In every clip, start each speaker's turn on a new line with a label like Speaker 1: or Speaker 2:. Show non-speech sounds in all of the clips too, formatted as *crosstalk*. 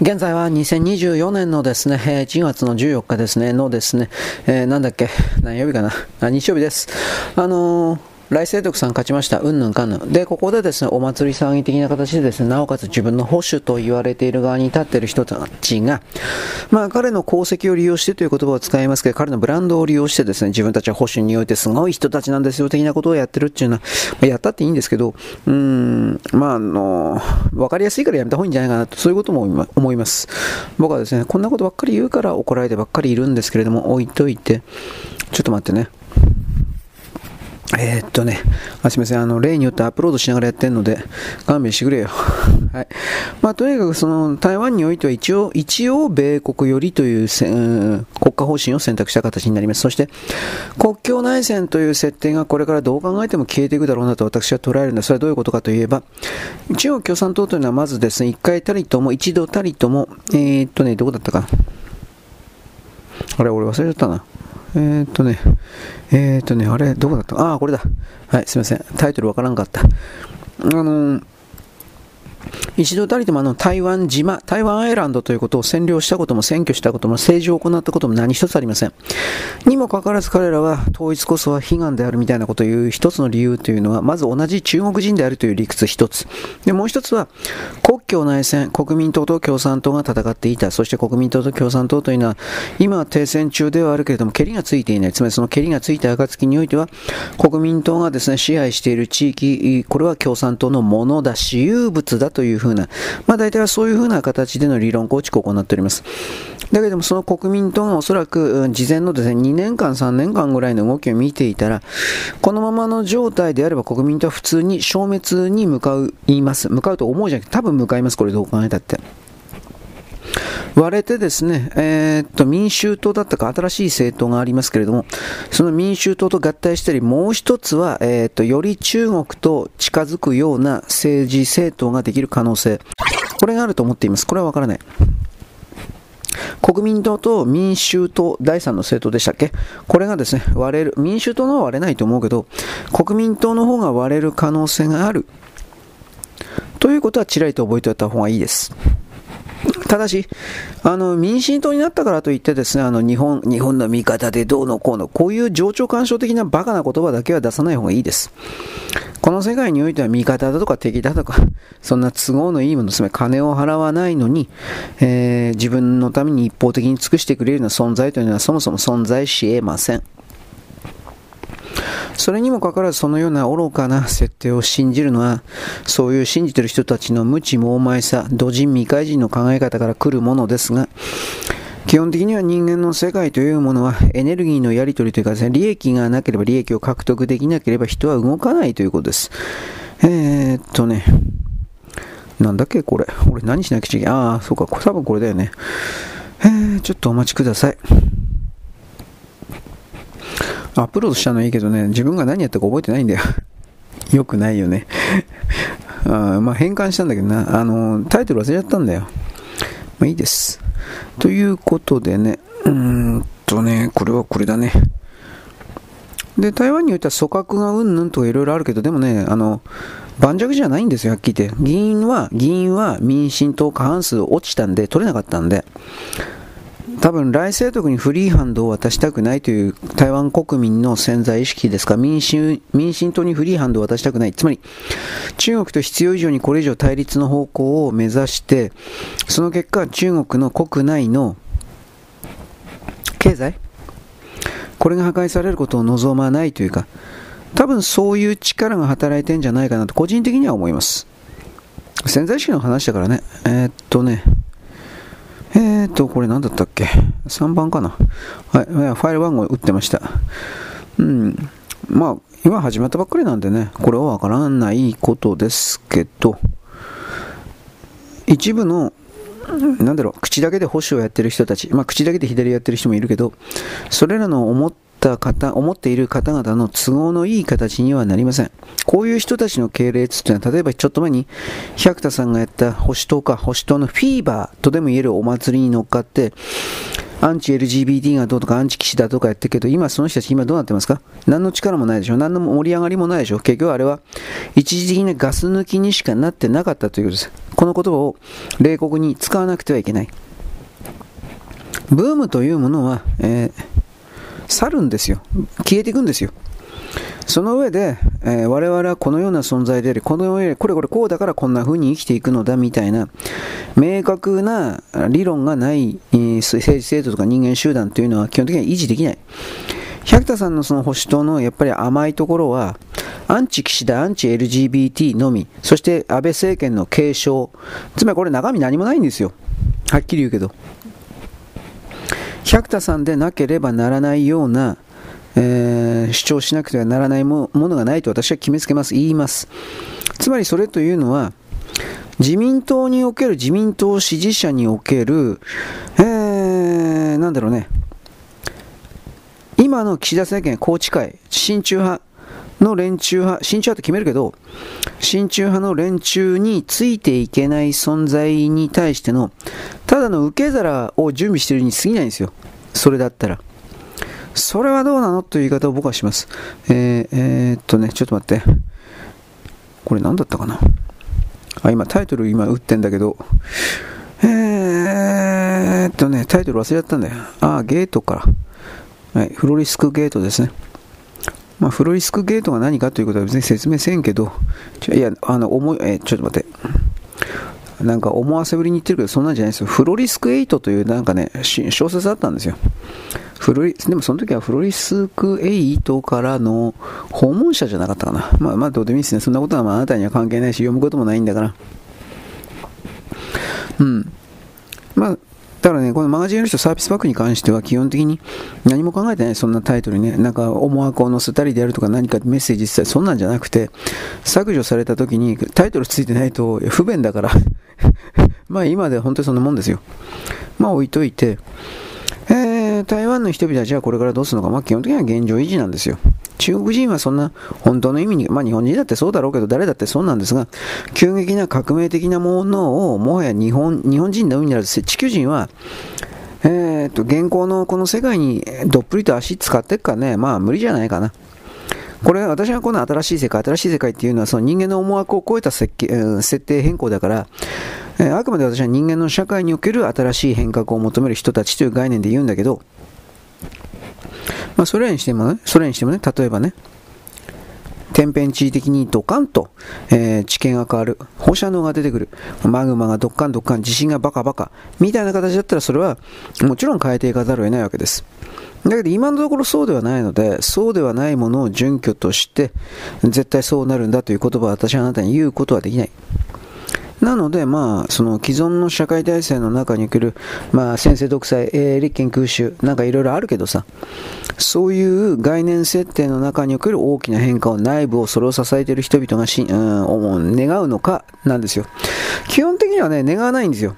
Speaker 1: 現在は2024年のですね、1月の14日ですね、のですね、えー、なんだっけ、何曜日かな、あ日曜日です。あのー来世徳さん勝ちました。うんぬんかんぬん。で、ここでですね、お祭り騒ぎ的な形でですね、なおかつ自分の保守と言われている側に立っている人たちが、まあ彼の功績を利用してという言葉を使いますけど、彼のブランドを利用してですね、自分たちは保守においてすごい人たちなんですよ、的なことをやってるっていうのは、ま、やったっていいんですけど、うん、まああの、わかりやすいからやめた方がいいんじゃないかなと、そういうことも思います。僕はですね、こんなことばっかり言うから怒られてばっかりいるんですけれども、置いといて、ちょっと待ってね。えー、っとね、あすみません、あの、例によってアップロードしながらやってるので、勘弁してくれよ。*laughs* はい。まあ、とにかく、その、台湾においては一応、一応、米国よりという、うん、国家方針を選択した形になります。そして、国境内戦という設定がこれからどう考えても消えていくだろうなと私は捉えるんです。それはどういうことかといえば、中国共産党というのはまずですね、一回たりとも、一度たりとも、えー、っとね、どこだったか。あれ、俺忘れちゃったな。えー、っとね、えー、っとね、あれ、どこだった？ああ、これだ。はい、すいません。タイトルわからんかった。あのー一度たりともあの台湾島、台湾アイランドということを占領したことも占拠したことも政治を行ったことも何一つありません。にもかかわらず彼らは統一こそは悲願であるみたいなことを言う一つの理由というのは、まず同じ中国人であるという理屈一つ。で、もう一つは国境内戦、国民党と共産党が戦っていた。そして国民党と共産党というのは、今は停戦中ではあるけれども、蹴りがついていない。つまりその蹴りがついた暁においては、国民党がですね、支配している地域、これは共産党のものだ、私有物だとというふうな、まあ大体はそういうふうな形での理論構築を行っております。だけどもその国民党がおそらく事前のですね、2年間、3年間ぐらいの動きを見ていたら、このままの状態であれば国民党は普通に消滅に向かう、言います。向かうと思うじゃなくて、多分向かいます。これどう考えたって。割れてですね、えー、っと、民衆党だったか新しい政党がありますけれども、その民衆党と合体したり、もう一つは、えー、っと、より中国と近づくような政治政党ができる可能性。これがあると思っています。これはわからない。国民党と民衆党、第3の政党でしたっけ？これがですね、割れる。民衆党の方は割れないと思うけど、国民党の方が割れる可能性がある。ということは、ちらりと覚えておいた方がいいです。ただし、あの、民進党になったからといってですね、あの、日本、日本の味方でどうのこうの、こういう情緒干渉的なバカな言葉だけは出さない方がいいです。この世界においては味方だとか敵だとか、そんな都合のいいもの、つまり金を払わないのに、えー、自分のために一方的に尽くしてくれるような存在というのはそもそも存在し得ません。それにもかかわらずそのような愚かな設定を信じるのは、そういう信じてる人たちの無知猛昧さ、土人未開人の考え方から来るものですが、基本的には人間の世界というものはエネルギーのやり取りというかですね、利益がなければ利益を獲得できなければ人は動かないということです。えー、っとね、なんだっけこれ。俺何しなきゃいけないああ、そうか。多分これだよね。えー、ちょっとお待ちください。アップロードしたのはいいけどね、自分が何やったか覚えてないんだよ。*laughs* よくないよねあまあ変換したんだけどな、あの、タイトル忘れちゃったんだよ。まあいいです。ということでね、うーんとね、これはこれだね。で、台湾においては組閣がうんぬんとかいろいろあるけど、でもね、あの、盤石じゃないんですよ、はっきり言って。議員は、議員は民進党過半数落ちたんで、取れなかったんで、多分来世徳にフリーハンドを渡したくないという台湾国民の潜在意識ですか？民進民進党にフリーハンドを渡したくない。つまり中国と必要以上にこれ以上対立の方向を目指してその結果中国の国内の経済これが破壊されることを望まないというか多分そういう力が働いてんじゃないかなと個人的には思います。潜在意識の話だからね。えー、っとね。えーと、これ何だったっけ ?3 番かなはい、ファイル番号打ってました。うん。まあ、今始まったばっかりなんでね、これはわからないことですけど、一部の、なんだろう、口だけで保守をやってる人たち、まあ、口だけで左やってる人もいるけど、それらの思っった方、思っている方々の都合のいい形にはなりません。こういう人たちの系列というのは、例えばちょっと前に、百田さんがやった保守党か、保守党のフィーバーとでも言えるお祭りに乗っかって、アンチ LGBT がどうとかアンチ騎士だとかやってるけど、今その人たち今どうなってますか？何の力もないでしょ？何の盛り上がりもないでしょ？結局あれは一時的なガス抜きにしかなってなかったということです。この言葉を冷酷に使わなくてはいけない。ブームというものは、えー、去るんですよ。消えていくんですよ。その上で、えー、我々はこのような存在であり、この上で、これこれこうだからこんな風に生きていくのだみたいな、明確な理論がない、えー、政治制度とか人間集団というのは基本的には維持できない。百田さんのその保守党のやっぱり甘いところは、アンチ岸田、アンチ LGBT のみ、そして安倍政権の継承、つまりこれ中身何もないんですよ。はっきり言うけど。百田さんでなければならないような、えー、主張しなくてはならないものがないと私は決めつけます、言います。つまりそれというのは、自民党における自民党支持者における、えー、なんだろうね、今の岸田政権、宏池会、親中派の連中派、親中派って決めるけど、親中派の連中についていけない存在に対しての、ただの受け皿を準備してるに過ぎないんですよ。それだったら。それはどうなのという言い方を僕はします。えー、えー、っとね、ちょっと待って。これ何だったかなあ、今タイトル今打ってんだけど、えーっとね、タイトル忘れちゃったんだよ。あ、ゲートから。はい、フロリスクゲートですね。まあ、フロリスクゲートが何かということは別に説明せんけど、いや、あの、思い、え、ちょっと待って。なんか思わせぶりに言ってるけど、そんなんじゃないですよ。フロリスク8というなんかね、小説あったんですよ。フロリでもその時はフロリスク8からの訪問者じゃなかったかな。まあ、まあ、どうでもいいですね。そんなことはまああなたには関係ないし、読むこともないんだから。うん。まあ、だからね、このマガジンの人サービスパックに関しては基本的に何も考えてない、そんなタイトルね、なんか思惑を載せたりであるとか何かメッセージ伝え、そんなんじゃなくて、削除された時にタイトルついてないと不便だから *laughs* まあ今では本当にそんなもんですよ。まあ置いといて、えー、台湾の人々はじゃあこれからどうするのか、まあ基本的には現状維持なんですよ。中国人はそんな本当の意味に、まあ日本人だってそうだろうけど誰だってそうなんですが、急激な革命的なものをもはや日本日本人のみならず地球人は、えー、っと、現行のこの世界にどっぷりと足使っていくかね、まあ無理じゃないかな。これ、私がこの新しい世界、新しい世界っていうのは、その人間の思惑を超えた設計設定変更だから、えあくまで私は人間の社会における新しい変革を求める人たちという概念で言うんだけど、まあ、それにしてもね、それにしてもね、例えばね、天変地異的にドカンと、えー、地形が変わる。放射能が出てくる。マグマがドッカンドッカン、地震がバカバカ。みたいな形だったらそれはもちろん変えていかざるを得ないわけです。だけど今のところそうではないので、そうではないものを準拠として、絶対そうなるんだという言葉を私はあなたに言うことはできない。なので、まあ、その既存の社会体制の中における、まあ、先制独裁、えー、立憲空襲、なんかいろいろあるけどさ、そういう概念設定の中における大きな変化を内部をそれを支えている人々がし、うん、願うのかなんですよ。基本的にはね、願わないんですよ。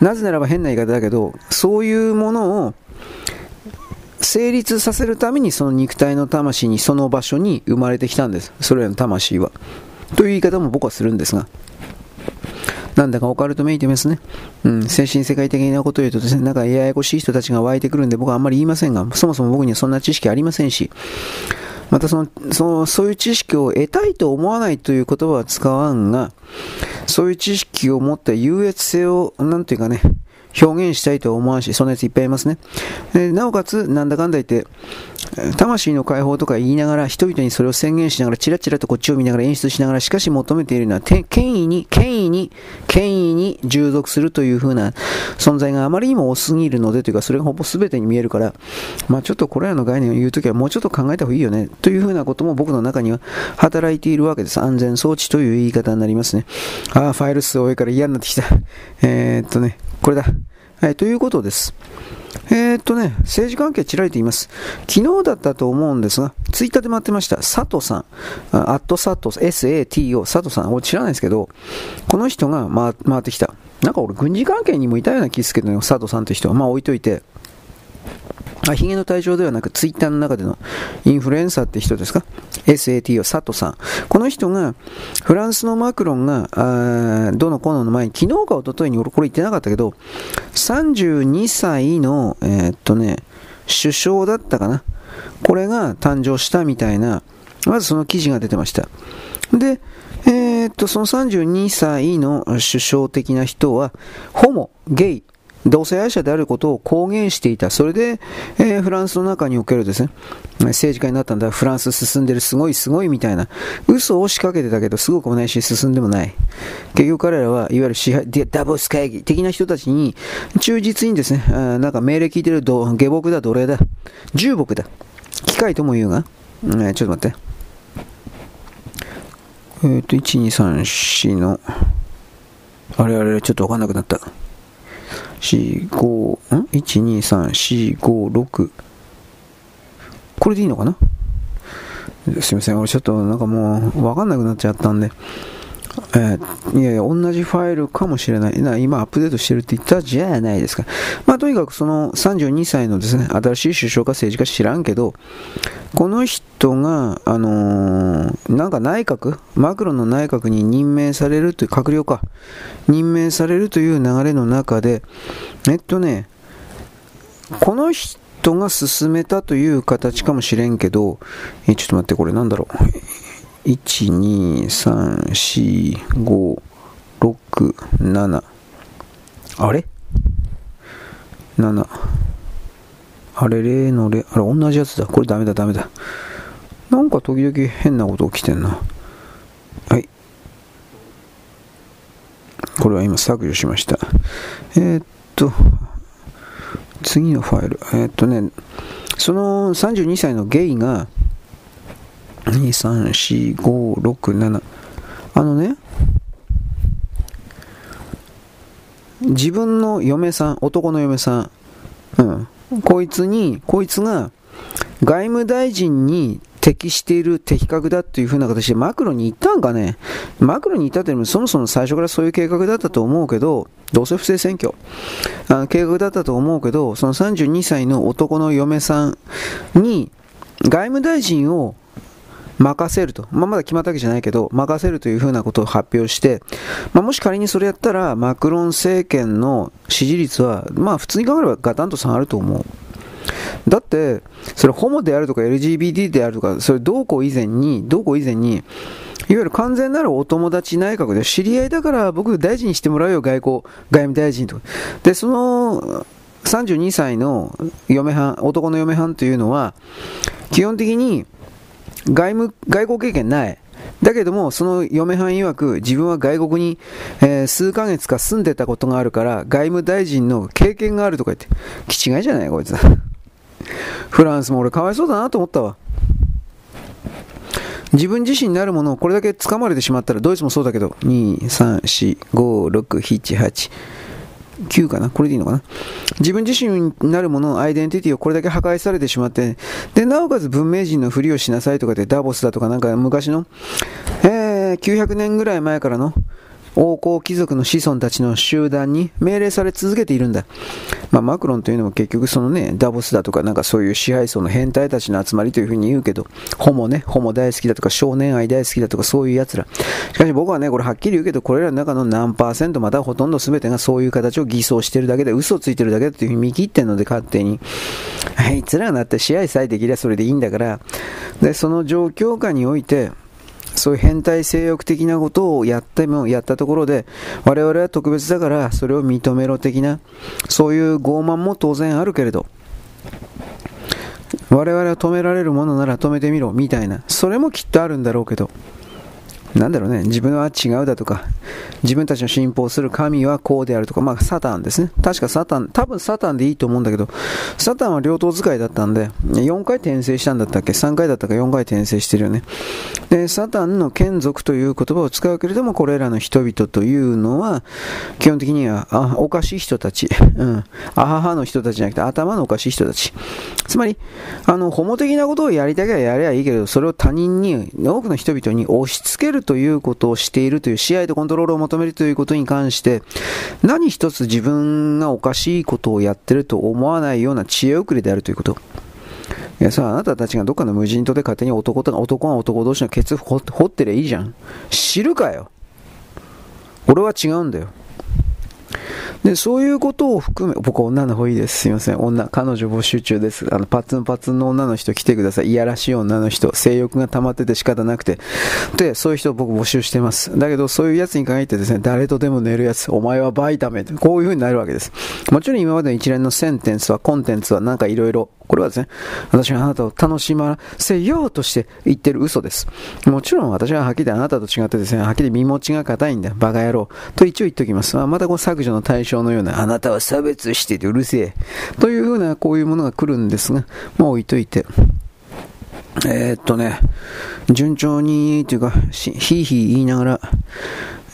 Speaker 1: なぜならば変な言い方だけど、そういうものを成立させるためにその肉体の魂にその場所に生まれてきたんです。それらの魂は。という言い方も僕はするんですが。なんだかオカルトめいてますね。うん、精神世界的なことを言うとですね、なんかややこしい人たちが湧いてくるんで僕はあんまり言いませんが、そもそも僕にはそんな知識ありませんし、またその、その、そういう知識を得たいと思わないという言葉は使わんが、そういう知識を持った優越性を、なんていうかね、表現したいと思わんし、そんなやついっぱいいますね。なおかつ、なんだかんだ言って、魂の解放とか言いながら、人々にそれを宣言しながら、チラチラとこっちを見ながら演出しながら、しかし求めているのは、権威に、権威に、権威に従属するという風な存在があまりにも多すぎるので、というか、それがほぼ全てに見えるから、まあちょっとこれらの概念を言うときはもうちょっと考えた方がいいよね、という風なことも僕の中には働いているわけです。安全装置という言い方になりますね。ああ、ファイル数多いから嫌になってきた。えー、っとね、これだ。はい、ということです。えー、っとね、政治関係ちらりと言います。昨日だったと思うんですが、ツイッターで待ってました。佐藤さん。アット佐藤、SATO、佐藤さん。俺知らないですけど、この人が回回ってきた。なんか俺軍事関係にもいたような気ですけどね、佐藤さんという人は。まあ置いといて。あ、ヒゲの対象ではなく、ツイッターの中でのインフルエンサーって人ですか ?SATO 佐藤さん。この人が、フランスのマクロンが、あどのコーナーの前に、昨日か一昨日に俺これ言ってなかったけど、32歳の、えー、っとね、首相だったかな。これが誕生したみたいな、まずその記事が出てました。で、えー、っと、その32歳の首相的な人は、ホモ、ゲイ、同性愛者であることを公言していた。それで、えー、フランスの中におけるですね、政治家になったんだ、フランス進んでる、すごいすごいみたいな、嘘を仕掛けてたけど、すごくもないし、進んでもない。結局彼らは、いわゆる支配、ダボス会議的な人たちに、忠実にですね、あなんか命令聞いてると、下僕だ、奴隷だ、重木だ、機械とも言うが、えー、ちょっと待って。えっ、ー、と、1、2、3、4の、あれあれ、ちょっとわかんなくなった。4、5、ん ?1、2、3、4、5、6。これでいいのかな？すいません、俺ちょっとなんかもうわかんなくなっちゃったんで。えー、いやいや、同じファイルかもしれない。な今アップデートしてるって言ったじゃないですか。まあ、とにかくその32歳のですね、新しい首相か政治家知らんけど、この人が、あのー、なんか内閣、マクロンの内閣に任命されるという、閣僚か、任命されるという流れの中で、えっとね、この人が進めたという形かもしれんけど、えちょっと待って、これなんだろう。1,2,3,4,5,6,7あれ ?7 あれ、例の例、あれ、同じやつだ。これダメだ、ダメだ。なんか時々変なこと起きてんな。はい。これは今削除しました。えー、っと、次のファイル。えー、っとね、その32歳のゲイが、23456あのね自分の嫁さん男の嫁さんうん。こいつにこいつが外務大臣に適している的確だというふうな形でマクロに言ったんかね。マクロに言ったっていうのもそもそも最初からそういう計画だったと思うけどどうせ不正選挙。あの計画だったと思うけどその32歳の男の嫁さんに外務大臣を任せると、まあ、まだ決まったわけじゃないけど、任せるというふうなことを発表して、まあ、もし仮にそれやったら、マクロン政権の支持率は、まあ、普通に考えればガタンと下がると思う。だって、それホモであるとか LGBT であるとか、それどうこう以前に、どうこう以前に、いわゆる完全なるお友達内閣で、知り合いだから僕大臣にしてもらうよ、外交、外務大臣と。で、その、32歳の嫁はん、男の嫁はんというのは、基本的に、外務、外交経験ない。だけども、その嫁はん曰く、自分は外国に、えー、数ヶ月か住んでたことがあるから、外務大臣の経験があるとか言って、気違いじゃないこいつ。*laughs* フランスも俺かわいそうだなと思ったわ。自分自身になるものをこれだけ掴まれてしまったら、ドイツもそうだけど、2、3、4、5、6、7、8、9かな？これでいいのかな？自分自身になるもののアイデンティティをこれだけ破壊されてしまって、で、なおかつ文明人のふりをしなさいとかでダボスだとかなんか昔の、えー、900年ぐらい前からの、王侯貴族の子孫たちの集団に命令され続けているんだ。まあ、マクロンというのも結局そのね、ダボスだとかなんかそういう支配層の変態たちの集まりというふうに言うけど、ホモね、ホモ大好きだとか少年愛大好きだとかそういう奴ら。しかし僕はね、これはっきり言うけど、これらの中の何パーセントまたほとんど全てがそういう形を偽装してるだけで、嘘ついてるだけだというふうに見切ってんので勝手に。あいつらがなって支配さえできりゃそれでいいんだから、で、その状況下において、そういう変態性欲的なことをやっても、やったところで、我々は特別だから、それを認めろ的な、そういう傲慢も当然あるけれど、我々は止められるものなら止めてみろ、みたいな、それもきっとあるんだろうけど、なんだろうね、自分は違うだとか、自分たちの信奉する神はこうであるとか、まあ、サタンですね。確かサタン、多分サタンでいいと思うんだけど、サタンは両党使いだったんで、4回転生したんだったっけ ?3 回だったか4回転生してるよね。で、サタンの眷属という言葉を使うけれども、これらの人々というのは、基本的には、あ、おかしい人たち、*laughs* うん、あははの人たちじゃなくて、頭のおかしい人たち。つまり、あの、ホモ的なことをやりたきゃやりゃいいけど、それを他人に、多くの人々に押し付けるるということをしているという、試合でコントロールを求めるということに関して、何一つ自分がおかしいことをやってると思わないような知恵遅れであるということ。いやさ、あなたたちがどっかの無人島で勝手に男と男が男同士のケツ掘ってりゃいいじゃん。知るかよ。俺は違うんだよ。で、そういうことを含め、僕女の方いいです。すいません。女、彼女募集中です。あの、パツンパツンの女の人来てください。いやらしい女の人。性欲が溜まってて仕方なくて。で、そういう人を僕募集してます。だけど、そういうやつに限ってですね、誰とでも寝るやつ、お前はバイタメ。こういう風になるわけです。もちろん今までの一連のセンテンスは、コンテンツはなんかいろいろこれはですね、私があなたを楽しませようとして言ってる嘘です。もちろん私ははっきりあなたと違ってですね、はっきり身持ちが硬いんだ。バカ野郎。と一応言っておきます。まあ、またこう削除の対象のような、あなたは差別しててうるせえ。というふうなこういうものが来るんですが、もう置いといて。えー、っとね、順調に、というか、ひいひい言いながら、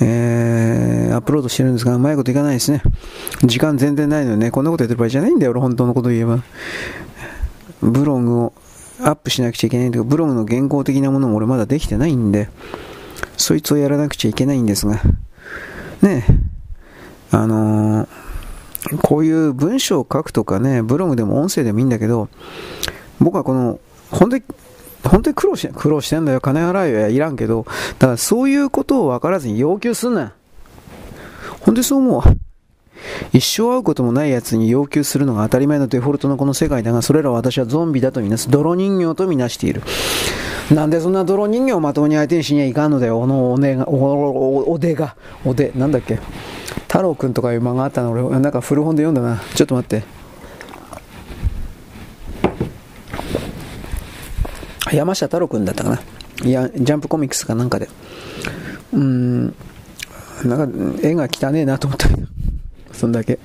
Speaker 1: えー、アップロードしてるんですが、うまいこといかないですね。時間全然ないのよね。こんなことやってる場合じゃないんだよ、俺、本当のこと言えば。ブログをアップしなくちゃいけないというか、ブログの原稿的なものも俺まだできてないんで、そいつをやらなくちゃいけないんですが、ねえ、あのー、こういう文章を書くとかね、ブログでも音声でもいいんだけど、僕はこの、本当に、本当に苦労し苦労してんだよ、金払いはいらんけど、だからそういうことを分からずに要求すんな。本当にそう思う。一生会うこともない奴に要求するのが当たり前のデフォルトのこの世界だが、それらを私はゾンビだとみなす。泥人形とみなしている。なんでそんな泥人形をまともに相手にしにゃいかんのだよ、このおねが、お、お、おでが、おで、なんだっけ。太郎くんとかいう漫画あったの、俺、なんか古本で読んだな。ちょっと待って。山下太郎くんだったかな。いや、ジャンプコミックスかなんかで。うん、なんか、絵が汚ねえなと思ったけど。*laughs* そんだけ。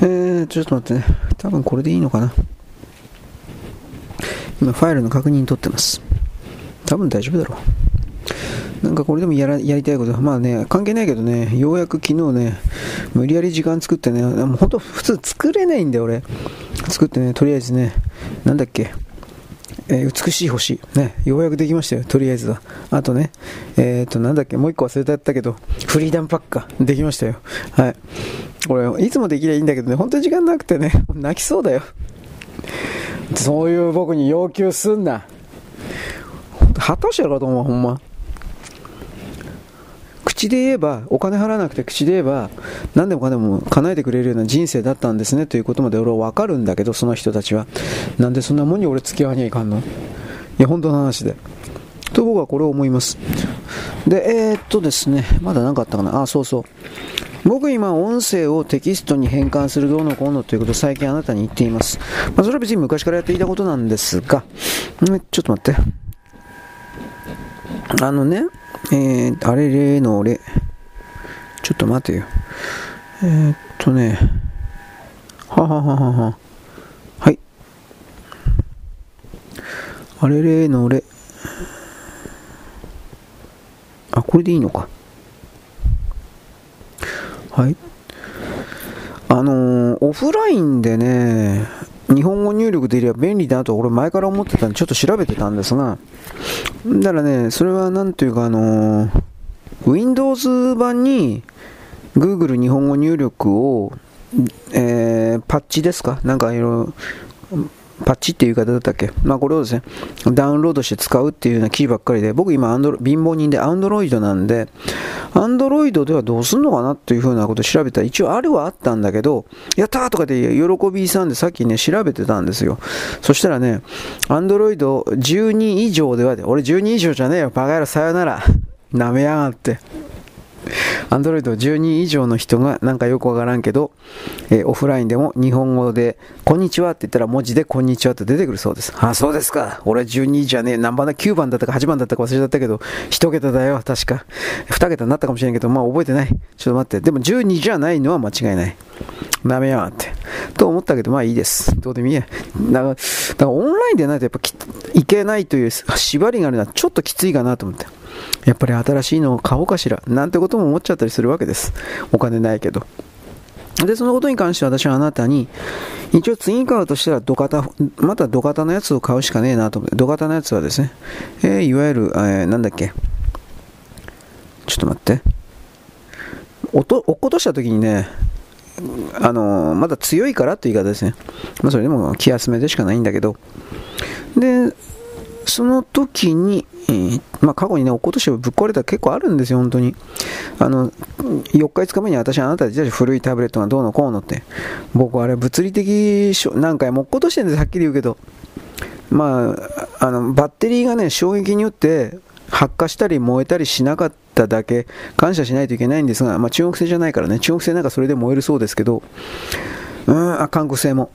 Speaker 1: えー、ちょっと待ってね。多分これでいいのかな。今、ファイルの確認取ってます。多分大丈夫だろう。なんかこれでもやらやりたいこと、まあね、関係ないけどね、ようやく昨日ね、無理やり時間作ってね、もう本当普通作れないんだよ、俺。作ってね、とりあえずね、なんだっけ、えー、美しい星。ね、ようやくできましたよ、とりあえずは。あとね、えっ、ー、と、なんだっけ、もう一個忘れてたけど、フリーダムパックか。できましたよ。はい。これ、いつもできりゃいいんだけどね、本当に時間なくてね、泣きそうだよ。そういう僕に要求すんな。果たしてやろうと思う、ほんま。口で言えば、お金払わなくて口で言えば、何でもかでも叶えてくれるような人生だったんですねということまで俺はわかるんだけど、その人たちは。なんでそんなもんに俺付き合わにゃいかんの？いや、本当の話で。と僕はこれを思います。で、えー、っとですね、まだ何かあったかな？あ、そうそう。僕今音声をテキストに変換するどうのこうのということを最近あなたに言っています。まあ、それは別に昔からやっていたことなんですが、ちょっと待って。あのね、えー、あれれのれ。ちょっと待てよ。えー、っとね。ははははは。はい。あれれのれ。あ、これでいいのか。はい。あのー、オフラインでね、日本語入力でいれば便利だなと俺前から思ってたんでちょっと調べてたんですが、だからね、それはなんというかあの、Windows 版に Google 日本語入力を、えー、パッチですか？なんかいろいろパッチっていう言い方だったっけ？まあこれをですね、ダウンロードして使うっていうような記事ばっかりで、僕今アンドロ、貧乏人でアンドロイドなんで、アンドロイドではどうすんのかなっていうふうなことを調べたら、一応あるはあったんだけど、やったーとかで喜びさんでさっきね、調べてたんですよ。そしたらね、アンドロイド12以上ではで、俺12以上じゃねえよ、バカ野郎さよなら。舐めやがって。アンドロイド12以上の人がなんかよくわからんけど、えー、オフラインでも日本語で、こんにちはって言ったら文字でこんにちはって出てくるそうです。あ、そうですか。俺12じゃねえ。何番だ ?9 番だったか8番だったか忘れちゃったけど、1桁だよ。確か。2桁になったかもしれんけど、まあ覚えてない。ちょっと待って。でも12じゃないのは間違いない。なめやって。と思ったけど、まあいいです。どうでもいいや。だから、からオンラインでないとやっぱいけないという縛りがあるのはちょっときついかなと思って。やっぱり新しいのを買おうかしら、なんてことも思っちゃったりするわけです。お金ないけど。で、そのことに関して私はあなたに、一応次買うとしたら土型、また土型のやつを買うしかねえなと思って、土型のやつはですね、えー、いわゆる、えー、なんだっけ、ちょっと待って。落と落っことした時にね、あのまだ強いからという言い方ですね。まあ、それでも気休めでしかないんだけど。で、その時に、えー、まあ、過去にね、落っことしてぶっ壊れた結構あるんですよ、本当に。あの、4日5日目に私あなたたち古いタブレットがどうのこうのって。僕あれ物理的、何回も落っことしてるんです、はっきり言うけど。まあ、あの、バッテリーがね、衝撃によって発火したり燃えたりしなかっただけ感謝しないといけないんですが、まあ、中国製じゃないからね、中国製なんかそれで燃えるそうですけど、うん、あ、韓国製も。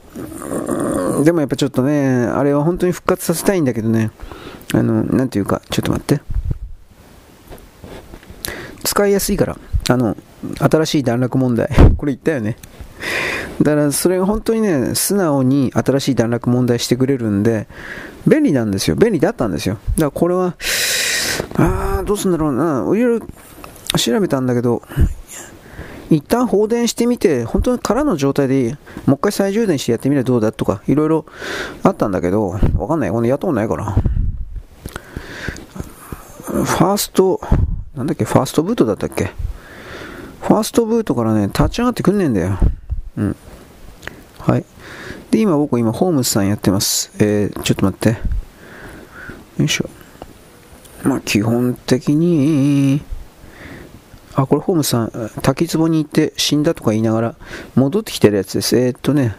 Speaker 1: でもやっぱちょっとね、あれは本当に復活させたいんだけどね、あの、なんていうか、ちょっと待って。使いやすいから、あの、新しい段落問題。*laughs* これ言ったよね。だからそれが本当にね、素直に新しい段落問題してくれるんで、便利なんですよ。便利だったんですよ。だからこれは、ああ、どうすんだろうな。いろいろ調べたんだけど、一旦放電してみて、本当に空の状態でもう一回再充電してやってみるとどうだとか、いろいろあったんだけど、わかんない。このやったことないから。ファースト、なんだっけ、ファーストブートだったっけ？ファーストブートからね、立ち上がってくんねえんだよ。うん。はい。で、今僕、今、ホームズさんやってます。えー、ちょっと待って。よいしょ。まあ、基本的に、あ、これホームさん、滝壺に行って死んだとか言いながら戻ってきてるやつです。えー、っとね、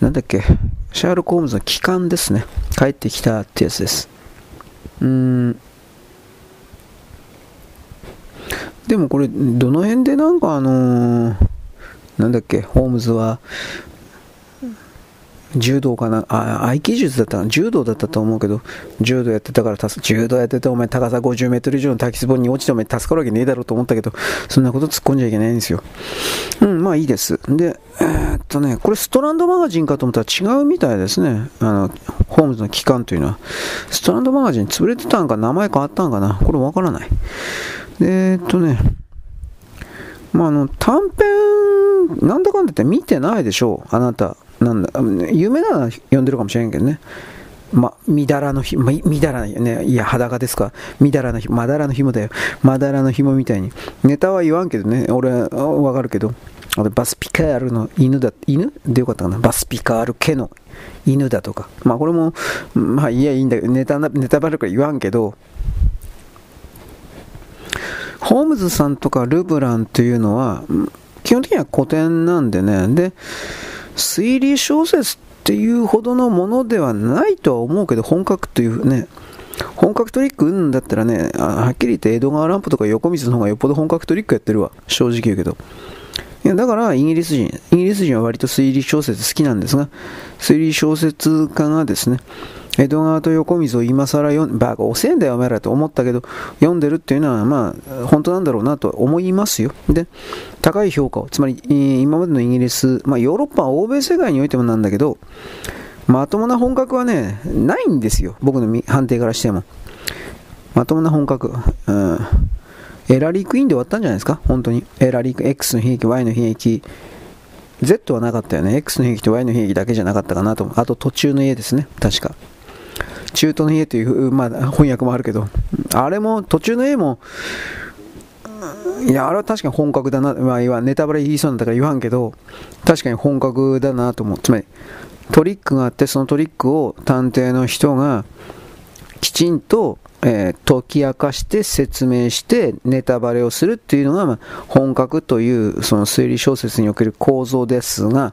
Speaker 1: なんだっけ、シャーロック・ホームズの帰還ですね。帰ってきたってやつです。うーん。でもこれ、どの辺でなんかあのー、なんだっけ、ホームズは、柔道かな、あ、合気術だった柔道だったと思うけど、柔道やってたから、柔道やってて、お前高さ50メートル以上の滝壺に落ちてお前助かるわけねえだろうと思ったけど、そんなこと突っ込んじゃいけないんですよ。うん、まあいいです。で、えー、っとね、これストランドマガジンかと思ったら違うみたいですね。あの、ホームズの期間というのは。ストランドマガジン潰れてたんか、名前変わったんかな？これわからない。えー、っとね、まあ、あの、短編、なんだかんだって見てないでしょう、あなた。なんだ、有名なのは読んでるかもしれんけどね。ま、みだらのひ、ま、みだらね、いや、裸ですか。みだらのひ、まだらの紐だよ。まだらの紐みたいに。ネタは言わんけどね、俺はわかるけど。俺、バスピカールの犬だ、犬でよかったかな。バスピカール家の犬だとか。まあ、これも、まあ、いや、いいんだけど、ネタ、ネタバレから言わんけど、ホームズさんとかルブランというのは、基本的には古典なんでね、で、推理小説っていうほどのものではないとは思うけど、本格というね、本格トリックうんだったらね、はっきり言って江戸川乱歩とか横水の方がよっぽど本格トリックやってるわ。正直言うけど。いや、だからイギリス人、イギリス人は割と推理小説好きなんですが、推理小説家がですね、江戸川と横溝を今更読ん、バカ遅えんだよお前らと思ったけど、読んでるっていうのは、まあ、本当なんだろうなと思いますよ。で、高い評価を、つまり、今までのイギリス、まあ、ヨーロッパ、欧米世界においてもなんだけど、まともな本格はね、ないんですよ。僕の判定からしても。まともな本格。うん。エラリークイーンで終わったんじゃないですか？本当に。エラリーク、X の悲劇、Y の悲劇、Z はなかったよね。X の悲劇と Y の悲劇だけじゃなかったかなと。あと途中の家ですね。確か。中東の家という、まあ、翻訳もあるけど、あれも、途中の絵も、いや、あれは確かに本格だな、まあ、ネタバレ言いそうなんだから言わんけど、確かに本格だなと思う。つまり、トリックがあって、そのトリックを探偵の人がきちんと、えー、解き明かして説明してネタバレをするっていうのが、まあ、本格というその推理小説における構造ですが、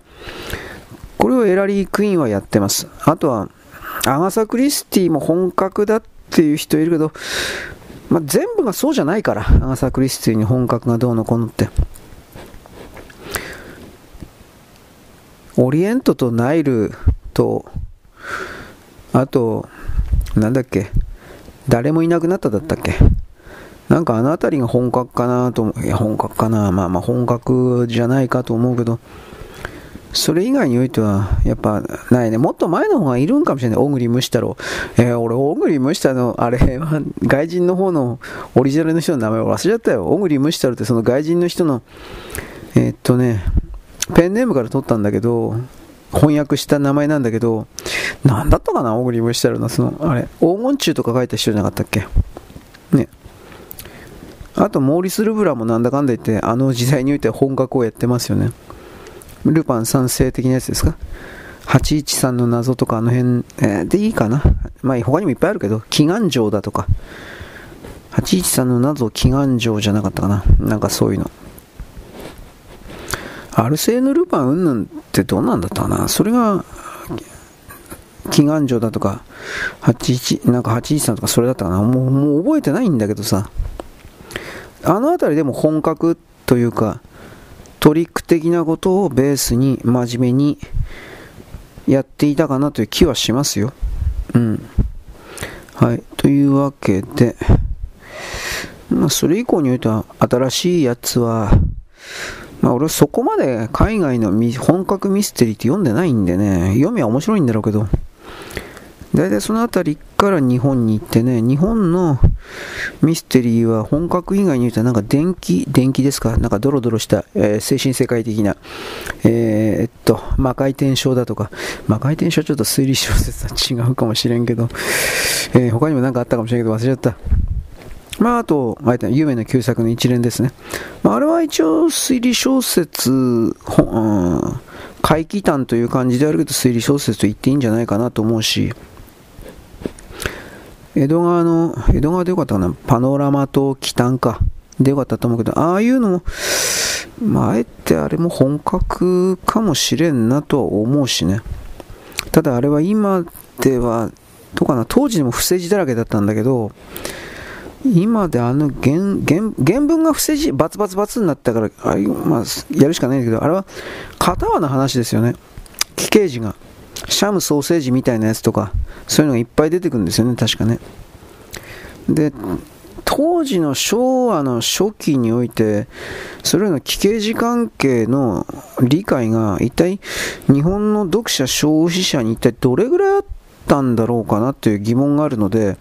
Speaker 1: これをエラリー・クイーンはやってます。あとは、アガサ・クリスティも本格だっていう人いるけど、まあ、全部がそうじゃないから、アガサ・クリスティに本格がどうのこうのって。オリエントとナイルと、あと、なんだっけ、誰もいなくなっただったっけ。なんかあの辺りが本格かなと思う。いや、本格かな。まあまあ本格じゃないかと思うけど、それ以外においては、やっぱないね。もっと前の方がいるんかもしれない。小栗虫太郎。えー、俺、小栗虫太郎、あれは、外人の方のオリジナルの人の名前を忘れちゃったよ。小栗虫太郎ってその外人の人の、えー、っとね、ペンネームから取ったんだけど、翻訳した名前なんだけど、なんだったかな小栗虫太郎の、その、あれ、黄金虫とか書いた人じゃなかったっけ？ね。あと、モーリス・ルブラもなんだかんだ言って、あの時代において本格をやってますよね。ルパン三世的なやつですか？813の謎とかあの辺、えー、でいいかな？まあ他にもいっぱいあるけど、祈願城だとか。813の謎祈願城じゃなかったかな？なんかそういうの。アルセーヌ・ルパンうんぬんってどうなんだったかな？それが、祈願城だとか、81、なんか813とかそれだったかな？もう、もう覚えてないんだけどさ。あの辺りでも本格というか、トリック的なことをベースに真面目にやっていたかなという気はしますよ。うん。はい。というわけで、まあ、それ以降においては、新しいやつは、まあ、俺そこまで海外の本格ミステリーって読んでないんでね、読みは面白いんだろうけど、大体その辺りから日本に行ってね、日本のミステリーは本格以外に言うとなんか電気、電気ですか？なんかドロドロした、えー、精神世界的な、えー、っと、魔界転生だとか、魔界転生ちょっと推理小説は違うかもしれんけど、えー、他にも何かあったかもしれんけど忘れちゃった。まあ、あと、あえて有名な旧作の一連ですね。まあ、あれは一応推理小説、うん、怪奇譚という感じであるけど推理小説と言っていいんじゃないかなと思うし、江戸川の、江戸川でよかったかな、パノラマと奇譚か、でよかったと思うけど、ああいうのも、まあ、あえてあれも本格かもしれんなとは思うしね。ただあれは今では、どうかな、当時でも不正字だらけだったんだけど、今であの原原原文が不正字、バツバツバツになったから、あまあ、やるしかないんだけど、あれは片輪の話ですよね。奇形児が。シャムソーセージみたいなやつとか、そういうのがいっぱい出てくるんですよね、確かね。で、当時の昭和の初期において、それらの奇形児関係の理解が一体日本の読者、消費者に一体どれぐらいあったんだろうかなという疑問があるので、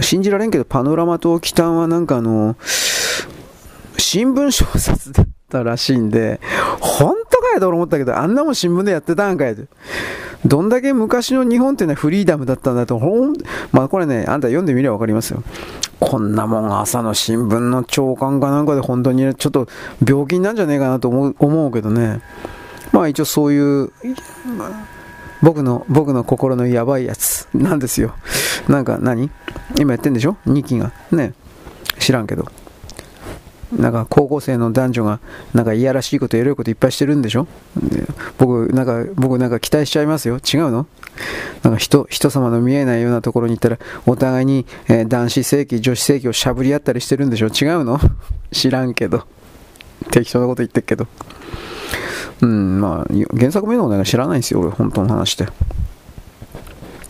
Speaker 1: 信じられんけど、パノラマとキタンはなんかあの、新聞小説だったらしいんで、本当かよと思ったけど、あんなもん新聞でやってたんかいどんだけ昔の日本っていうのはフリーダムだったんだと、ほん、まあこれね、あんた読んでみればわかりますよ。こんなもん朝の新聞の朝刊かなんかで本当にちょっと病気なんじゃねえかなと思う思うけどね。まあ一応そういう、僕の、僕の心のやばいやつなんですよ。なんか何？今やってんでしょ ?2 期が。ね。知らんけど。なんか高校生の男女がなんかいやらしいことエロいこといっぱいしてるんでしょ？僕なんか僕なんか期待しちゃいますよ。違うの？なんか人人様の見えないようなところに行ったらお互いに、えー、男子性器女子性器をしゃぶり合ったりしてるんでしょ？違うの？*laughs* 知らんけど。適当なこと言ってるけど。うんまあ原作名のこと知らないんですよ俺本当の話で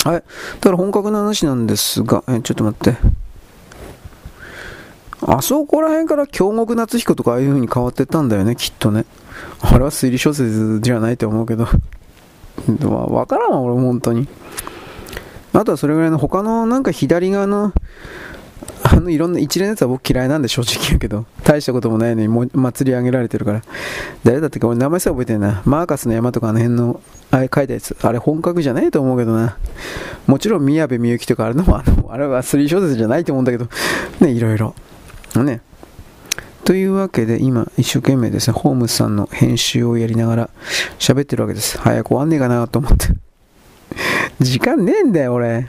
Speaker 1: はい。だから本格の話なんですが、え、ちょっと待って。あそこら辺から京極夏彦とかああいう風に変わってったんだよね、きっとね。あれは推理小説じゃないと思うけど。まあ、わからんわ、俺、本当に。あとはそれぐらいの他のなんか左側の、あのいろんな一連のやつは僕嫌いなんで正直やけど、大したこともないのにも祭り上げられてるから。誰だったっけ俺名前さえ覚えてるな。マーカスの山とかあの辺の、あれ書いたやつ。あれ本格じゃないと思うけどな。もちろん宮部みゆきとかあるのもあの、あれは推理小説じゃないと思うんだけど、ね、いろいろ。ね。というわけで今一生懸命ですね、ホームズさんの編集をやりながら喋ってるわけです。早く終わんねえかなと思って。時間ねえんだよ、俺。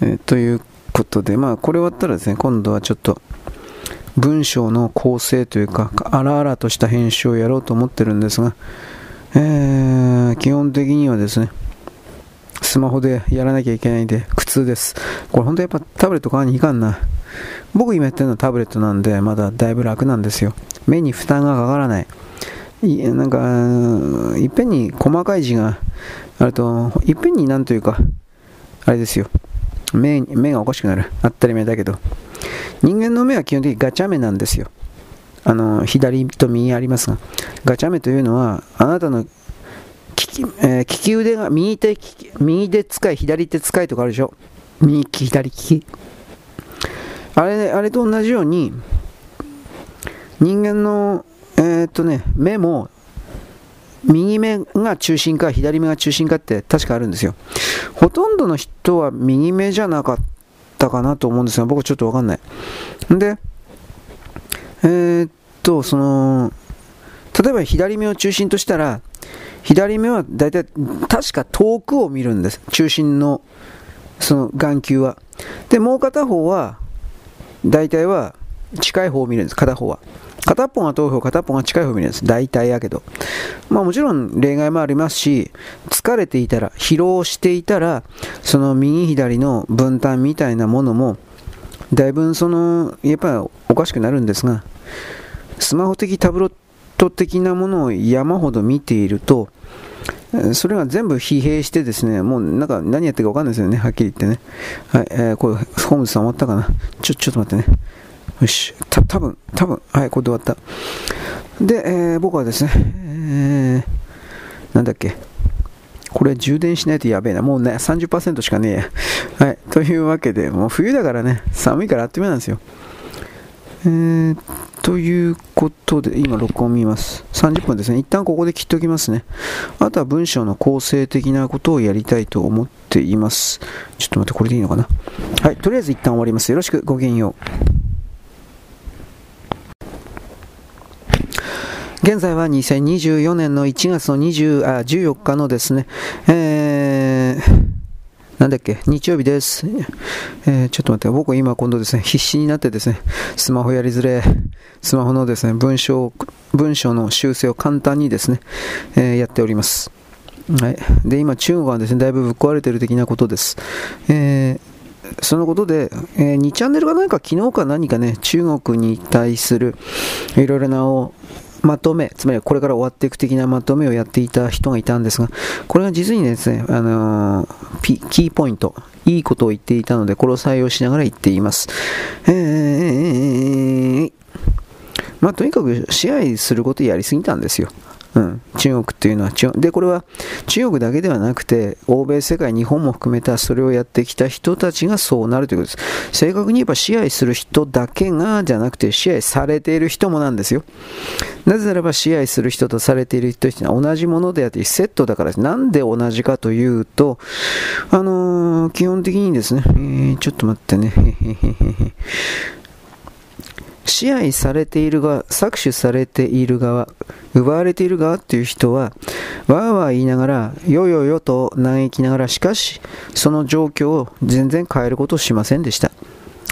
Speaker 1: えということで、まあこれ終わったらですね、今度はちょっと文章の構成というか、荒々とした編集をやろうと思ってるんですが、えー、基本的にはですね、スマホでやらなきゃいけないんで苦痛です。これ本当やっぱタブレット買わにいかんな。僕今やってるのはタブレットなんで、まだだいぶ楽なんですよ。目に負担がかからない。いなんか、いっぺんに細かい字があると、いっぺんになんというか、あれですよ。目目がおかしくなる。当たり前だけど。人間の目は基本的にガチャ目なんですよ。あの、左と右ありますが。ガチャ目というのは、あなたの利き,、えー、利き腕が右手、右手使い、左手使いとかあるでしょ。右利き、左利き。あれあれと同じように人間の、えー、っとね、目も右目が中心か左目が中心かって確かあるんですよほとんどの人は右目じゃなかったかなと思うんですが僕ちょっとわかんないで、えー、っと、その、例えば左目を中心としたら、左目は大体、確か遠くを見るんです。中心の、その眼球は。で、もう片方は、大体は近い方を見るんです、片方は。片っぽが遠い方、片っぽが近い方を見るんです。大体やけど。まあもちろん例外もありますし、疲れていたら、疲労していたら、その右左の分担みたいなものも、だいぶその、やっぱりおかしくなるんですが、スマホ的タブロット的なものを山ほど見ていると、それが全部疲弊してですね、もうなんか何やってるか分かんないですよね、はっきり言ってね。はい、えー、これ、ホームズさん終わったかな？ちょ、ちょっと待ってね。よし、た、多分多分はい、これで終わった。で、えー、僕はですね、えー、なんだっけ？これ充電しないとやべえな。もうね、30%しかねえや。はい。というわけで、もう冬だからね、寒いからあっという間なんですよ。えー、ということで、今録音見ます。30分ですね。一旦ここで切っておきますね。あとは文章の構成的なことをやりたいと思っています。ちょっと待って、これでいいのかな？はい。とりあえず一旦終わります。よろしく、ごきげんよう。現在は2024年の1月の20あ14日のですね、えー、なんだっけ、日曜日です。えー、ちょっと待って、僕今今度ですね、必死になってですね、スマホやりづれ、スマホのですね、文章、文章の修正を簡単にですね、えー、やっております。はい。で、今中国はですね、だいぶぶっ壊れてる的なことです。えーそのことで、えー、2チャンネルが何か昨日か何かね、中国に対するいろいろなまとめ、つまりこれから終わっていく的なまとめをやっていた人がいたんですが、これが実にですね、あのー、キーポイント、いいことを言っていたので、これを採用しながら言っています。えー、まあ、とにかく支配することやりすぎたんですよ。うん、中国っていうのはでこれは中国だけではなくて欧米世界日本も含めたそれをやってきた人たちがそうなるということです。正確に言えば支配する人だけがじゃなくて支配されている人もなんですよ。なぜならば支配する人とされている人は同じものであってセットだからなんで同じかというとあのー、基本的にですね、えー、ちょっと待ってね。支配されている側、搾取されている側、奪われている側っていう人は、わーわー言いながら、よよよと嘆きながら、しかし、その状況を全然変えることをしませんでした。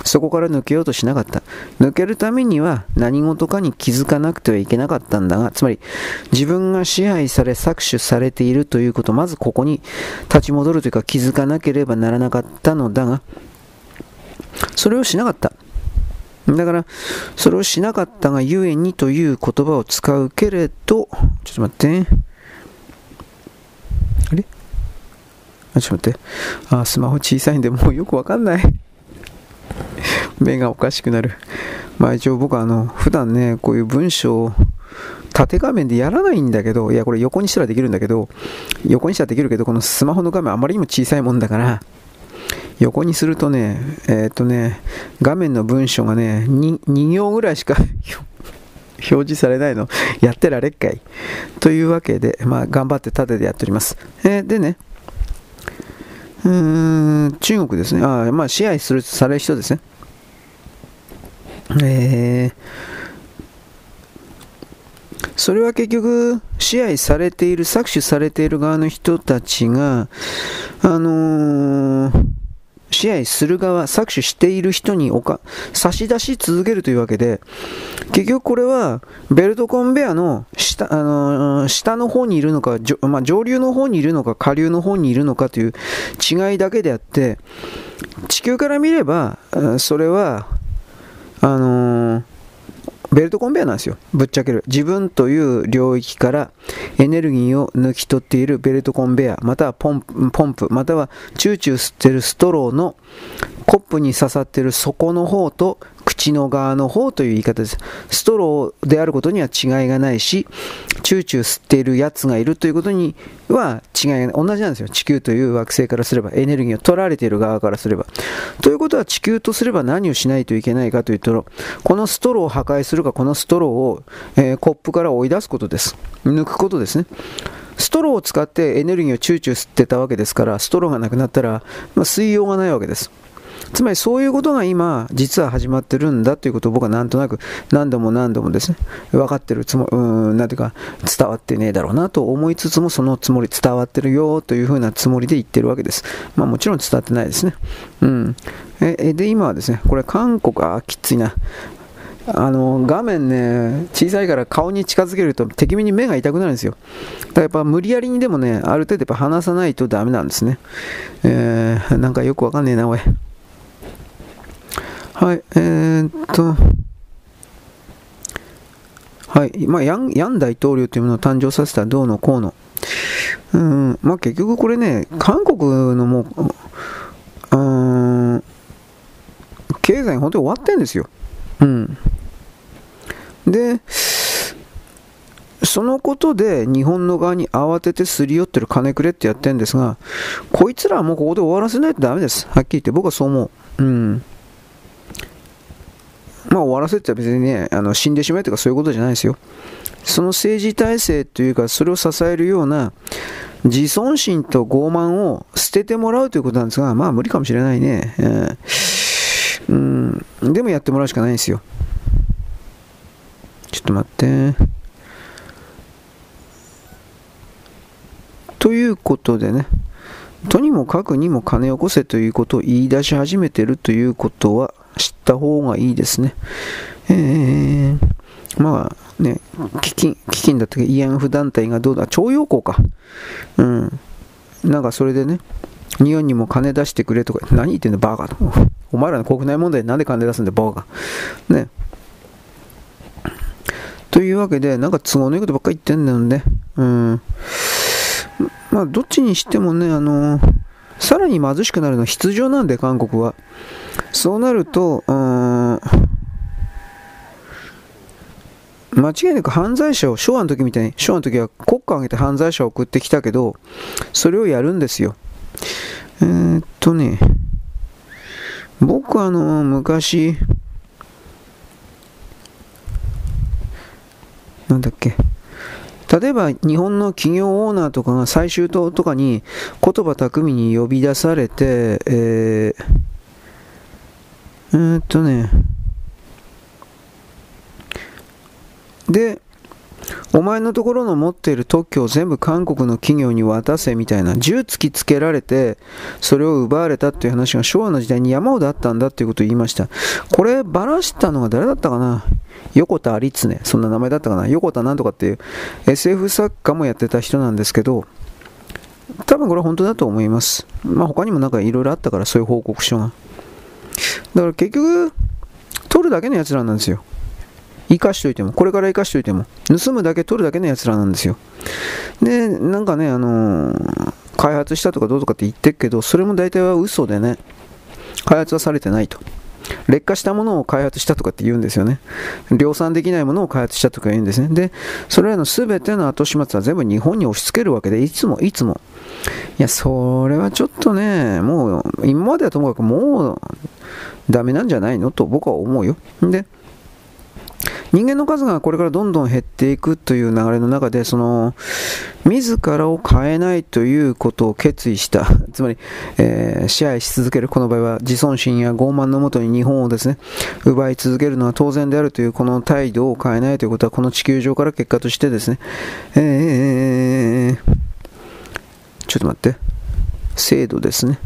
Speaker 1: そこから抜けようとしなかった。抜けるためには何事かに気づかなくてはいけなかったんだが、つまり自分が支配され搾取されているということ、まずここに立ち戻るというか気づかなければならなかったのだが、それをしなかった。だから、それをしなかったがゆえにという言葉を使うけれど、ちょっと待って。あれ？あ、ちょっと待って。あ、スマホ小さいんでもうよくわかんない。目がおかしくなる。まあ一応僕はあの、普段ね、こういう文章を縦画面でやらないんだけど、いやこれ横にしたらできるんだけど、横にしたらできるけど、このスマホの画面あまりにも小さいもんだから、横にするとね、えー、っとね、画面の文章がね、2, 2行ぐらいしか *laughs* 表示されないの、やってられっかい。というわけで、まあ、頑張って縦でやっております。えー、でね、うーん、中国ですね。あまあ、支配する、される人ですね。えー、それは結局、支配されている、搾取されている側の人たちが、あのー支配する側、搾取している人におか差し出し続けるというわけで、結局これはベルトコンベアの下,、あのー、下の方にいるのか、まあ、上流の方にいるのか、下流の方にいるのかという違いだけであって、地球から見れば、それは、あのーベルトコンベヤなんですよ。ぶっちゃける。自分という領域からエネルギーを抜き取っているベルトコンベヤ、またはポンポンプ、またはチューチュー吸ってるストローのコップに刺さってる底の方と口の側の方という言い方です。ストローであることには違いがないし、チューチュー吸っているやつがいるということには違いがない。同じなんですよ。地球という惑星からすれば、エネルギーを取られている側からすれば。ということは地球とすれば何をしないといけないかというと、このストローを破壊するか、このストローを、えー、コップから追い出すことです。抜くことですね。ストローを使ってエネルギーをチューチュー吸ってたわけですから、ストローがなくなったら、まあ、吸いようがないわけです。つまりそういうことが今、実は始まってるんだということを僕はなんとなく何度も何度もですね、分かってるつもり、うん、なんていうか、伝わってねえだろうなと思いつつも、そのつもり、伝わってるよというふうなつもりで言ってるわけです。まあもちろん伝わってないですね。うん。えで、今はですね、これ韓国、あ、きついな。あの画面ね、小さいから顔に近づけると敵目に目が痛くなるんですよ。だからやっぱ無理やりにでもね、ある程度やっぱ離さないとダメなんですね。えー、なんかよくわかんねえな、おい。はい、えー、っと、はい、まあヤン、ヤン大統領というものを誕生させたどうのこうの。うん、まあ結局これね、韓国のもう、うん、経済本当に終わってんですよ。うん。で、そのことで日本の側に慌ててすり寄ってる金くれってやってるんですが、こいつらはもうここで終わらせないとダメです。はっきり言って僕はそう思う。うん。まあ終わらせって別にね、あの死んでしまえとかそういうことじゃないですよ。その政治体制というか、それを支えるような自尊心と傲慢を捨ててもらうということなんですが、まあ無理かもしれないね。うん、でもやってもらうしかないんですよ。ちょっと待って。ということでね、とにもかくにも金を起こせということを言い出し始めてるということは知った方がいいですね。えー、まあね、基金、基金だったっけ、慰安婦団体がどうだ、徴用工か。うん。なんかそれでね、日本にも金出してくれとか、何言ってんだ、バカと。お前らの国内問題なんで金出すんだ、バカ。ね。というわけで、なんか都合のいいことばっかり言ってんだよね。うん。まあ、どっちにしてもね、あのさらに貧しくなるのは必要なんで、韓国は。そうなると、間違いなく犯罪者を、昭和の時みたいに、昭和の時は国家を挙げて犯罪者を送ってきたけど、それをやるんですよ。えー、っとね、僕あの、昔、なんだっけ、例えば日本の企業オーナーとかが最終党とかに言葉巧みに呼び出されて、えー、えー、っとね、で、お前のところの持っている特許を全部韓国の企業に渡せみたいな、銃突きつけられて、それを奪われたっていう話が昭和の時代に山ほどあったんだっていうことを言いました。これ、ばらしたのが誰だったかな？横田有常、そんな名前だったかな？横田なんとかっていう SF 作家もやってた人なんですけど、多分これは本当だと思います。まあ他にもなんかいろいろあったから、そういう報告書が。だから結局、取るだけのやつらなんですよ。生かしといても、これから生かしといても、盗むだけ取るだけのやつらなんですよ。で、なんかね、あのー、開発したとかどうとかって言ってるけど、それも大体は嘘でね、開発はされてないと。劣化したものを開発したとかって言うんですよね。量産できないものを開発したとか言うんですね。で、それらの全ての後始末は全部日本に押し付けるわけで、いつもいつも。いや、それはちょっとね、もう、今まではともかくもう、ダメなんじゃないのと僕は思うよ。で、人間の数がこれからどんどん減っていくという流れの中で、その、自らを変えないということを決意した、*laughs* つまり、えー、支配し続ける、この場合は自尊心や傲慢のもとに日本をですね、奪い続けるのは当然であるというこの態度を変えないということは、この地球上から結果としてですね、えー、ちょっと待って、制度ですね。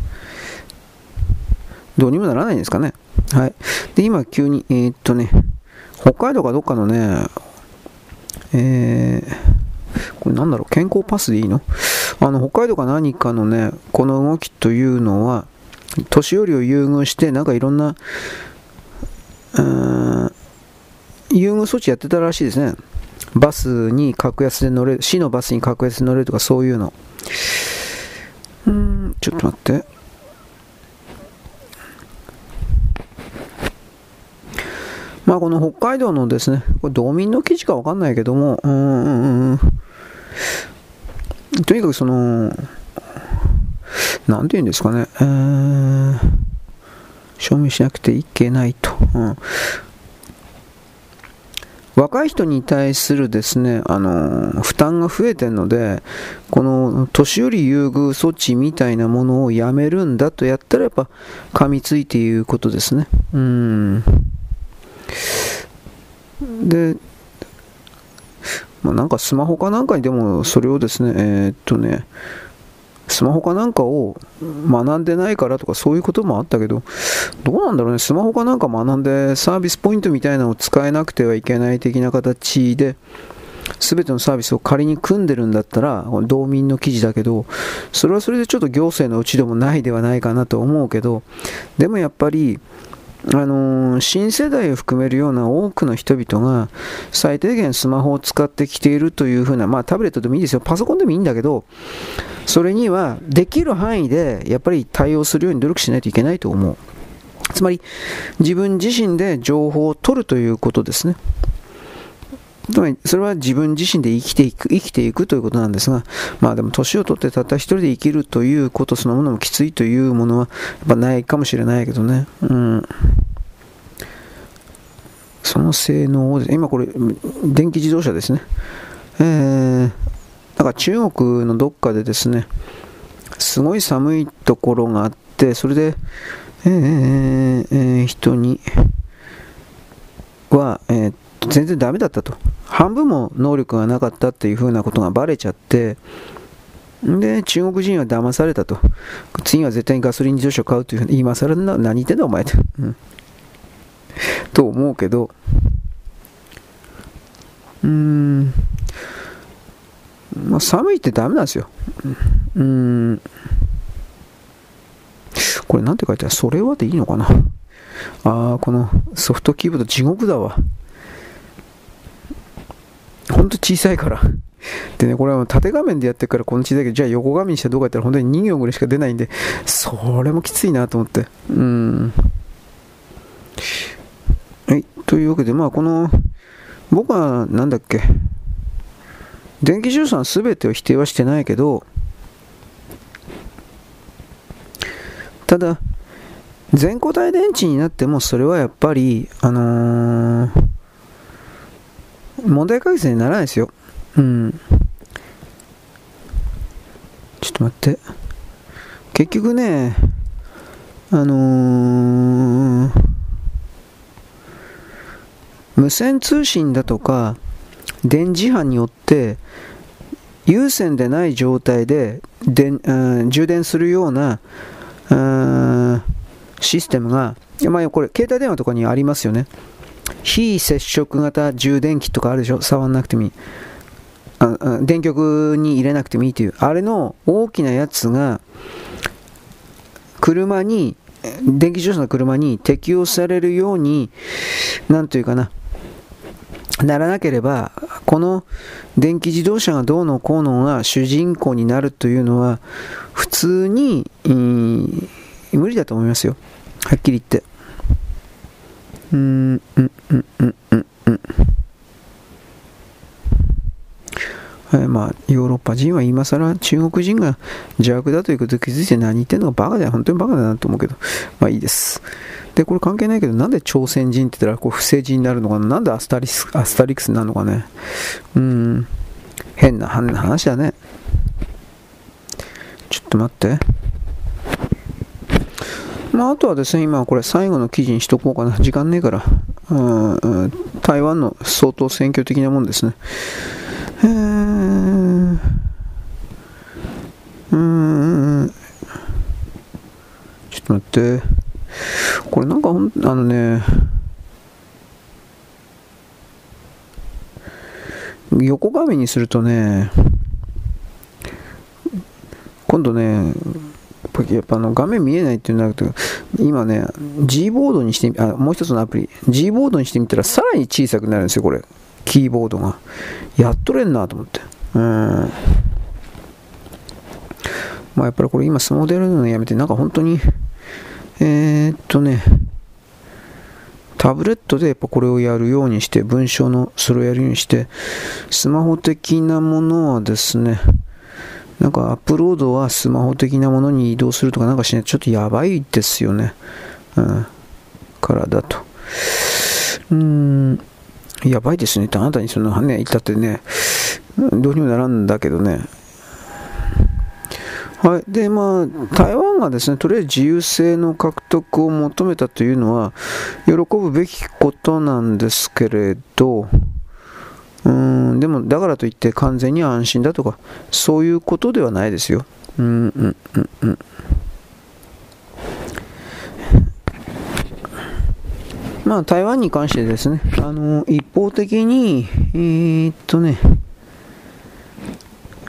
Speaker 1: どうにもならないんですかね。はい。で、今急に、えー、っとね、北海道かどっかのね、えー、これなんだろう、健康パスでいいの？あの、北海道か何かのね、この動きというのは、年寄りを優遇して、なんかいろんな、うーん、優遇措置やってたらしいですね。バスに格安で乗れる、市のバスに格安で乗れるとかそういうの。うん、ちょっと待って。まあこの北海道のですね、これ道民の記事かわかんないけども、うんうんうん、とにかくその、なんて言うんですかね、えー、証明しなくていけないと。うん若い人に対するですね、あの、負担が増えてるので、この年寄り優遇措置みたいなものをやめるんだとやったらやっぱ噛みついていうことですね。うん。で、まあ、なんかスマホかなんかにでもそれをですね、えー、っとね、スマホかなんかを学んでないからとかそういうこともあったけど、どうなんだろうね、スマホかなんか学んでサービスポイントみたいなのを使えなくてはいけない的な形で、全てのサービスを仮に組んでるんだったら、道民の記事だけど、それはそれでちょっと行政のうちでもないではないかなと思うけど、でもやっぱり、あのー、新世代を含めるような多くの人々が最低限スマホを使ってきているというふうな、まあタブレットでもいいですよ、パソコンでもいいんだけど、それにはできる範囲でやっぱり対応するように努力しないといけないと思う。つまり自分自身で情報を取るということですね。つまりそれは自分自身で生きていく、生きていくということなんですが、まあでも年を取ってたった一人で生きるということそのものもきついというものはやっぱないかもしれないけどね。うん。その性能を、今これ、電気自動車ですね。えー、なんか中国のどっかでですね、すごい寒いところがあって、それで、えーえー、人には、えー、全然ダメだったと。半分も能力がなかったっていうふうなことがバレちゃって、で、中国人は騙されたと。次は絶対にガソリン自動車を買うというふうに、今更な何言ってんだお前って。うん、と思うけど、うーん、まあ、寒いってダメなんですよ。うーん。これなんて書いてある？それはでいいのかな？ああ、このソフトキーボード地獄だわ。ほんと小さいから。でね、これは縦画面でやってるからこの小さいけど、じゃあ横画面にしてどうかやったら本当に2行ぐらいしか出ないんで、それもきついなと思って。うん。はい。というわけで、まあこの、僕はなんだっけ、電気充す全てを否定はしてないけど、ただ、全固体電池になってもそれはやっぱり、あのー、問題解決にならないですよ。うん。ちょっと待って。結局ね、あのー、無線通信だとか、電磁波によって有線でない状態で電、うん、充電するようなうんシステムが、まあ、これ携帯電話とかにありますよね非接触型充電器とかあるでしょ？触んなくてもいい。あ電極に入れなくてもいいという。あれの大きなやつが車に電気自動車の車に適用されるようになんというかな。ならなければ、この電気自動車がどうのこうのが主人公になるというのは、普通に、無理だと思いますよ。はっきり言って。うん、うん、うん、うん、うん、うん。はい、まあ、ヨーロッパ人は今更中国人が邪悪だということを気づいて何言ってんのかバカだよ。本当にバカだなと思うけど。まあいいです。で、これ関係ないけど、なんで朝鮮人って言ったらこう不正人になるのかななんでアスタリスアスタリクスになるのかねうん、変な話だね。ちょっと待って。まあ、あとはですね、今これ最後の記事にしとこうかな。時間ねえから。台湾の相当選挙的なもんですね。えー、うん、ちょっと待って。これなんかほん、あのね、横画面にするとね、今度ね、やっぱあの画面見えないっていうのなく今ね、G ボードにしてあ、もう一つのアプリ、G ボードにしてみたらさらに小さくなるんですよ、これ。キーボードが。やっとれんなと思って。うん。まあやっぱりこれ今スマホでやるのやめて、なんか本当に、えー、っとね、タブレットでやっぱこれをやるようにして、文章のそれをやるようにして、スマホ的なものはですね、なんかアップロードはスマホ的なものに移動するとかなんかしないとちょっとやばいですよね。うん。からだと。うーん。やばいですねってあなたにそのね、言ったってね、どうにもならんだけどね。はい。で、まあ、台湾がですね、とりあえず自由性の獲得を求めたというのは、喜ぶべきことなんですけれど、うん、でも、だからといって完全に安心だとか、そういうことではないですよ。うん、うん、うん、うん。まあ、台湾に関してですね、あの一方的に、えー、っとね、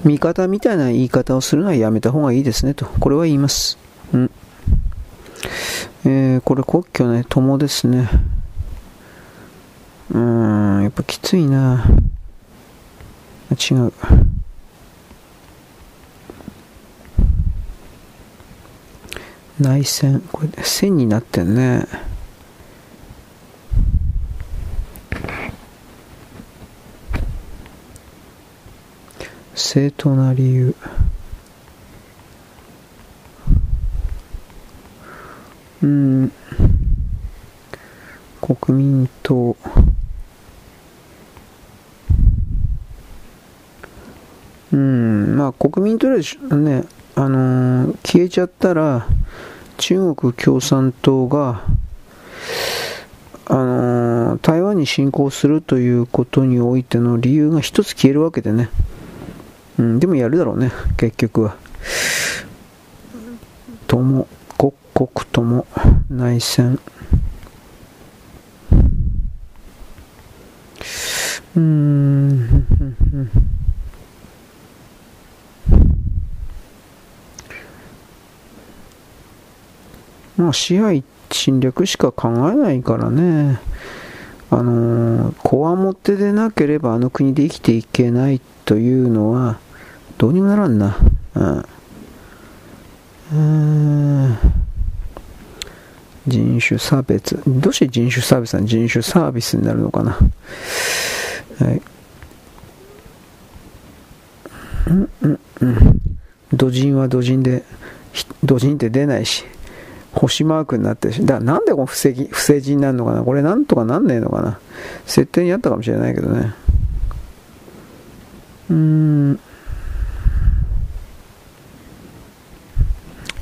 Speaker 1: 味方みたいな言い方をするのはやめた方がいいですねと、これは言います。うん。えー、これ国境ね、友ですね。うーん、やっぱきついな。違う。内戦、これ線になってんね。正当な理由うん国民党うんまあ国民党でねあのー、消えちゃったら中国共産党があのー、台湾に侵攻するということにおいての理由が一つ消えるわけでねうん、でもやるだろうね、結局は。とも、刻々とも内戦。うん。まあ、支配侵略しか考えないからね。あの、こわもてでなければあの国で生きていけないというのは、どうにもならんな。うん。うん人種差別。どうして人種差別は人種サービスになるのかな？はい。うんうんうん。土人は土人で、土人って出ないし、星マークになってるし、だからなんでこの不正不正人になるのかな？これなんとかなんねえのかな？設定にあったかもしれないけどね。うーん。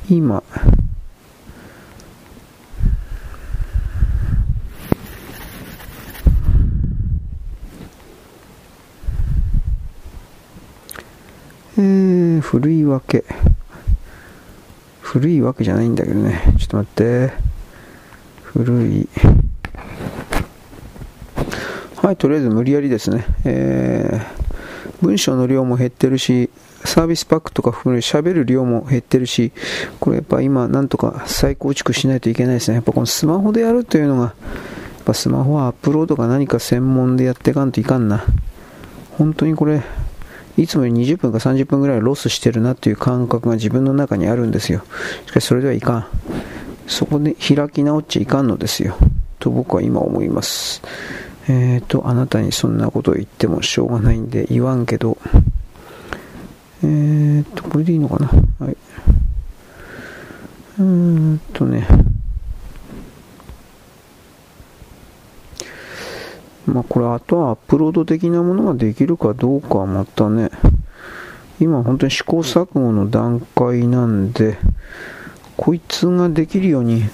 Speaker 1: 今えー、古いわけ。古いわけじゃないんだけどね。ちょっと待って。古い。はいとりあえず無理やりですね。えー、文章の量も減ってるしサービスパックとか含める喋る量も減ってるし、これやっぱ今なんとか再構築しないといけないですね。やっぱこのスマホでやるというのが、やっぱスマホはアップロードか何か専門でやっていかんといかんな。本当にこれ、いつもより20分か30分ぐらいロスしてるなっていう感覚が自分の中にあるんですよ。しかしそれではいかん。そこで開き直っちゃいかんのですよ。と僕は今思います。えっ、ー、と、あなたにそんなことを言ってもしょうがないんで言わんけど、えー、っと、これでいいのかなはい。うーんとね。まあこれあとはアップロード的なものができるかどうかはまたね、今本当に試行錯誤の段階なんで、こいつができるように、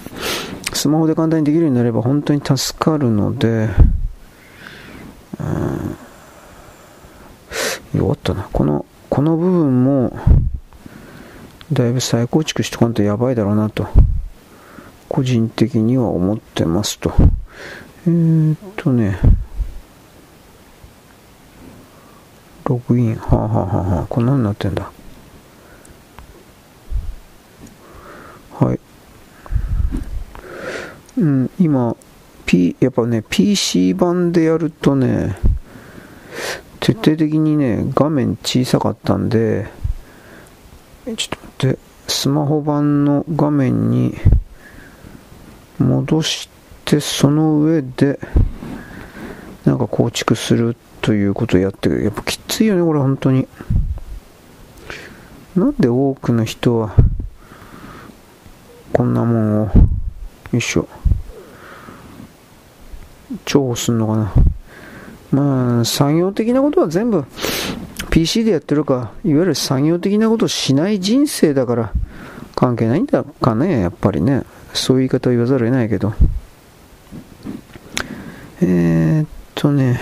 Speaker 1: スマホで簡単にできるようになれば本当に助かるので、うん、弱ったな。このこの部分もだいぶ再構築しとかんとやばいだろうなと個人的には思ってますとえー、っとね。ログイン。はあ、はあははあ、こんなになってんだ。はい。うん今 P やっぱね PC 版でやるとね徹底的にね、画面小さかったんで、ちょっと待って、スマホ版の画面に戻して、その上で、なんか構築するということをやってる。やっぱきついよね、これ本当に。なんで多くの人は、こんなもんを、よいしょ、重宝すんのかな。まあ、作業的なことは全部 PC でやってるか、いわゆる作業的なことをしない人生だから関係ないんだかね、やっぱりね。そういう言い方を言わざるを得ないけど。えー、っとね、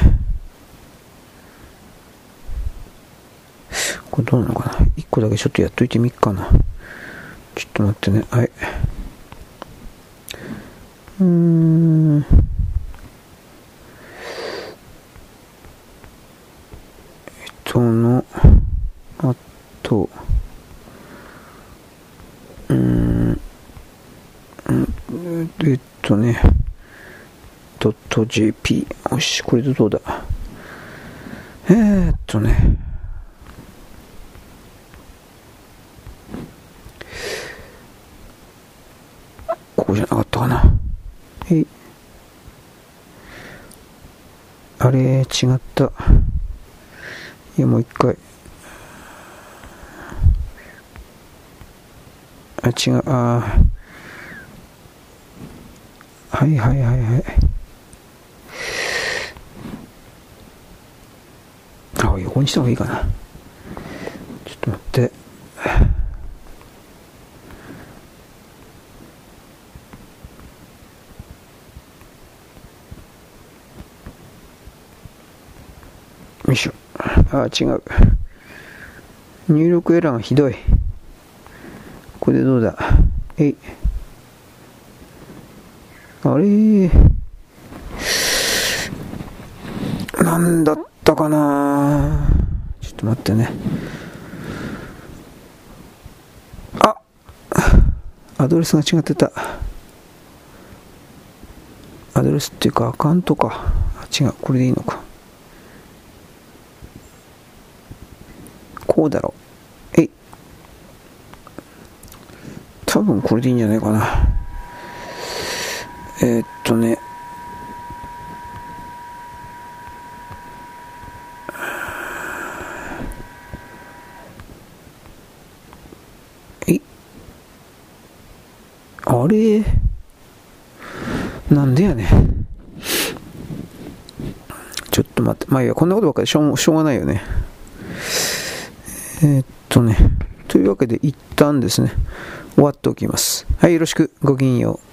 Speaker 1: これどうなのかな。1個だけちょっとやっといてみっかな。ちょっと待ってね。はい。うーん。人の、あと、うん、えっとね、.jp。よし、これでどうだ？えー、っとね、ここじゃなかったかな。え？あれ、違った。いや、もう一回。あ、違う、あはいはいはいはい。あ、横にした方がいいかな。ちょっと待って。よいしょ。あ、違う。入力エラーがひどい。これでどうだ？えい。あれなんだったかなちょっと待ってね。あアドレスが違ってた。アドレスっていうかアカウントか。違う、これでいいのか。こうだろう。えい。多分これでいいんじゃないかな。えー、っとね。あれ？なんでやねちょっと待って。まあいいや、こんなことばっかりしょうしょうがないよね。えー、っとね。というわけで一旦ですね、終わっておきます。はい、よろしく。ごきげんよう。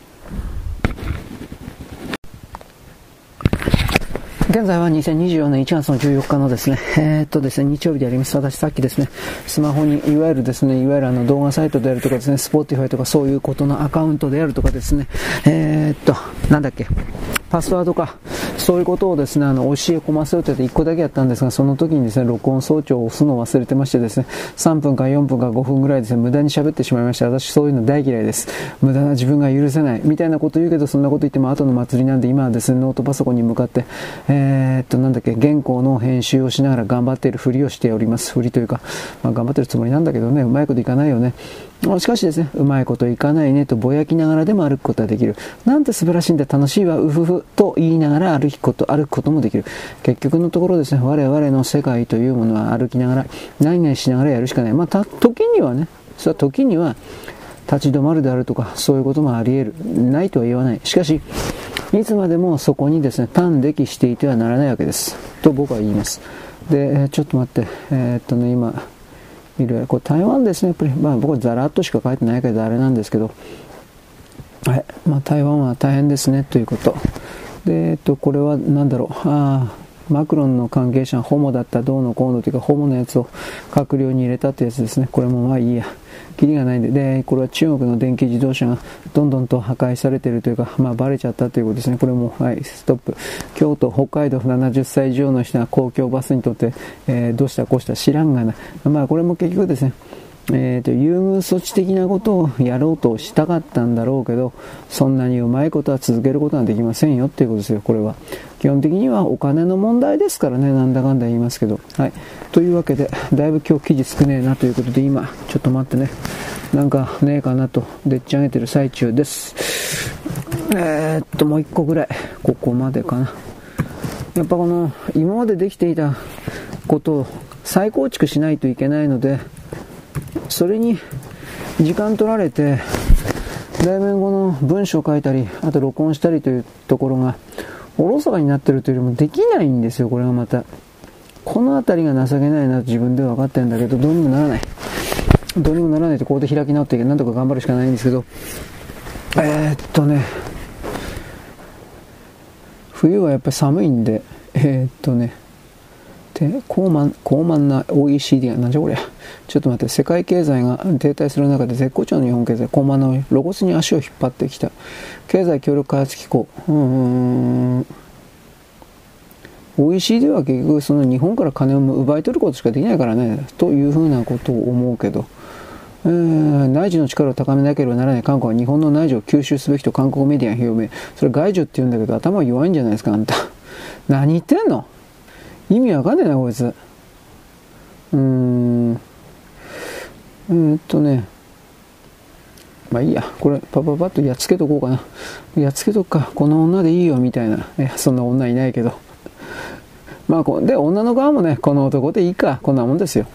Speaker 1: 現在は2024年1月の14日のですね、えー、っとですね、日曜日であります。私さっきですね、スマホにいわゆるですね、いわゆるあの動画サイトであるとかですね、 Spotify とかそういうことのアカウントであるとかですね、えー、っと、なんだっけ、パスワードか、そういうことをですね、あの、教え込ませようとって1個だけやったんですが、その時にですね、録音装置を押すのを忘れてましてですね、3分か4分か5分ぐらいですね、無駄に喋ってしまいました。私そういうの大嫌いです。無駄な自分が許せない。みたいなこと言うけど、そんなこと言っても後の祭りなんで、今はですね、ノートパソコンに向かって、えー、っと、なんだっけ、原稿の編集をしながら頑張っているふりをしております。ふりというか、まあ、頑張ってるつもりなんだけどね、うまいこといかないよね。しかしですね、うまいこといかないねとぼやきながらでも歩くことができる。なんて素晴らしいんだ、楽しいわ、うふふと言いながら歩くこと、歩くこともできる。結局のところですね、我々の世界というものは歩きながら、何々しながらやるしかない。まあ、た、時にはね、それは時には、立ち止まるであるとか、そういうこともあり得る。ないとは言わない。しかし、いつまでもそこにですね、端的していてはならないわけです。と僕は言います。で、ちょっと待って、えー、っとね、今、いろいろこれ台湾ですね、やっぱり、まあ、僕はざらっとしか書いてないけどあれなんですけど、はいまあ、台湾は大変ですねということ。で、えっと、これは何だろう、あマクロンの関係者ホモだったどうのこうのというか、ホモのやつを閣僚に入れたってやつですね。これもまあいいや。キリがないんで、で、これは中国の電気自動車がどんどんと破壊されているというか、まあバレちゃったということですね。これも、はい、ストップ。京都、北海道70歳以上の人が公共バスにとって、えー、どうしたこうした知らんがな。まあこれも結局ですね、えーと、優遇措置的なことをやろうとしたかったんだろうけど、そんなにうまいことは続けることはできませんよっていうことですよ、これは。基本的にはお金の問題ですからね、なんだかんだ言いますけど。はい。というわけで、だいぶ今日記事少ねえなということで、今、ちょっと待ってね、なんかねえかなと、でっち上げてる最中です。えー、っと、もう一個ぐらい、ここまでかな。やっぱこの、今までできていたことを再構築しないといけないので、それに時間取られて、だいぶこの文章書いたり、あと録音したりというところがおろそかになってるというよりもできないんですよ、これがまた。この辺りが情けないなと自分では分かってるんだけど、どうにもならない。どうにもならないとここで開き直ってなんとか頑張るしかないんですけど、えー、っとね、冬はやっぱり寒いんで、えー、っとね、で高慢高慢な OECD がなんじゃこりゃ。ちょっと待って世界経済が停滞する中で絶好調の日本経済高慢な露骨に足を引っ張ってきた。経済協力開発機構。うん。OECD は結局その日本から金を奪い取ることしかできないからね。というふうなことを思うけど、えー、内需の力を高めなければならない韓国は日本の内需を吸収すべきと韓国メディアが表明。それ外需って言うんだけど頭弱いんじゃないですかあんた。何言ってんの？意味わかんねえなこいつ。うーん。えー、っとね。まあいいや。これパパパッとやっつけとこうかな。やっつけとくか。この女でいいよみたいな。いやそんな女いないけど。まあ、で、女の側もね、この男でいいか、こんなもんですよ。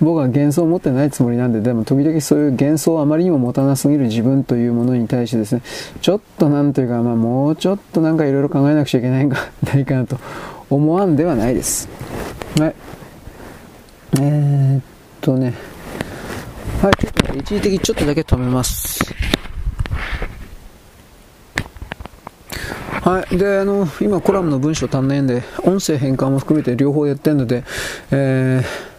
Speaker 1: 僕は幻想を持ってないつもりなんで、でも時々そういう幻想をあまりにも持たなすぎる自分というものに対してですね、ちょっとなんというか、まあもうちょっとなんかいろいろ考えなくちゃいけないんか、*laughs* ないかなと思わんではないです。はい。えー、っとね、はい、ちょっと一時的ちょっとだけ止めます。はい。で、あの、今コラムの文章足んないんで、音声変換も含めて両方やってるので、えー、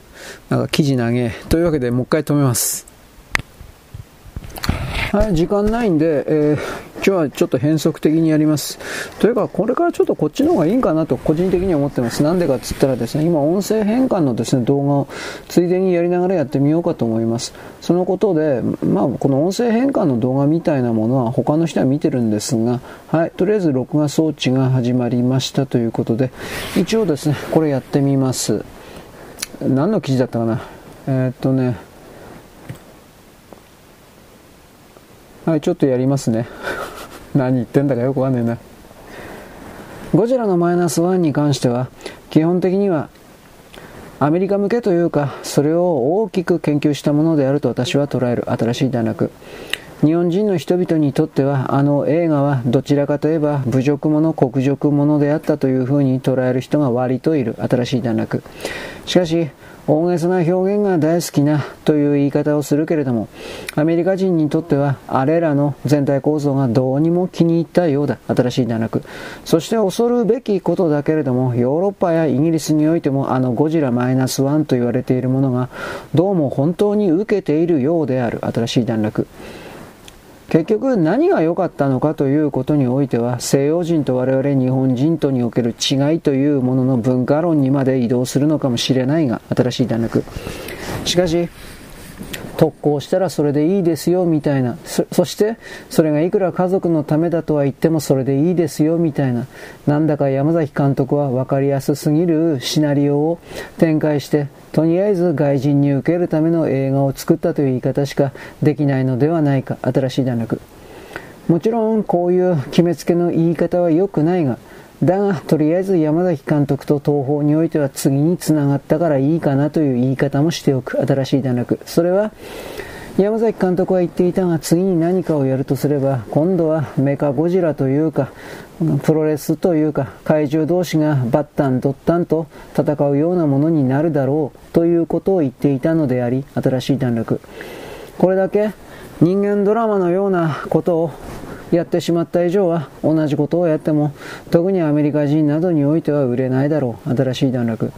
Speaker 1: なんか記事投げ。というわけで、もう一回止めます。はい、時間ないんで、えー今日はちょっと変則的にやります。というか、これからちょっとこっちの方がいいんかなと個人的には思ってます。なんでかっつったらですね、今音声変換のですね、動画をついでにやりながらやってみようかと思います。そのことで、まあ、この音声変換の動画みたいなものは他の人は見てるんですが、はい、とりあえず録画装置が始まりましたということで、一応ですね、これやってみます。何の記事だったかな？えー、っとね、はい、ちょっとやりますね。*laughs* 何言ってんだかよくわかんねえな。ゴジラのマイナスワンに関しては、基本的にはアメリカ向けというか、それを大きく研究したものであると私は捉える新しい段落。日本人の人々にとってはあの映画はどちらかといえば侮辱者、国辱者であったというふうに捉える人が割といる新しい段落。しかし、大げさな表現が大好きなという言い方をするけれども、アメリカ人にとっては、あれらの全体構造がどうにも気に入ったようだ。新しい段落。そして恐るべきことだけれども、ヨーロッパやイギリスにおいても、あのゴジラマイナスワンと言われているものが、どうも本当に受けているようである。新しい段落。結局何が良かったのかということにおいては西洋人と我々日本人とにおける違いというものの文化論にまで移動するのかもしれないが新しい段落。しかし特攻したらそれでいいですよみたいな。そしてそれがいくら家族のためだとは言ってもそれでいいですよみたいな。なんだか山崎監督は分かりやすすぎるシナリオを展開してとりあえず外人に受けるための映画を作ったという言い方しかできないのではないか。新しい段落。もちろんこういう決めつけの言い方は良くないがだが、とりあえず山崎監督と東宝においては次につながったからいいかなという言い方もしておく。新しい段落。それは、山崎監督は言っていたが、次に何かをやるとすれば、今度はメカゴジラというか、プロレスというか、怪獣同士がバッタンドッタンと戦うようなものになるだろうということを言っていたのであり、新しい段落。これだけ人間ドラマのようなことをやってしまった以上は同じことをやっても特にアメリカ人などにおいては売れないだろう新しい段落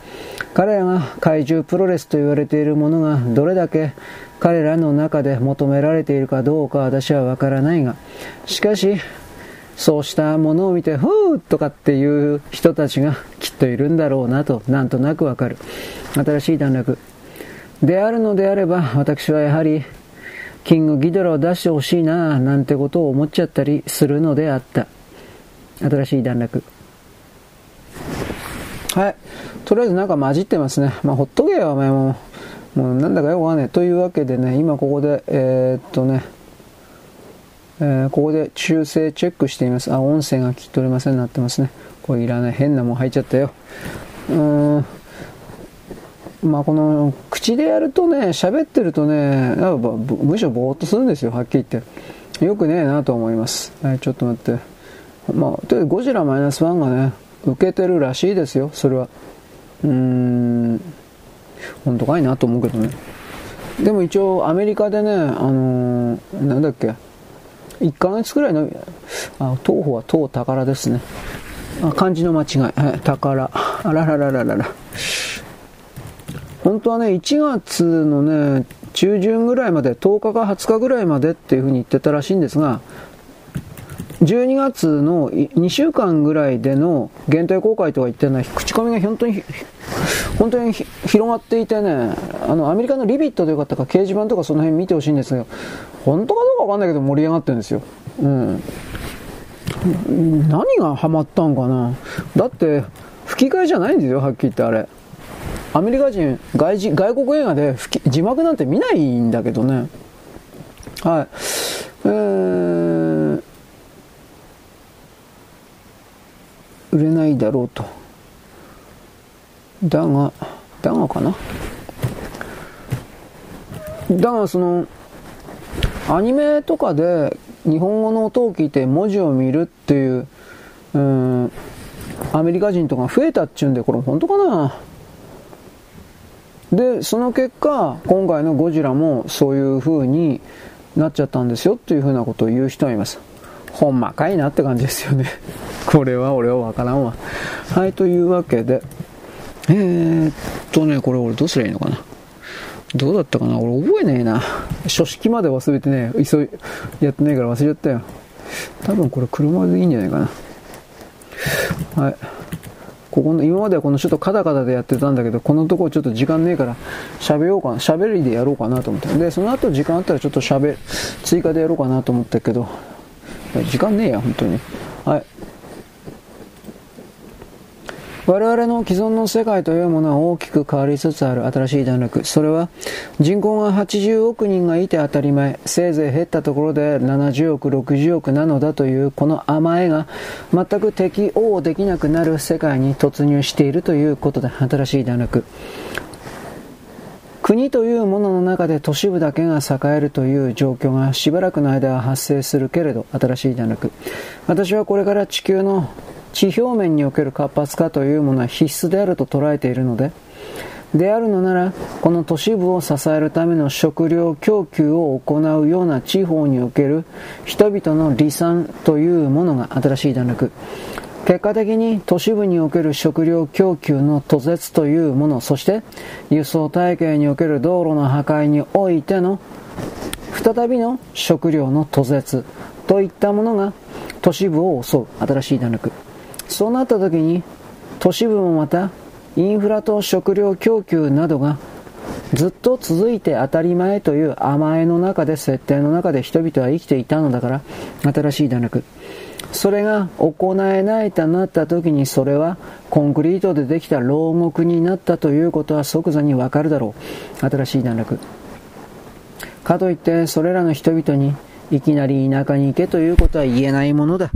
Speaker 1: 彼らが怪獣プロレスと言われているものがどれだけ彼らの中で求められているかどうか私はわからないがしかしそうしたものを見て、ふーとかっていう人たちがきっといるんだろうなと、なんとなくわかる。新しい段落。であるのであれば、私はやはりキングギドラを出してほしいななんてことを思っちゃったりするのであった。新しい段落。はい。とりあえずなんか混じってますね。まあ、ほっとけよ、お前も。もうなんだかよくわかんない。というわけでね、今ここで、えー、っとね、えー、ここで修正チェックしています。あ、音声が聞き取れませんなってますね。これいらない。変なもん入っちゃったよ。うーん。まあ、この口でやるとね、喋ってるとね、むしろぼーっとするんですよ、はっきり言って。よくねえなと思います。はい、ちょっと待って。まあ、とゴジラマイナスワンがね、受けてるらしいですよ、それは。うーん、本当かいなと思うけどね。でも一応アメリカでね、あのー、なんだっけ、1ヶ月くらいの、あ、東方は東宝ですね。あ漢字の間違い。はい、宝。あらららららら。本当はね、1月のね、中旬ぐらいまで、10日か20日ぐらいまでっていうふうに言ってたらしいんですが、12月の2週間ぐらいでの限定公開とか言ってるのは、口コミが本当に、本当に広がっていてね、あの、アメリカのリビットでよかったか、掲示板とかその辺見てほしいんですが、本当かどうかわかんないけど盛り上がってるんですよ。うん。何がハマったんかなだって、吹き替えじゃないんですよ、はっきり言ってあれ。アメリカ人、外人、外国映画で字幕なんて見ないんだけどね。はい。えー、売れないだろうと。だが、だがかな。だが、その、アニメとかで日本語の音を聞いて文字を見るっていう、うん、アメリカ人とか増えたっちゅうんで、これ本当かな？で、その結果、今回のゴジラもそういう風になっちゃったんですよっていう風なことを言う人はいます。ほんまかいなって感じですよね。*laughs* これは俺はわからんわ。はい、というわけで、えー、っとね、これ俺どうすりゃいいのかな。どうだったかな俺覚えねえな。書式まで忘れてね、急い、やってねえから忘れちゃったよ。多分これ車でいいんじゃないかな。はい。ここの、今まではこのちょっとカタカタでやってたんだけど、このとこちょっと時間ねえから、喋ようかな、喋りでやろうかなと思って。で、その後時間あったらちょっと喋、追加でやろうかなと思ったけど、時間ねえや、本当に。はい。我々の既存の世界というものは大きく変わりつつある新しい段落。それは人口が80億人がいて当たり前。せいぜい減ったところで70億、60億なのだというこの甘えが全く適応できなくなる世界に突入しているということで新しい段落。国というものの中で都市部だけが栄えるという状況がしばらくの間は発生するけれど新しい段落私はこれから地球の地表面における活発化というものは必須であると捉えているので、であるのなら、この都市部を支えるための食料供給を行うような地方における人々の離散というものが新しい段落。結果的に都市部における食料供給の途絶というもの、そして輸送体系における道路の破壊においての再びの食料の途絶といったものが都市部を襲う新しい段落。そうなった時に都市部もまたインフラと食料供給などがずっと続いて当たり前という甘えの中で設定の中で人々は生きていたのだから新しい段落それが行えないとなった時にそれはコンクリートでできた牢獄になったということは即座にわかるだろう。新しい段落かといってそれらの人々にいきなり田舎に行けということは言えないものだ。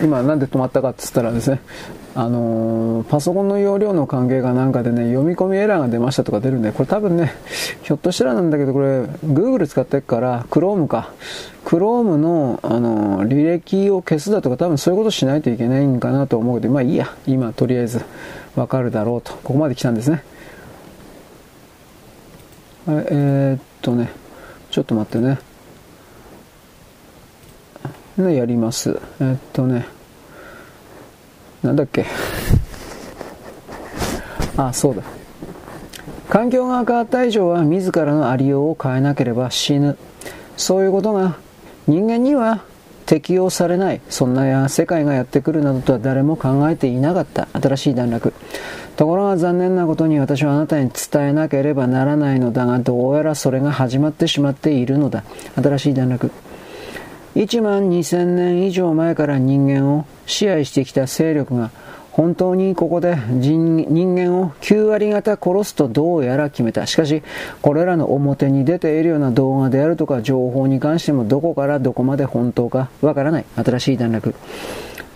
Speaker 1: 今なんで止まったかっつったらですね、あのー、パソコンの容量の関係がなんかでね、読み込みエラーが出ましたとか出るんで、これ多分ね、ひょっとしたらなんだけど、これ、Google 使ってっから、Chrome か。Chrome の、あのー、履歴を消すだとか、多分そういうことしないといけないんかなと思うけど、まあいいや。今、とりあえず、わかるだろうと。ここまで来たんですね。えー、っとね、ちょっと待ってね。ね、やります。えっとね、なんだっけ。あ、そうだ。環境が変わった以上は自らのありようを変えなければ死ぬ。そういうことが人間には適用されない。そんな世界がやってくるなどとは誰も考えていなかった。新しい段落。ところが残念なことに私はあなたに伝えなければならないのだが、どうやらそれが始まってしまっているのだ。新しい段落。1万2000年以上前から人間を支配してきた勢力が本当にここで人間を9割方殺すとどうやら決めた。しかし、これらの表に出ているような動画であるとか情報に関してもどこからどこまで本当かわからない。新しい段落。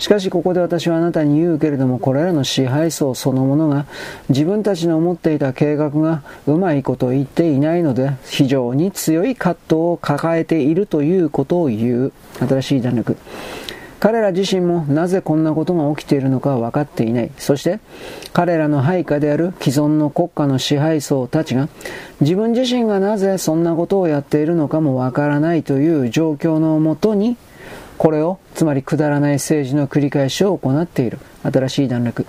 Speaker 1: しかしここで私はあなたに言うけれども、これらの支配層そのものが自分たちの思っていた計画がうまいこと言っていないので、非常に強い葛藤を抱えているということを言う。新しい段落。彼ら自身もなぜこんなことが起きているのか分かっていない。そして、彼らの配下である既存の国家の支配層たちが、自分自身がなぜそんなことをやっているのかも分からないという状況のもとに、これを、つまりくだらない政治の繰り返しを行っている。新しい段落。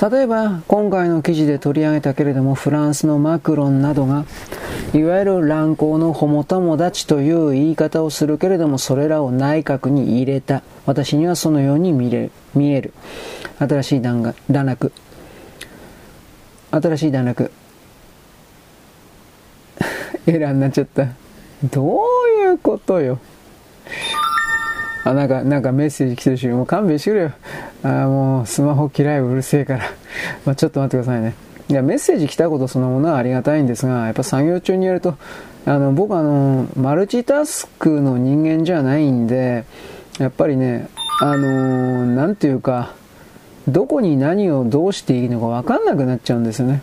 Speaker 1: 例えば、今回の記事で取り上げたけれども、フランスのマクロンなどが、いわゆる乱行のホモ友達という言い方をするけれども、それらを内閣に入れた。私にはそのように見れ見える。新しい段が段落。新しい段落。*laughs* エラーになっちゃった。どういうことよ。あ、なんか、なんかメッセージ来てるし、もう勘弁してくれよ。あ、もうスマホ嫌いうるせえから。*laughs* まあちょっと待ってくださいね。いや、メッセージ来たことそのものはありがたいんですが、やっぱ作業中にやると、あの、僕あの、マルチタスクの人間じゃないんで、やっぱりね、あのなんていうか、どこに何をどうしていいのか分かんなくなっちゃうんですよね。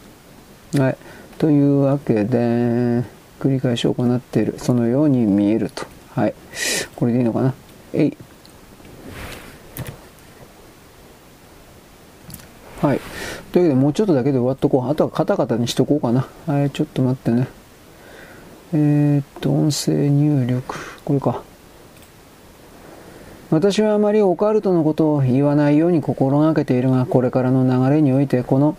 Speaker 1: はい。というわけで、繰り返し行っている。そのように見えると。はい。これでいいのかな？えい。はい。というわけで、もうちょっとだけで終わっとこう。あとはカタカタにしとこうかな。はい、ちょっと待ってね。えー、っと、音声入力。これか。私はあまりオカルトのことを言わないように心がけているが、これからの流れにおいて、この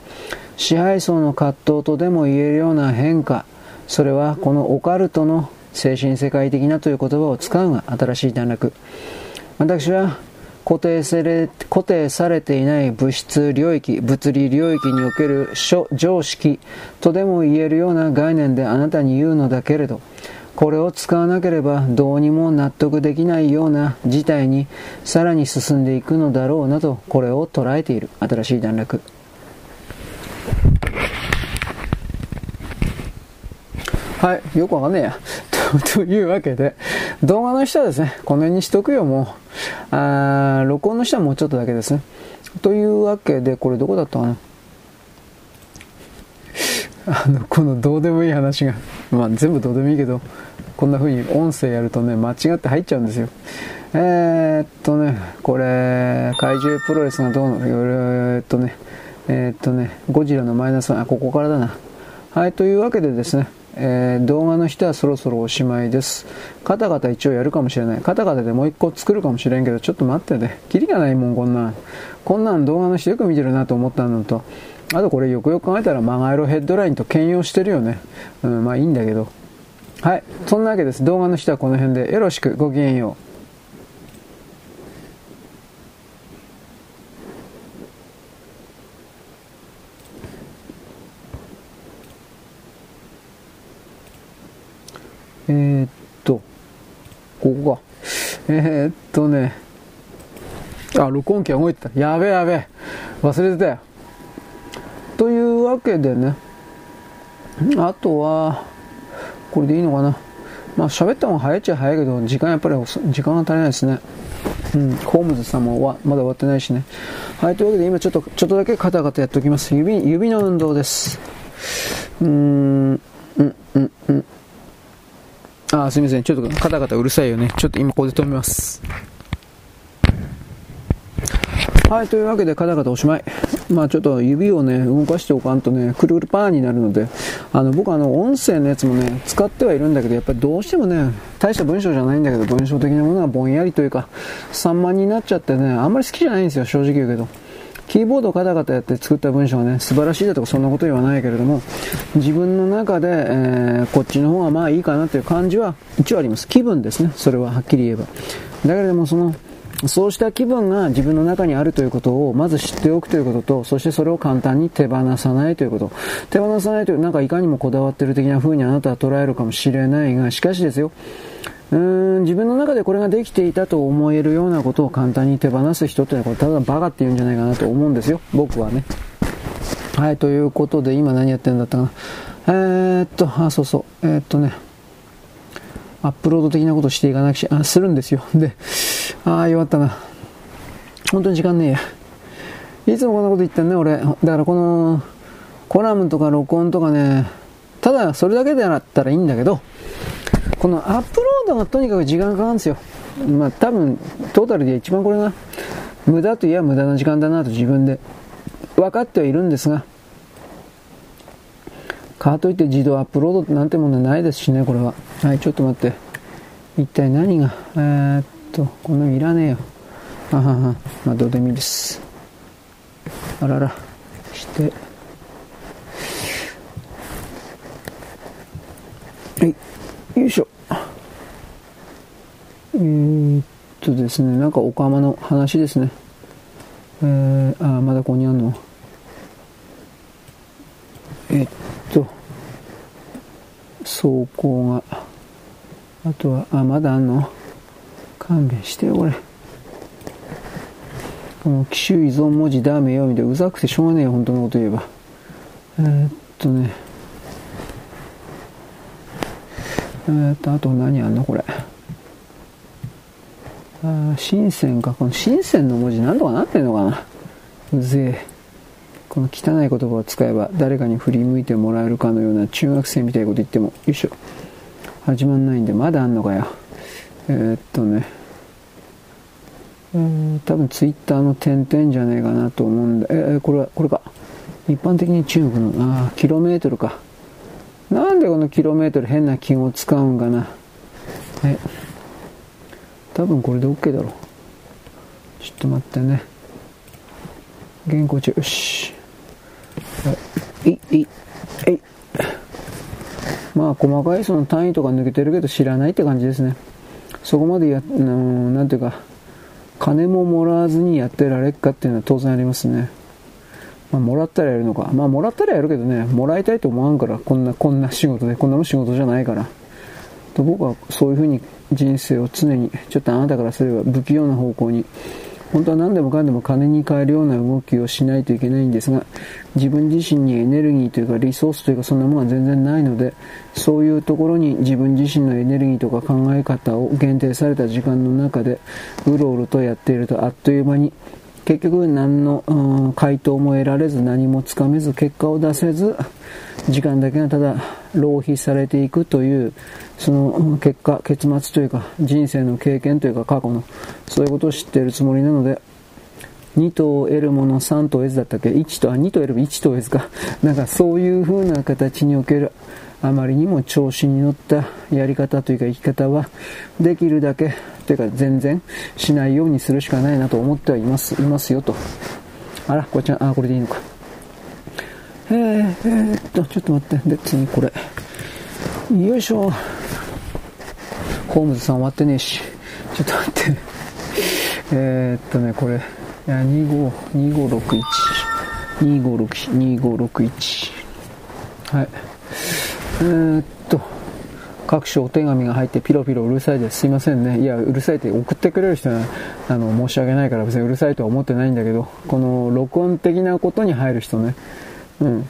Speaker 1: 支配層の葛藤とでも言えるような変化、それはこのオカルトの精神世界的なという言葉を使うが新しい段落。私は固定され固定されていない物質領域、物理領域における諸常識とでも言えるような概念であなたに言うのだけれど、これを使わなければどうにも納得できないような事態にさらに進んでいくのだろうなとこれを捉えている新しい段落。はい、よくわかんねえや。*laughs* というわけで、動画の人はですね、この辺にしとくよ、もう。あ録音の人はもうちょっとだけですね。というわけで、これどこだったかな *laughs* あの、このどうでもいい話が、まあ全部どうでもいいけど、こんな風に音声やるとね、間違って入っちゃうんですよ。えー、っとね、これ、怪獣プロレスがどうの、えー、っとね、えー、っとね、ゴジラのマイナス1、あ、ここからだな。はい、というわけでですね、えー、動画の人はそろそろおしまいです。カタカタ一応やるかもしれない。カタカタでもう一個作るかもしれんけど、ちょっと待ってね。キリがないもん、こんなん。こんなん動画の人よく見てるなと思ったのと、あとこれよくよく考えたらマガエロヘッドラインと兼用してるよね。うん、まあいいんだけど。はい。そんなわけです。動画の人はこの辺でよろしくごきげんよう。えー、っと、ここか。えー、っとね、あ、録音機が動いてた。やべやべ。忘れてたよ。というわけでね、あとは、これでいいのかな。まあ喋った方が早いっちゃ早いけど、時間やっぱり時間が足りないですね。うん、ホームズさんもまだ終わってないしね。はい、というわけで今ちょっと、ちょっとだけカタカタやっておきます。指、指の運動です。うーん、うん、うん、うん。あ、すみません。ちょっとカタカタうるさいよね。ちょっと今ここで止めます。はい、というわけでカタカタおしまい。まあちょっと指をね、動かしておかんとね、くるくるパーになるので、あの、僕あの、音声のやつもね、使ってはいるんだけど、やっぱりどうしてもね、大した文章じゃないんだけど、文章的なものがぼんやりというか、散漫になっちゃってね、あんまり好きじゃないんですよ、正直言うけど。キーボードをカタカタやって作った文章はね、素晴らしいだとかそんなこと言わないけれども、自分の中で、えー、こっちの方がまあいいかなという感じは一応あります。気分ですね。それははっきり言えば。だけれどもその、そうした気分が自分の中にあるということをまず知っておくということと、そしてそれを簡単に手放さないということ。手放さないという、なんかいかにもこだわってる的な風にあなたは捉えるかもしれないが、しかしですよ、うん自分の中でこれができていたと思えるようなことを簡単に手放す人っていうのはこれただバカって言うんじゃないかなと思うんですよ。僕はね。はい、ということで今何やってるんだったかな。えー、っと、あ、そうそう。えー、っとね。アップロード的なことしていかなくちゃ、あ、するんですよ。で、ああ、弱ったな。本当に時間ねえや。いつもこんなこと言ってんね、俺。だからこの、コラムとか録音とかね、ただそれだけであったらいいんだけど、このアップロードがとにかく時間かかるんですよ。まあ多分、トータルで一番これが、無駄といえば無駄な時間だなと自分で分かってはいるんですが、かといって自動アップロードなんてものはないですしね、これは。はい、ちょっと待って。一体何が、えー、っと、このいらねえよ。あはは、まあどうでもいいです。あらら、して、はい、よいしょ。えー、っとですね、なんかオカマの話ですね。えー、あ、まだここにあるの？えっと、走行が、あとは、あ、まだあんの？勘弁してよ、これ。この機種依存文字ダメよ、みたいな、うざくてしょうがねえよ、本当のこと言えば。えー、っとね、え、っと、あと何あんの、これ。あ深センか。この深センの文字なんとかなってんのかなうぜえ。この汚い言葉を使えば誰かに振り向いてもらえるかのような中学生みたいなこと言っても、よいしょ。始まんないんで、まだあんのかよ。えー、っとね。えー、多分ツイッターの点々じゃねえかなと思うんだ。えー、これは、これか。一般的に中国の、ああ、キロメートルか。なんでこのキロメートル変な記号を使うんかな。え多分これで OK だろう。ちょっと待ってね。原稿中よし。はいいい。まあ細かいその単位とか抜けてるけど知らないって感じですね。そこまでやなんていうか金ももらわずにやってられっかっていうのは当然ありますね。まあ、もらったらやるのか。まあ、もらったらやるけどね、もらいたいと思わんから、こんな、こんな仕事で、こんなの仕事じゃないから。と僕はそういうふうに人生を常にちょっとあなたからすれば不器用な方向に本当は何でもかんでも金に変えるような動きをしないといけないんですが自分自身にエネルギーというかリソースというかそんなものが全然ないのでそういうところに自分自身のエネルギーとか考え方を限定された時間の中でうろうろとやっているとあっという間に結局何の、回答も得られず何もつかめず結果を出せず時間だけがただ浪費されていくというその結果結末というか人生の経験というか過去のそういうことを知っているつもりなので2と得るもの3と得ずだったっけ？1とあ2と得る1と得ずか。なんかそういう風な形におけるあまりにも調子に乗ったやり方というか生き方はできるだけというか全然しないようにするしかないなと思ってはいますいますよと。あらこっちあこれでいいのか。えー、えー、っとちょっと待って。で次これ。よいしょ。ホームズさん終わってねえし。ちょっと待って。えー、っとねこれ。いや252561 2561はい。ー、っと、各種お手紙が入ってピロピロうるさいです。すいませんね。いや、うるさいって送ってくれる人は、あの、申し訳ないから別にうるさいとは思ってないんだけど、この録音的なことに入る人ね。うん。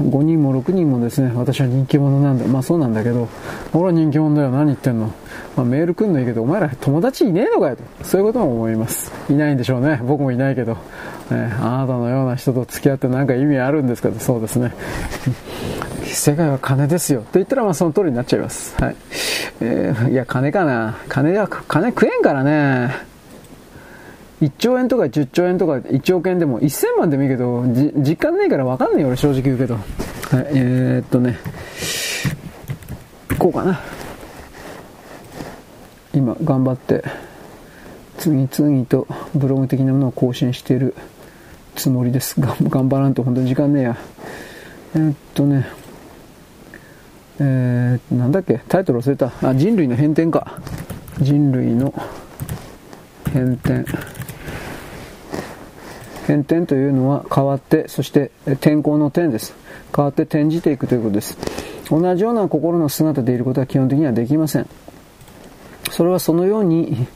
Speaker 1: 5人も6人もですね、私は人気者なんだ。まあそうなんだけど、俺は人気者だよ。何言ってんの？まあ、メール来んのいいけど、お前ら友達いねえのかよと。そういうことも思います。いないんでしょうね。僕もいないけど。ね、あなたのような人と付き合って何か意味あるんですか？と。そうですね。世界は金ですよ。と言ったらまあその通りになっちゃいます。はい。えー、いや、金かな。金は、金食えんからね。1兆円とか10兆円とか1億円でも1000万でもいいけど、実感ないから分かんないよ、俺正直言うけど。はい、えー、っとね、こうかな。今、頑張って、次々とブログ的なものを更新しているつもりです。頑張らんと本当に時間ねえや。えー、っとね、えー、なんだっけ、タイトル忘れた。あ、人類の変転か。人類の変転。変転というのは変わって、そして天候の点です。変わって転じていくということです。同じような心の姿でいることは基本的にはできません。それはそのように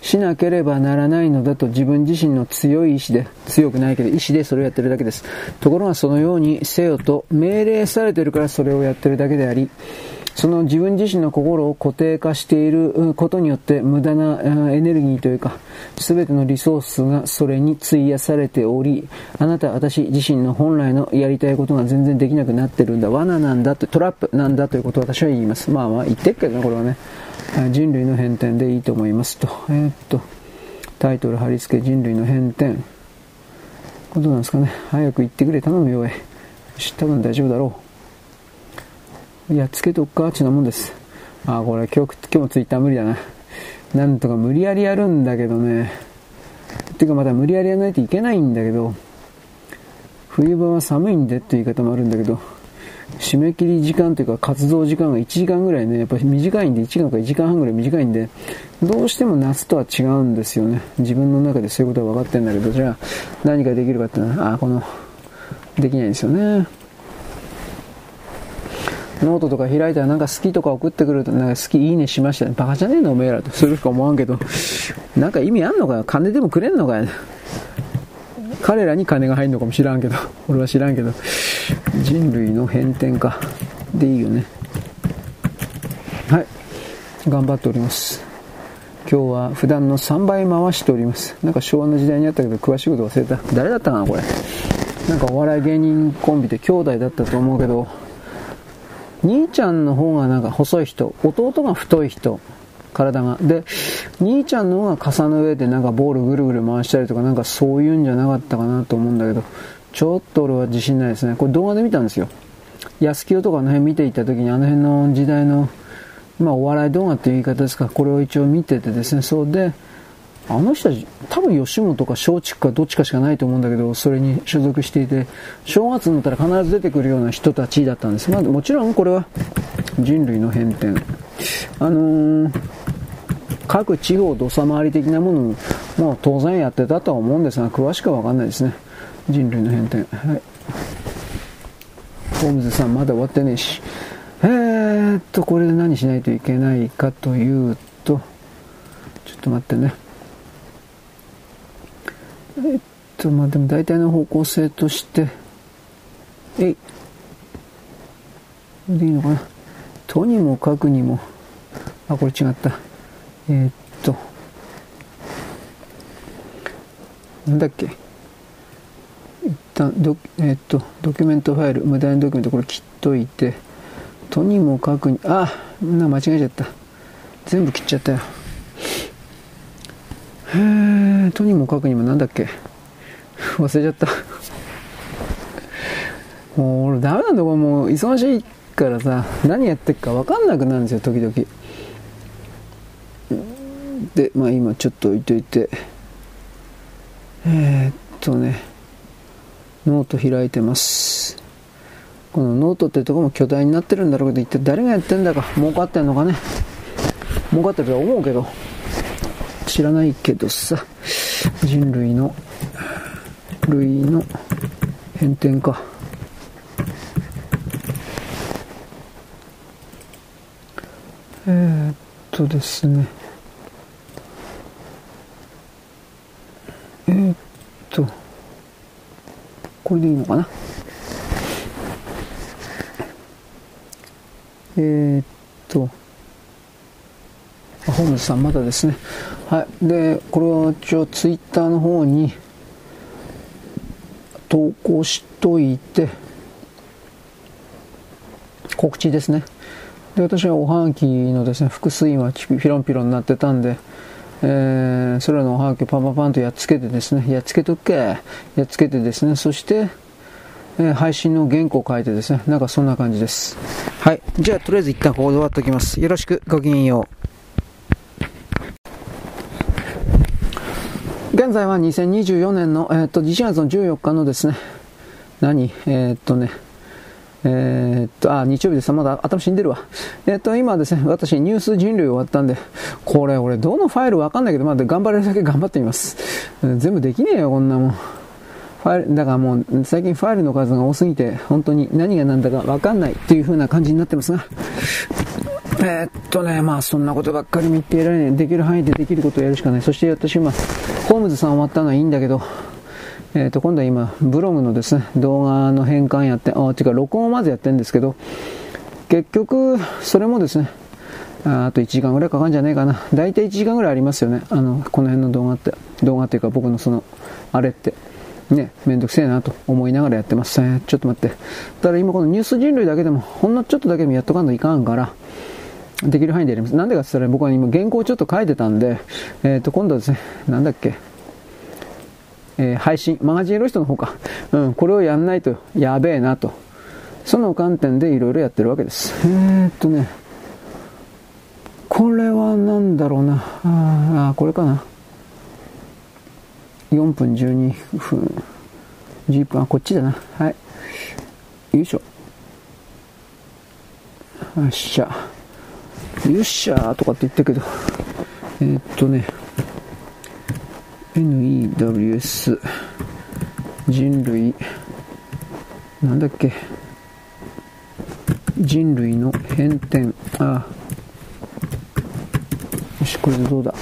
Speaker 1: しなければならないのだと自分自身の強い意志で、強くないけど意志でそれをやってるだけです。ところがそのようにせよと命令されてるからそれをやってるだけであり、その自分自身の心を固定化していることによって無駄なエネルギーというか、全てのリソースがそれに費やされており、あなた、私自身の本来のやりたいことが全然できなくなってるんだ、罠なんだと、トラップなんだということを私は言います。まあまあ言ってっけどね、これはね。人類の変転でいいと思いますと。えー、っと、タイトル貼り付け人類の変転。ことなんですかね。早く言ってくれ、頼むよ、え。多分大丈夫だろう。やっつけとくか？ちなもんです。あ、これ今日、今日もツイッター無理だな。なんとか無理やりやるんだけどね。てかまだ無理やりやらないといけないんだけど、冬場は寒いんでっていう言い方もあるんだけど、締め切り時間というか活動時間が1時間ぐらいね、やっぱり短いんで、1時間か1時間半ぐらい短いんで、どうしても夏とは違うんですよね。自分の中でそういうことは分かってるんだけど、じゃあ何ができるかってのは、あ、この、できないんですよね。ノートとか開いたらなんか好きとか送ってくると、なんか好きいいねしましたね。バカじゃねえのおめえらと。それしか思わんけど。なんか意味あんのかよ。金でもくれんのかよ。彼らに金が入るのかもしらんけど。*laughs* 俺は知らんけど。人類の変転か。でいいよね。はい。頑張っております。今日は普段の3倍回しております。なんか昭和の時代にあったけど詳しいこと忘れた。誰だったかなこれ。なんかお笑い芸人コンビで兄弟だったと思うけど、兄ちゃんの方がなんか細い人、弟が太い人、体が。で、兄ちゃんの方が傘の上でなんかボールぐるぐる回したりとかなんかそういうんじゃなかったかなと思うんだけど、ちょっと俺は自信ないですね。これ動画で見たんですよ。安清とかあの辺見ていた時にあの辺の時代の、まあお笑い動画っていう言い方ですか、これを一応見ててですね、そうで、あの人たち、多分吉本か松竹かどっちかしかないと思うんだけど、それに所属していて、正月になったら必ず出てくるような人たちだったんです。まあ、もちろんこれは人類の変転。あのー、各地方土佐回り的なものも、まあ、当然やってたとは思うんですが、詳しくはわかんないですね。人類の変転。はい。ホームズさんまだ終わってねえし。えーっと、これで何しないといけないかというと、ちょっと待ってね。えっと、まあでも大体の方向性として、えい。でいいのかな。とにもかくにも、あ、これ違った。えー、っと、なんだっけ。一旦ド、えー、っと、ドキュメントファイル、無駄なドキュメント、これ切っといて、とにもかくに、あ、な間違えちゃった。全部切っちゃったよ。へ、とにもかくにもなんだっけ忘れちゃったもう俺ダメなんだこれもう忙しいからさ、何やってるか分かんなくなるんですよ、時々。で、まあ今ちょっと置いといて、えー、っとね、ノート開いてます。このノートってとこも巨大になってるんだろうけど、一体誰がやってんだか、儲かってんのかね。儲かってると思うけど。知らないけどさ、人類の、類の変転か。えー、っとですね。えー、っと、これでいいのかな？えー、っと、ホームズさんまだですね。はい。で、これは一応ツイッターの方に投稿しといて、告知ですね。で、私はおはがきのですね、複数今ピロンピロンになってたんで、えー、それらのおはがきをパンパンパンとやっつけてですね、やっつけとけ、やっつけてですね、そして、えー、配信の原稿を書いてですね、なんかそんな感じです。はい。じゃあ、とりあえず一旦ここで終わっておきます。よろしく、ごきげんよう。現在は2024年の、えー、っと1月の14日のですね、何？えー、っとね、えー、っと、あ、日曜日です。まだ頭死んでるわ。えー、っと、今ですね、私、ニュース人類終わったんで、これ、俺、どのファイルわかんないけど、まだ頑張れるだけ *laughs* 頑張ってみます。全部できねえよ、こんなもん。ファイル、だからもう、最近ファイルの数が多すぎて、本当に何が何だかわかんないっていう風な感じになってますが、えー、っとね、まあそんなことばっかり見ていられない。できる範囲でできることをやるしかない。そして私今、ホームズさん終わったのはいいんだけど、えー、と今度は今、ブログのですね、動画の変換やって、あ、違う、録音をまずやってるんですけど、結局、それもですね、ああと1時間ぐらいかかるんじゃないかな。大体1時間ぐらいありますよね。あの、この辺の動画って。動画っていうか僕のその、あれって。ね、めんどくせえなと思いながらやってます。えちょっと待って。ただ今このニュース人類だけでも、ほんのちょっとだけでもやっとかんといかんから、できる範囲でやります。なんでかって言ったら僕は今原稿ちょっと書いてたんで、えっ、ー、と、今度はですね、なんだっけ、えー、配信、マガジンロストの方か。*laughs* うん、これをやんないとやべえなと。その観点でいろいろやってるわけです。えー、っとね、これは何だろうな。ああ、これかな。4分12分。10分、あ、こっちだな。はい。よいしょ。よっしゃ。よっしゃとかって言ったけど、えー、っとね、NEWS 人類。なんだっけ？人類の変転あ。よしこれでどうだ？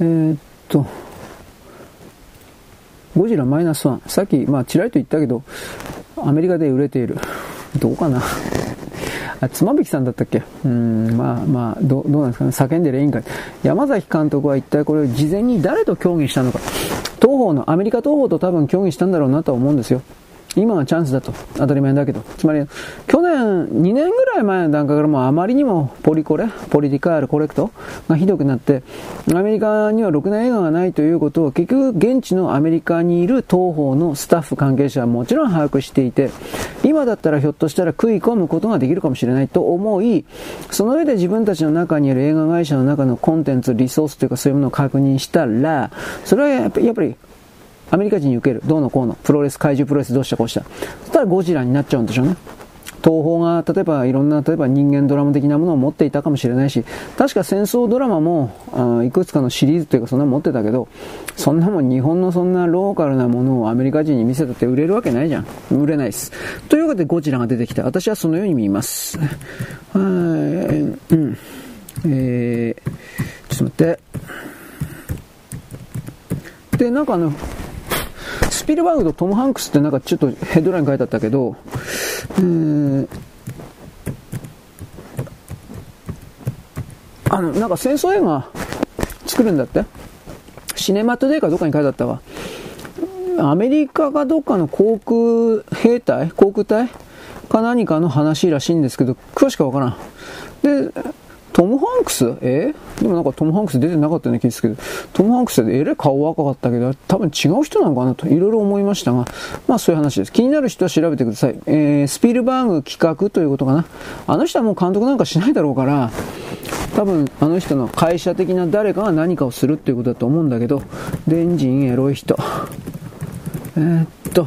Speaker 1: えー、っと。ゴジラマイナスワン。さっきまあちらりと言ったけどアメリカで売れている。どうかな？あ、妻夫木さんだったっけ？うん、まあまあ、どどうなんですかね？叫んでりゃいいんかい。山崎監督は一体これを事前に誰と協議したのか？東方の、アメリカ東方と多分協議したんだろうなとは思うんですよ。今がチャンスだと。当たり前だけど。つまり、去年、2年ぐらい前の段階からもうあまりにもポリコレ、ポリティカールコレクトがひどくなって、アメリカにはろくな映画がないということを結局現地のアメリカにいる東方のスタッフ関係者はもちろん把握していて、今だったらひょっとしたら食い込むことができるかもしれないと思い、その上で自分たちの中にある映画会社の中のコンテンツ、リソースというかそういうものを確認したら、それはやっぱりアメリカ人に受ける、どうのこうの、プロレス、怪獣プロレスどうしたこうした。そしたらゴジラになっちゃうんでしょうね。東宝が、例えばいろんな、例えば人間ドラマ的なものを持っていたかもしれないし、確か戦争ドラマも、あいくつかのシリーズというかそんな持ってたけど、そんなもん日本のそんなローカルなものをアメリカ人に見せたって売れるわけないじゃん。売れないです。というわけでゴジラが出てきた。私はそのように見ます。はい、うん。えー、ちょっと待って。で、なんかあの、ピルバーグとトム・ハンクスってなんかちょっとヘッドライン書いてあったけど、えー、あの、なんか戦争映画作るんだって？シネマトデーかどっかに書いてあったわ。アメリカがどっかの航空兵隊？航空隊？か何かの話らしいんですけど、詳しくわからん。で、トム・ハンクス？え？でもなんかトム・ハンクス出てなかったような気ですけど、トム・ハンクスってえらい顔若かったけど、多分違う人なのかなといろいろ思いましたが、まあそういう話です。気になる人は調べてください。えー、スピルバーグ企画ということかな。あの人はもう監督なんかしないだろうから、多分あの人の会社的な誰かが何かをするっていうことだと思うんだけど、デンジンエロい人。えー、っと、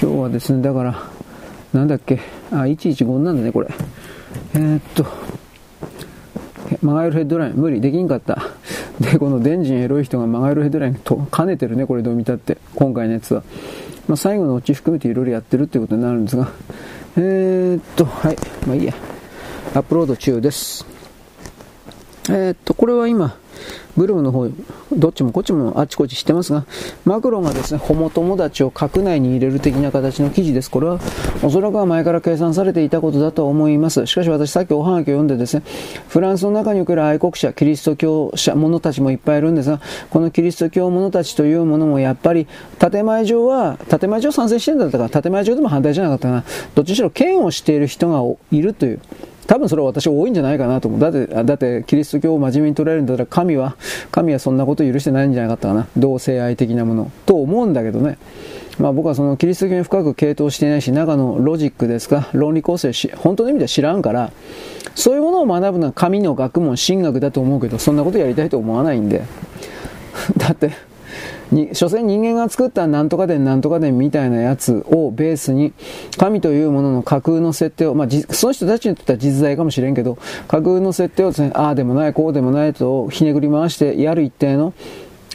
Speaker 1: 今日はですね、だから、なんだっけ、あ、115なんだね、これ。えー、っと、マガエルヘッドライン、無理、できんかった。で、このデンジンエロい人がマガエルヘッドラインと兼ねてるね、これどう見たって。今回のやつは。まあ、最後のオチ含めていろいろやってるっていうことになるんですが。えー、っと、はい。まあいいや。アップロード中です。えー、っと、これは今、ブルームの方、どっちもこっちもあっちこっちしてますが、マクロンがですね、ホモ友達を閣内に入れる的な形の記事です。これは、おそらくは前から計算されていたことだと思います。しかし私さっきおはがきを読んでですね、フランスの中における愛国者、キリスト教者、者たちもいっぱいいるんですが、このキリスト教者たちというものもやっぱり、建前上は、建前上賛成してるんだったから、建前上でも反対じゃなかったかな。どっちにしろ剣をしている人がいるという。多分それは私多いんじゃないかなと思う。だって、だってキリスト教を真面目に捉えるんだったら神は、神はそんなこと許してないんじゃなかったかな。同性愛的なもの。と思うんだけどね。まあ僕はそのキリスト教に深く傾倒していないし、中のロジックですか、論理構成し、本当の意味では知らんから、そういうものを学ぶのは神の学問、神学だと思うけど、そんなことやりたいと思わないんで。*laughs* だって、に、所詮人間が作ったなんとか伝なんとか伝みたいなやつをベースに、神というものの架空の設定を、まあ、その人たちにとっては実在かもしれんけど、架空の設定をですね、ああでもない、こうでもないとひねくり回してやる一定の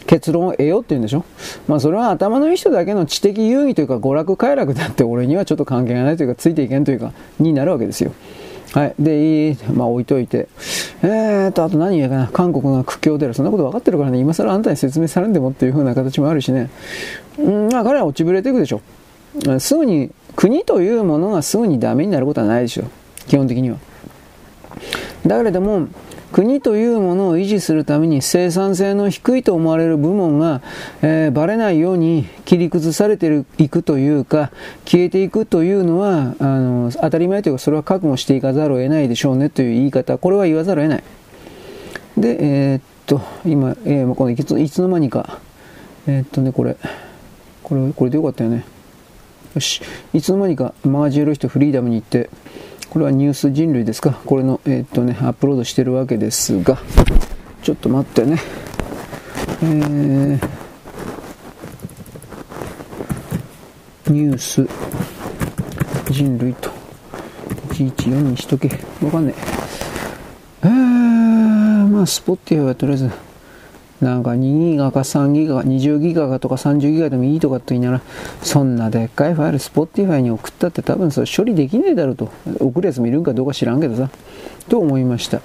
Speaker 1: 結論を得ようって言うんでしょ？まあそれは頭のいい人だけの知的遊戯というか娯楽快楽だって俺にはちょっと関係がないというかついていけんというかになるわけですよ。はい。で、いい、まあ置いといて。えーと、あと何言うかな。韓国が苦境である。そんなこと分かってるからね、今更あんたに説明されんでもっていう風な形もあるしね。うん、まあ彼は落ちぶれていくでしょ。すぐに国というものがすぐにダメになることはないでしょ基本的にはだけれども国というものを維持するために生産性の低いと思われる部門が、えー、バレないように切り崩されていくというか消えていくというのはあの当たり前というかそれは覚悟していかざるを得ないでしょうねという言い方。これは言わざるを得ない。でえー、っと今、えー、このいついつの間にか。えー、っとねこれ。これこれでよかったよね。よし。いつの間にかマガジンロイトフリーダムに行ってこれはニュース人類ですか？これの、えー、っとね、アップロードしてるわけですが、ちょっと待ってね。えー、ニュース人類と114にしとけ。わかんねえ。えー、まあ、 Spotify はとりあえず、なんか2ギガか3ギガ、20ギガとか30ギガでもいいとかって言いながら、そんなでっかいファイル、 Spotify に送ったって多分それ処理できねえだろうと。送るやつもいるんかどうか知らんけどさ。と思いました。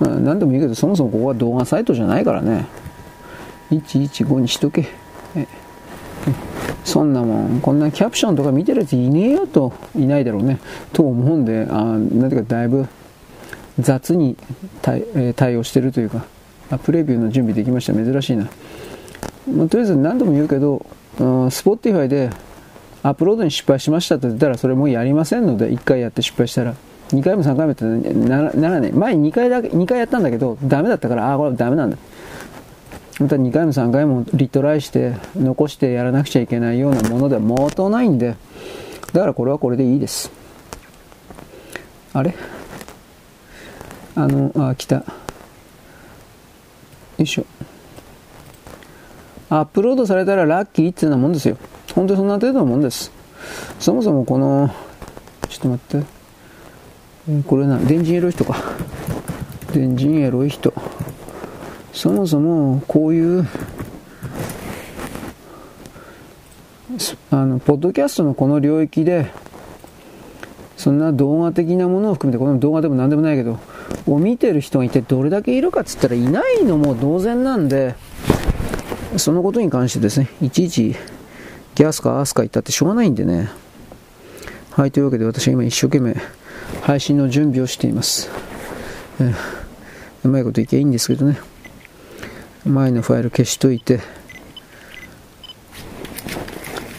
Speaker 1: まあ、何でもいいけど、そもそもここは動画サイトじゃないからね。115にしとけ。そんなもん、こんなキャプションとか見てるやついねえよと、いないだろうね。と思うんで、あなんていうかだいぶ雑に対,、え対応してるというか、あプレビューの準備できました。珍しいな、まあ、とりあえず何度も言うけど、うん、 Spotify でアップロードに失敗しましたって言ったらそれもうやりませんので1回やって失敗したら。2回も3回もってならない。前に2回だけ2回やったんだけどダメだったからああこれダメなんだ。また2回も3回もリトライして残してやらなくちゃいけないようなものではもとないんで。だからこれはこれでいいです。あれ？あのあ来た。よいしょ。アップロードされたらラッキーっていうようなもんですよ。本当にそんな程度のもんです。そもそもこの、ちょっと待って。これな、電人エロい人か。電人エロい人。そもそもこういう、あの、ポッドキャストのこの領域で、そんな動画的なものを含めて、この動画でも何でもないけど、を見てる人がいてどれだけいるかっつったらいないのも同然なんで、そのことに関してですね、いちいちギャスかアースか言ったってしょうがないんでね。はい、というわけで私は今一生懸命配信の準備をしています。うまいこといけばいいんですけどね。前のファイル消しといて、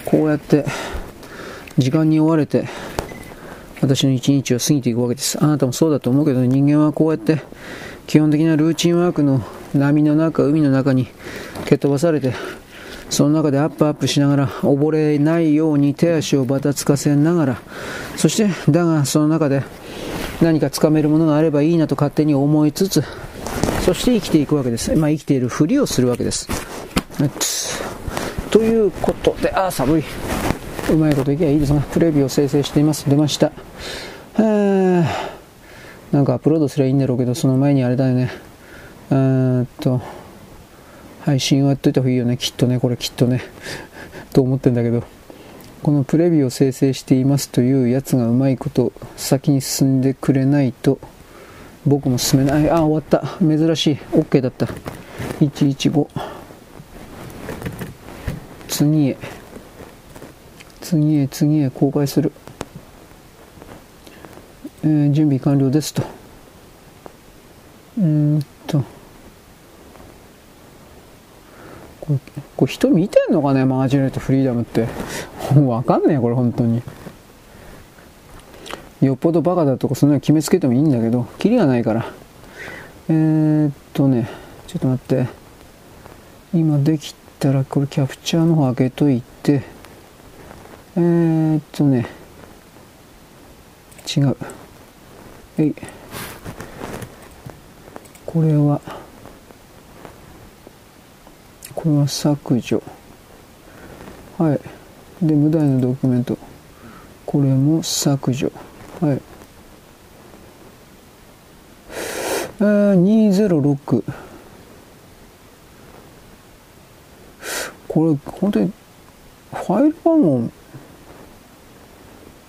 Speaker 1: こうやって時間に追われて私の一日は過ぎていくわけです。あなたもそうだと思うけど、人間はこうやって基本的なルーチンワークの波の中、海の中に蹴飛ばされて、その中でアップアップしながら溺れないように手足をばたつかせながら、そして、だがその中で何かつかめるものがあればいいなと勝手に思いつつ、そして生きていくわけです。まあ生きているふりをするわけです。ということで、ああ、寒い。うまいこといけばいいですが、プレビューを生成しています。出ました。なんかアップロードすればいいんだろうけど、その前にあれだよね。えーっと、配信をやっといた方がいいよね。きっとね、これきっとね。と思ってんだけど。このプレビューを生成していますというやつがうまいこと先に進んでくれないと僕も進めない。あ、終わった。珍しい。OK だった。115。次へ。次へ次へ公開する、えー、準備完了ですと。うんと。これこれ人見てんのかねマージネットフリーダムって。*laughs* わかんねえこれ本当に。よっぽどバカだとかそんなの決めつけてもいいんだけどキリがないから。えー、っとねちょっと待って。今できたらこれキャプチャーの方開けといて。えー、っとね、違う。えい。これは、これは削除。はい。で、無題のドキュメント。これも削除。はい。えー、206。これ、本当に、ファイル番号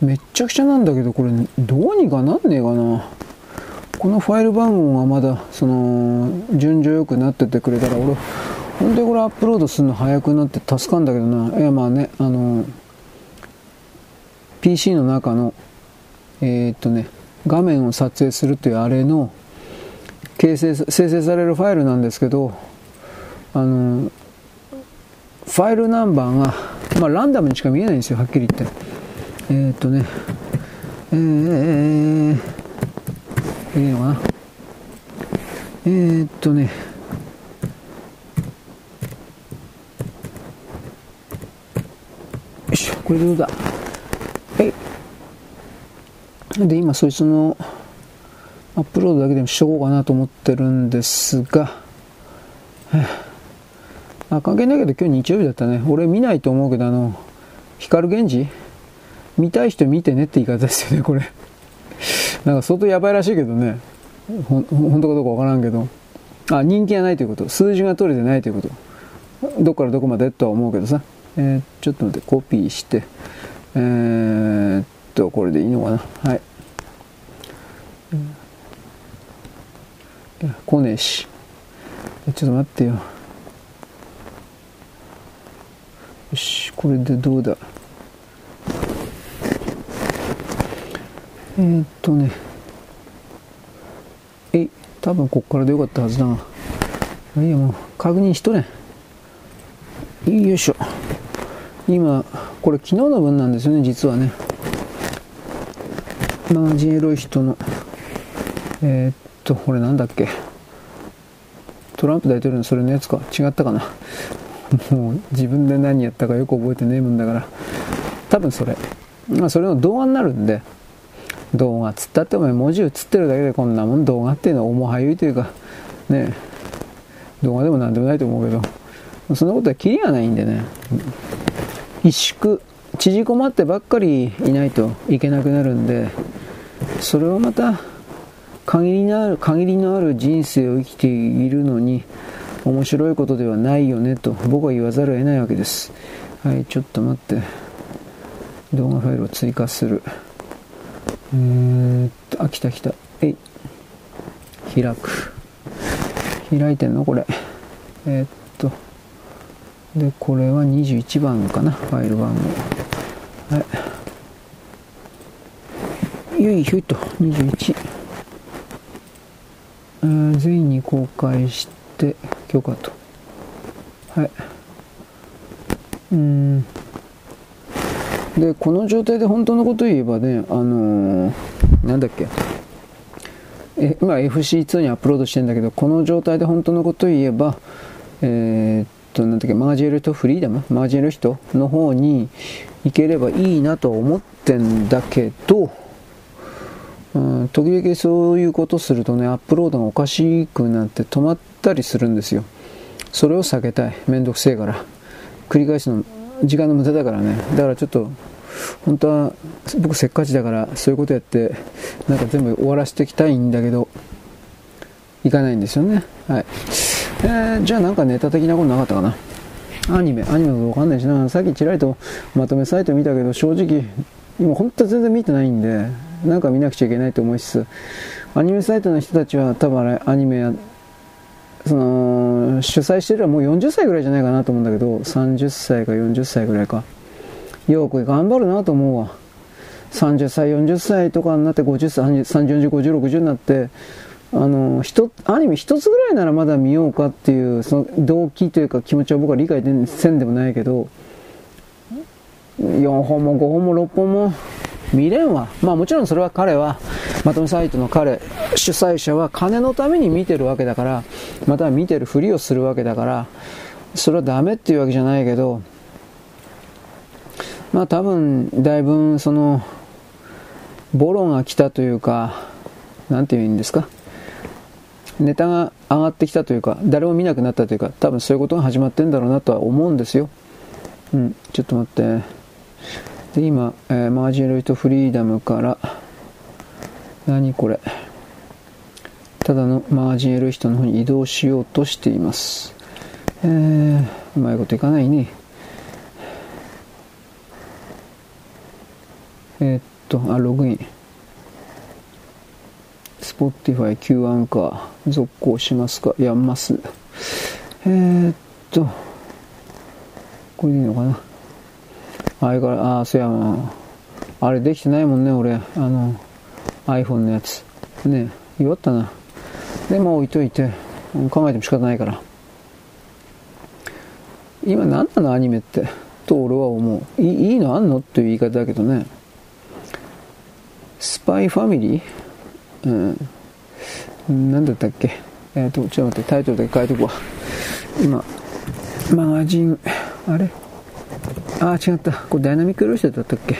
Speaker 1: めっちゃくちゃなんだけど、これ、どうにかなんねえかな。このファイル番号がまだ、その、順序よくなっててくれたら、俺、ほんでこれアップロードするの早くなって助かるんだけどな。いや、まあね、あの、PC の中の、えー、っとね、画面を撮影するというあれの形成生成されるファイルなんですけど、あの、ファイルナンバーが、まあ、ランダムにしか見えないんですよ、はっきり言って。えー、っとね、えー、いいのかな。えー、っとね、よし、これでどうだ。はい。で、今、そいつのアップロードだけでもしとこうかなと思ってるんですが、あ関係ないけど今日日曜日だったね。俺見ないと思うけど、あの、光源氏見たい人見てねって言い方ですよね、これ。なんか相当やばいらしいけどね。ほ本当かどうかわからんけど。あ、人気がないということ。数字が取れてないということ。どっからどこまでとは思うけどさ。えー、ちょっと待って、コピーして。えー、っと、これでいいのかな。はい。来ねえし。ちょっと待ってよ。よし、これでどうだ。えー、っとね。えい、多分こっからでよかったはずだが。いやもう、確認しとね。よいしょ。今、これ昨日の分なんですよね、実はね。マージエロい人の、えー、っと、これなんだっけ。トランプ大統領のそれのやつか違ったかな *laughs* もう自分で何やったかよく覚えてねえもんだから多分それまあそれの動画になるんで動画つったってお前文字映ってるだけでこんなもん動画っていうのは重はゆいというかね動画でも何でもないと思うけど。そんなことはキリがないんでね。萎縮縮こまってばっかりいないといけなくなるんでそれはまた限りのある限りのある人生を生きているのに面白いことではないよねと僕は言わざるを得ないわけです。はいちょっと待って。動画ファイルを追加する。え、っと、あ、来た来た。えい。開く。開いてんのこれ。えー、っと。で、これは21番かな。ファイル番号。はい。よいひょいと。21。えー、全員に公開して許可と。はい。うん。でこの状態で本当のことを言えばねあのー、なんだっけ。え今 FC2 にアップロードしてんだけどこの状態で本当のことを言えばえー、っとなんだっけマージェルとフリーダム？マージェル人の方に行ければいいなと思ってんだけどうん、時々そういうことするとねアップロードがおかしくなって止まったりするんですよ。それを避けたい。めんどくせえから。繰り返すの時間の無駄だからね。だからちょっと本当は僕せっかちだからそういうことやってなんか全部終わらせていきたいんだけどいかないんですよね。はい、えー、じゃあなんかネタ的なことなかったかな。アニメアニメのことわかんないしな。さっきちらりとまとめサイト見たけど正直今本当全然見てないんでなんか見なくちゃいけないと思いつつアニメサイトの人たちは多分あれアニメやその主催してるのはもう40歳ぐらいじゃないかなと思うんだけど30歳か40歳ぐらいか。よく頑張るなと思うわ。30歳40歳とかになって50歳30405060になってあの一アニメ一つぐらいならまだ見ようかっていうその動機というか気持ちは僕は理解せんでもないけど4本も5本も6本も見れんわ。まあもちろんそれは彼は、まとめサイトの彼、主催者は金のために見てるわけだから、または見てるふりをするわけだから、それはダメっていうわけじゃないけど、まあ多分、だいぶその、ボロが来たというか、なんて言うんですか？ネタが上がってきたというか、誰も見なくなったというか、多分そういうことが始まってんだろうなとは思うんですよ。うん、ちょっと待って。で、今、えー、マージンロイトフリーダムから、何これ。ただのマージンエル人の方に移動しようとしています。えー、うまいこといかないね。えー、っと、あ、ログイン。Spotify Q アンカー続行しますか？やます。えー、っと、これでいいのかな？あれから、あ、そうや、あれできてないもんね、俺。あの、iPhone のやつ。ね弱ったな。で、まあ置いといて、考えても仕方ないから。今何なのアニメって。と俺は思う。いいいのあんのっていう言い方だけどね。スパイファミリー？うん。なんだったっけ？えっ、ー、と、ちょっと待って、タイトルだけ変えとくわ。今、マガジン、あれ？あ、違った。これダイナミックエロい人だったっけ？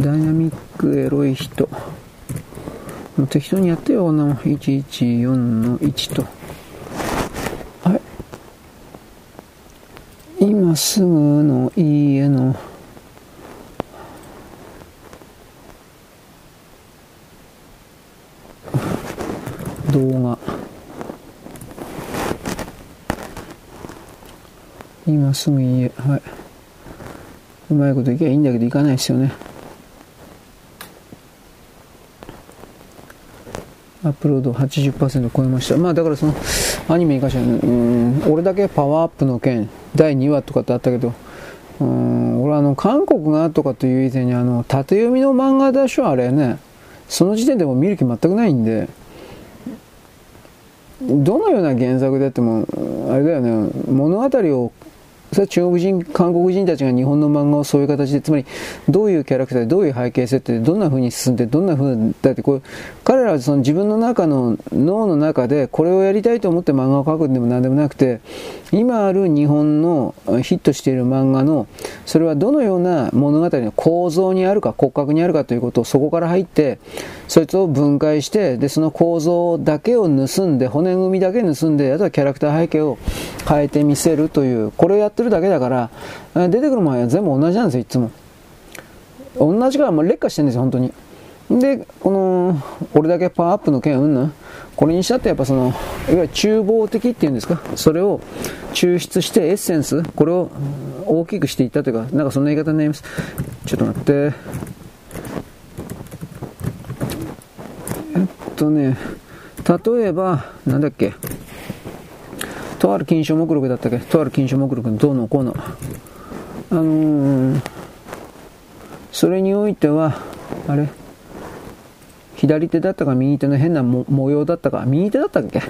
Speaker 1: ダイナミックエロい人。もう適当にやってよ、こんなもん。114の1と。はい。今すぐの家の動画。今すぐ家。はい。うまいこといけばいいんだけど、いかないですよね。アップロード80%超えました。まあだからそのアニメに関しては、うん、俺だけパワーアップの件、第2話とかってあったけど、うん、俺あの、韓国がとかという以前にあの、縦読みの漫画でしょ、あれね。その時点でも見る気全くないんで、どのような原作であっても、あれだよね、物語をそれは中国人、韓国人たちが日本の漫画をそういう形で、つまりどういうキャラクターで、どういう背景設定で、どんな風に進んで、どんな風だって、こう彼らはその自分の中の脳の中でこれをやりたいと思って漫画を描くんでも何でもなくて、今ある日本のヒットしている漫画の、それはどのような物語の構造にあるか、骨格にあるかということをそこから入って、そいつを分解して、で、その構造だけを盗んで、骨組みだけ盗んで、あとはキャラクター背景を変えてみせるという、これをやってるだけだから、出てくるものは全部同じなんですよ、いつも。同じからもう劣化してるんですよ、本当に。で、この、俺だけパワーアップの件うんぬこれにしたってやっぱその、いわゆる厨房的っていうんですか、それを抽出してエッセンス、これを大きくしていったというか、なんかそんな言い方になります。ちょっと待って。えっとね、例えば、なんだっけ、とある金賞目録だったっけ？とある金賞目録のどうのこうの。あのー、それにおいては、あれ？左手だったか右手の変な模様だったか、右手だったっけ？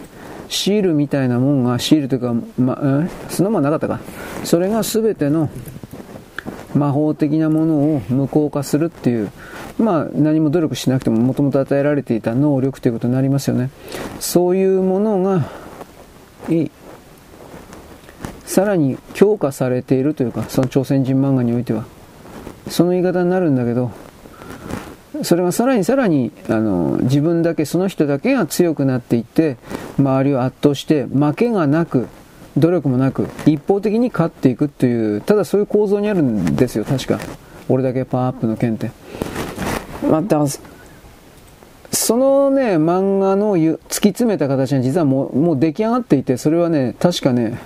Speaker 1: シールみたいなもんが、シールというか、ま、え？そんなもんなかったか？それが全ての魔法的なものを無効化するっていう、まあ何も努力しなくてももともと与えられていた能力ということになりますよね。そういうものが、いい。さらに強化されているというか、その朝鮮人漫画においては。その言い方になるんだけど、それがさらにさらにあの自分だけその人だけが強くなっていって周りを圧倒して負けがなく努力もなく一方的に勝っていくっていうただそういう構造にあるんですよ確か。俺だけパワーアップの件って。またそのね漫画の突き詰めた形は実はもうもう出来上がっていてそれはね確かね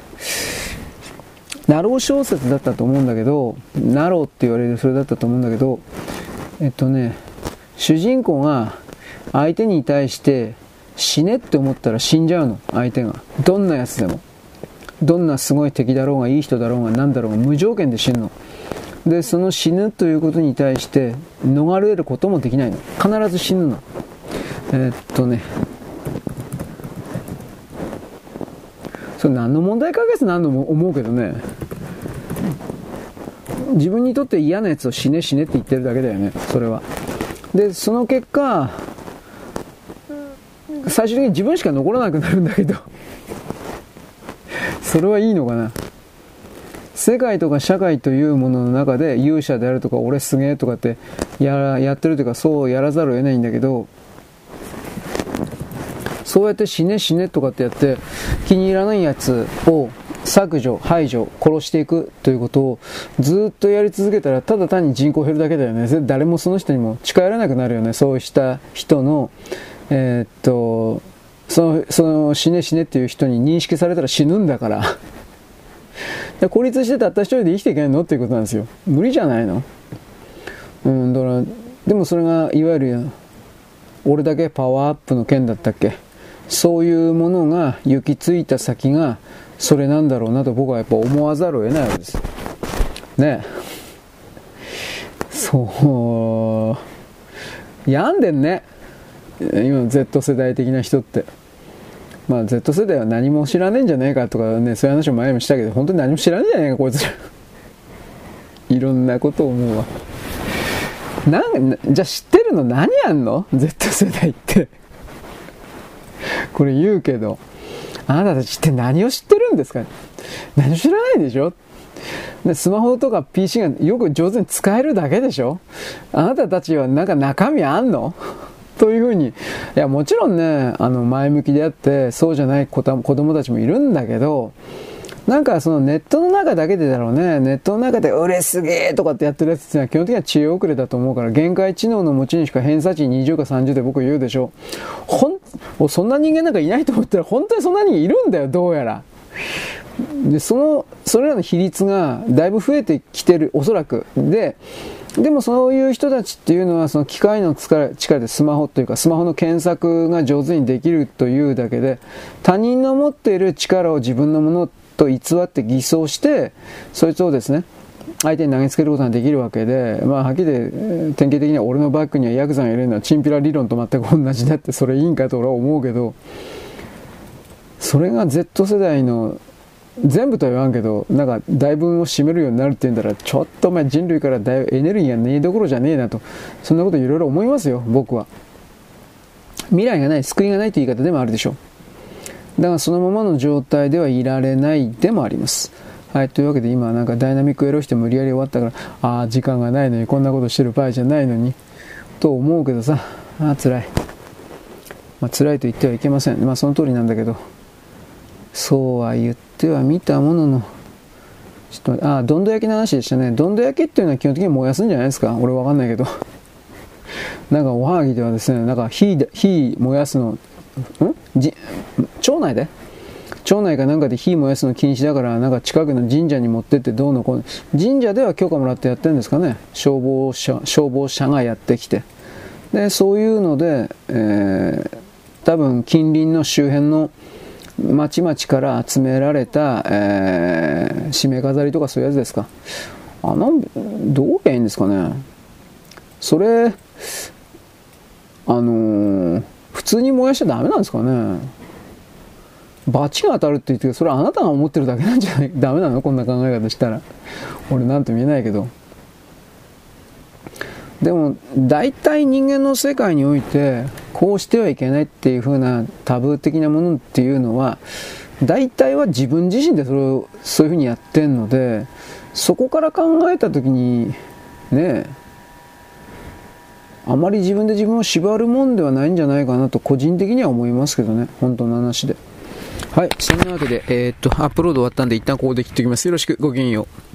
Speaker 1: なろう小説だったと思うんだけどなろうって言われるそれだったと思うんだけどえっとね主人公が相手に対して死ねって思ったら死んじゃうの、相手が。どんなやつでも。どんなすごい敵だろうが、いい人だろうが、何だろうが、無条件で死ぬの。で、その死ぬということに対して逃れることもできないの。必ず死ぬの。えー、っとね。それ何の問題解決なんのも思うけどね。自分にとって嫌なやつを死ね死ねって言ってるだけだよね。それは。で、その結果、最終的に自分しか残らなくなるんだけど *laughs* それはいいのかな？世界とか社会というものの中で勇者であるとか俺すげえとかってややってるというかそうやらざるを得ないんだけどそうやって死ね死ねとかってやって気に入らないやつを削除、排除、殺していくということをずっとやり続けたら、ただ単に人口減るだけだよね。誰もその人にも近寄らなくなるよね。そうした人の、えー、っと、その、その死ね死ねっていう人に認識されたら死ぬんだから。で孤立してたった一人で生きていけないのっていうことなんですよ。無理じゃないの？うん、だから、でもそれが、いわゆる、俺だけパワーアップの件だったっけ？そういうものが行き着いた先がそれなんだろうなと僕はやっぱ思わざるを得ないわけです。ね。そう。病んでんね。今の Z 世代的な人って。まあ Z 世代は何も知らねえんじゃねえかとかねそういう話も前もしたけど本当に何も知らねえんじゃねえかこいつら。*laughs* いろんなこと思うわ。なんじゃあ知ってるの何やんの ?Z 世代って。これ言うけど。あなたたちって何を知ってるんですか？何も知らないでしょ？スマホとか PC がよく上手に使えるだけでしょ？あなたたちはなんか中身あんの？というふうに、いや、もちろんね、あの、前向きであって、そうじゃない子供たちもいるんだけど、なんかそのネットの中だけでだろうね、ネットの中で俺すげえとかってやってるやつってのは基本的には知恵遅れだと思うから、限界知能の持ち主か偏差値20か30で僕言うでしょ。ほん、そんな人間なんかいないと思ったら本当にそんな人いるんだよ、どうやら。で、その、それらの比率がだいぶ増えてきてる、おそらく。で、でもそういう人たちっていうのはその機械の力でスマホというかスマホの検索が上手にできるというだけで他人の持っている力を自分のものと偽って偽装してそいつをですね相手に投げつけることができるわけで、まあ、はっきり典型的には俺のバッグにはヤクザがいるのはチンピラ理論と全く同じだってそれいいんかと俺は思うけどそれが Z 世代の全部とは言わんけど、なんか大分を占めるようになるって言うんだら、ちょっとお前人類からだいエネルギーがねえどころじゃねえなと、そんなこといろいろ思いますよ、僕は。未来がない、救いがないという言い方でもあるでしょう。だからそのままの状態ではいられないでもあります。はい、というわけで今なんかダイナミックエロして無理やり終わったから、ああ、時間がないのにこんなことしてる場合じゃないのに、と思うけどさ、ああ、辛い。まあ辛いと言ってはいけません。まあその通りなんだけど、そうは言っては見たものの、ちょっと、ああ、どんど焼きの話でしたね。どんど焼きっていうのは基本的に燃やすんじゃないですか俺わかんないけど。*laughs* なんかおはぎではですね、なんか火、火燃やすの、じ町内で？町内かなんかで火燃やすの禁止だから、なんか近くの神社に持ってってどうのこうの。神社では許可もらってやってるんですかね。消防車、消防車がやってきて。で、そういうので、えー、多分近隣の周辺のまちまちから集められた、えー、締め飾りとかそういうやつですか。あ、なん、どうやいいんですかね。それ、あのー、普通に燃やしちゃダメなんですかね。罰が当たるって言ってそれはあなたが思ってるだけなんじゃない？*laughs* ダメなの？こんな考え方したら。俺なんとも言えないけど。でも大体人間の世界においてこうしてはいけないっていう風なタブー的なものっていうのは大体は自分自身でそれをそういう風にやってんのでそこから考えた時にねえあまり自分で自分を縛るもんではないんじゃないかなと個人的には思いますけどね。本当の話で。はい。そんなわけでえー、っとアップロード終わったんで一旦ここで切っておきます。よろしく。ごきげんよう。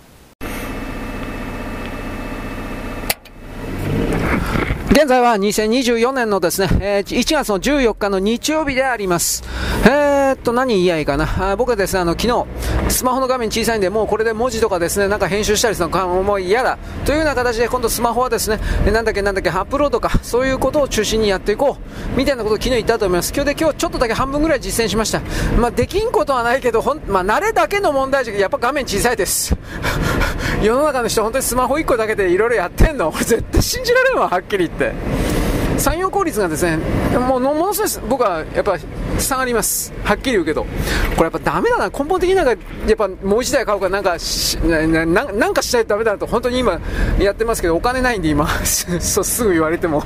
Speaker 1: 現在は2024年のですね、えー、1月の14日の日曜日であります。えー、っと、何言いやいかな。僕はですね、あの、昨日、スマホの画面小さいんで、もうこれで文字とかですね、なんか編集したりするのもう嫌だ。というような形で、今度スマホはですね、なんだっけなんだっけ、アップロードか、そういうことを中心にやっていこう。みたいなことを昨日言ったと思います。今日で今日ちょっとだけ半分ぐらい実践しました。まあ、できんことはないけど、ほん、まあ、慣れだけの問題じゃ、やっぱ画面小さいです。*laughs* 世の中の人、本当にスマホ1個だけでいろいろやってんの。これ絶対信じられんわ、はっきり言って。採用効率がですねもうものすごい僕はやっぱ下がります。はっきり言うけど。これやっぱだめだな。根本的になんかやっぱもう一台買うかなんかななんかしないとダメだなと本当に今やってますけどお金ないんで今。*laughs* そうすぐ言われても。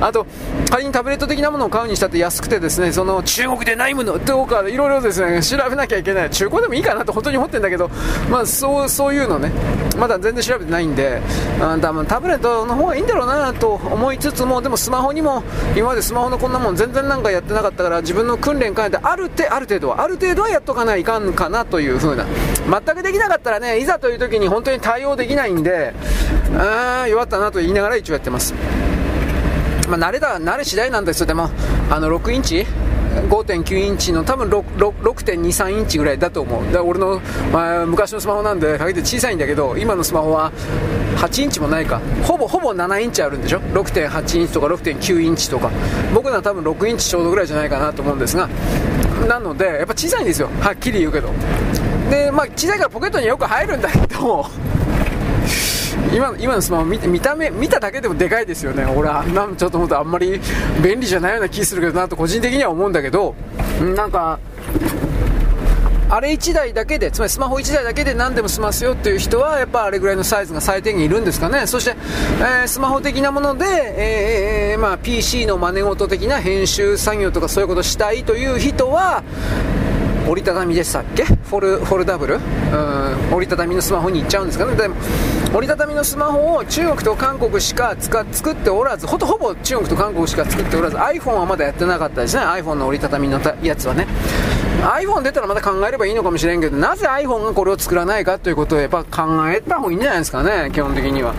Speaker 1: あと、仮にタブレット的なものを買うにしたって安くてですね、その中国でないものどうかいろいろですね、調べなきゃいけない。中古でもいいかなと本当に思ってるんだけど、まあそうそういうのね、まだ全然調べてないんで、あ多分タブレットの方がいいんだろうなと思いつつも、でもスマホにも、今までスマホのこんなもん全然なんかやってなかったから、自分の訓練兼ねてあるてある程度は、ある程度はやっとかないかんかなという風な。全くできなかったらね、いざという時に本当に対応できないんで、あー弱ったなと言いながら一応やってます。まあ、慣れだ、慣れ次第なんですよ。でも、あの、6インチ？5.9インチの多分6.23インチぐらいだと思う。だから俺の、まあ、昔のスマホなんで限って小さいんだけど今のスマホは8インチもないか。ほぼほぼ7インチあるんでしょ？6.8インチとか6.9インチとか。僕のは多分6インチちょうどぐらいじゃないかなと思うんですが。なのでやっぱ小さいんですよ。はっきり言うけど。でまあ小さいからポケットによく入るんだけど今今のスマホ見見た目見ただけでもでかいですよね俺はなんちょっと思ったあんまり便利じゃないような気するけどなと個人的には思うんだけどなんかあれ1台だけで、つまりスマホ1台だけで何でも済ますよっていう人は、やっぱあれぐらいのサイズが最低限いるんですかね。そして、えー、スマホ的なもので、えー、まあ、PC の真似事的な編集作業とかそういうことしたいという人は、折りたたみでしたっけ？フォルフォルダブル？うん。折りたたみのスマホに行っちゃうんですかね。でも折りたたみのスマホを中国と韓国しか使作っておらずほとほぼ中国と韓国しか作っておらず iPhone はまだやってなかったですね。iPhone の折りたたみのやつはね。iPhone 出たらまた考えればいいのかもしれんけどなぜ iPhone がこれを作らないかということをやっぱ考えた方がいいんじゃないですかね。基本的には。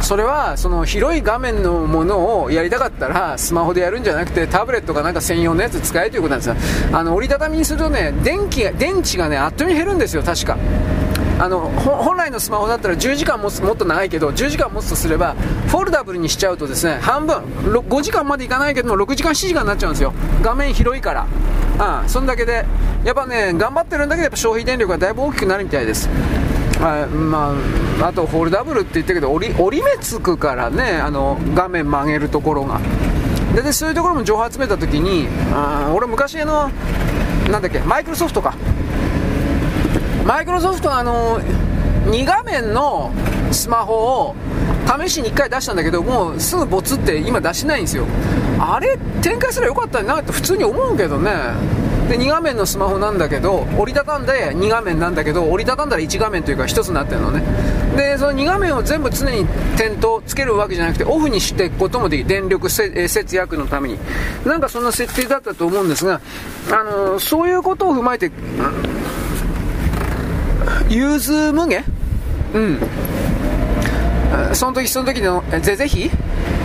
Speaker 1: それはその広い画面のものをやりたかったらスマホでやるんじゃなくてタブレットかなんか専用のやつ使えということなんですよ。あの折りたたみにするとね電気が電池がねあっという間に減るんですよ確か。あの本来のスマホだったら10時間持つもっと長いけど10時間持つとすればフォルダブルにしちゃうとですね半分5時間までいかないけども6時間7時間になっちゃうんですよ。画面広いから。ああそんだけでやっぱね頑張ってるんだけどやっぱ消費電力がだいぶ大きくなるみたいです。あまあ、あとフォルダブルって言ったけど折り折り目つくからねあの画面曲げるところが。ででそういうところも情報集めた時にあ俺昔のなんだっけマイクロソフトか。マイクロソフトのあの2画面のスマホを試しに1回出したんだけどもうすぐボツって今出しないんですよ。あれ展開すればよかったなって普通に思うけどね。で2画面のスマホなんだけど折りたたんで2画面なんだけど折りたたんだら1画面というか1つになってるのね。でその2画面を全部常に点灯つけるわけじゃなくてオフにしていくこともできる。電力節約のために。なんかそんな設定だったと思うんですがあのそういうことを踏まえて融通無下？うん。その時その時のぜぜひ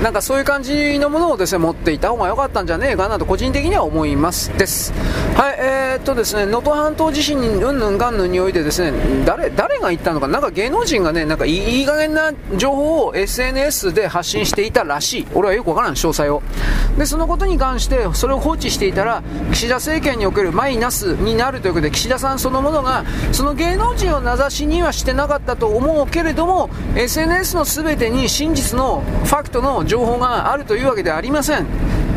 Speaker 1: なんかそういう感じのものをですね持っていた方が良かったんじゃねえかなと個人的には思います。です。はいえー、っとですね能登半島地震にうんぬんがんぬんにおいてですね誰誰が言ったのかなんか芸能人がねなんかいい加減な情報を SNS で発信していたらしい。俺はよくわからん詳細を。でそのことに関してそれを放置していたら岸田政権におけるマイナスになるということで岸田さんそのものがその芸能人を名指しにはしてなかったと思うけれども SNS の全てに真実のファクトの情報情報があるというわけではありません。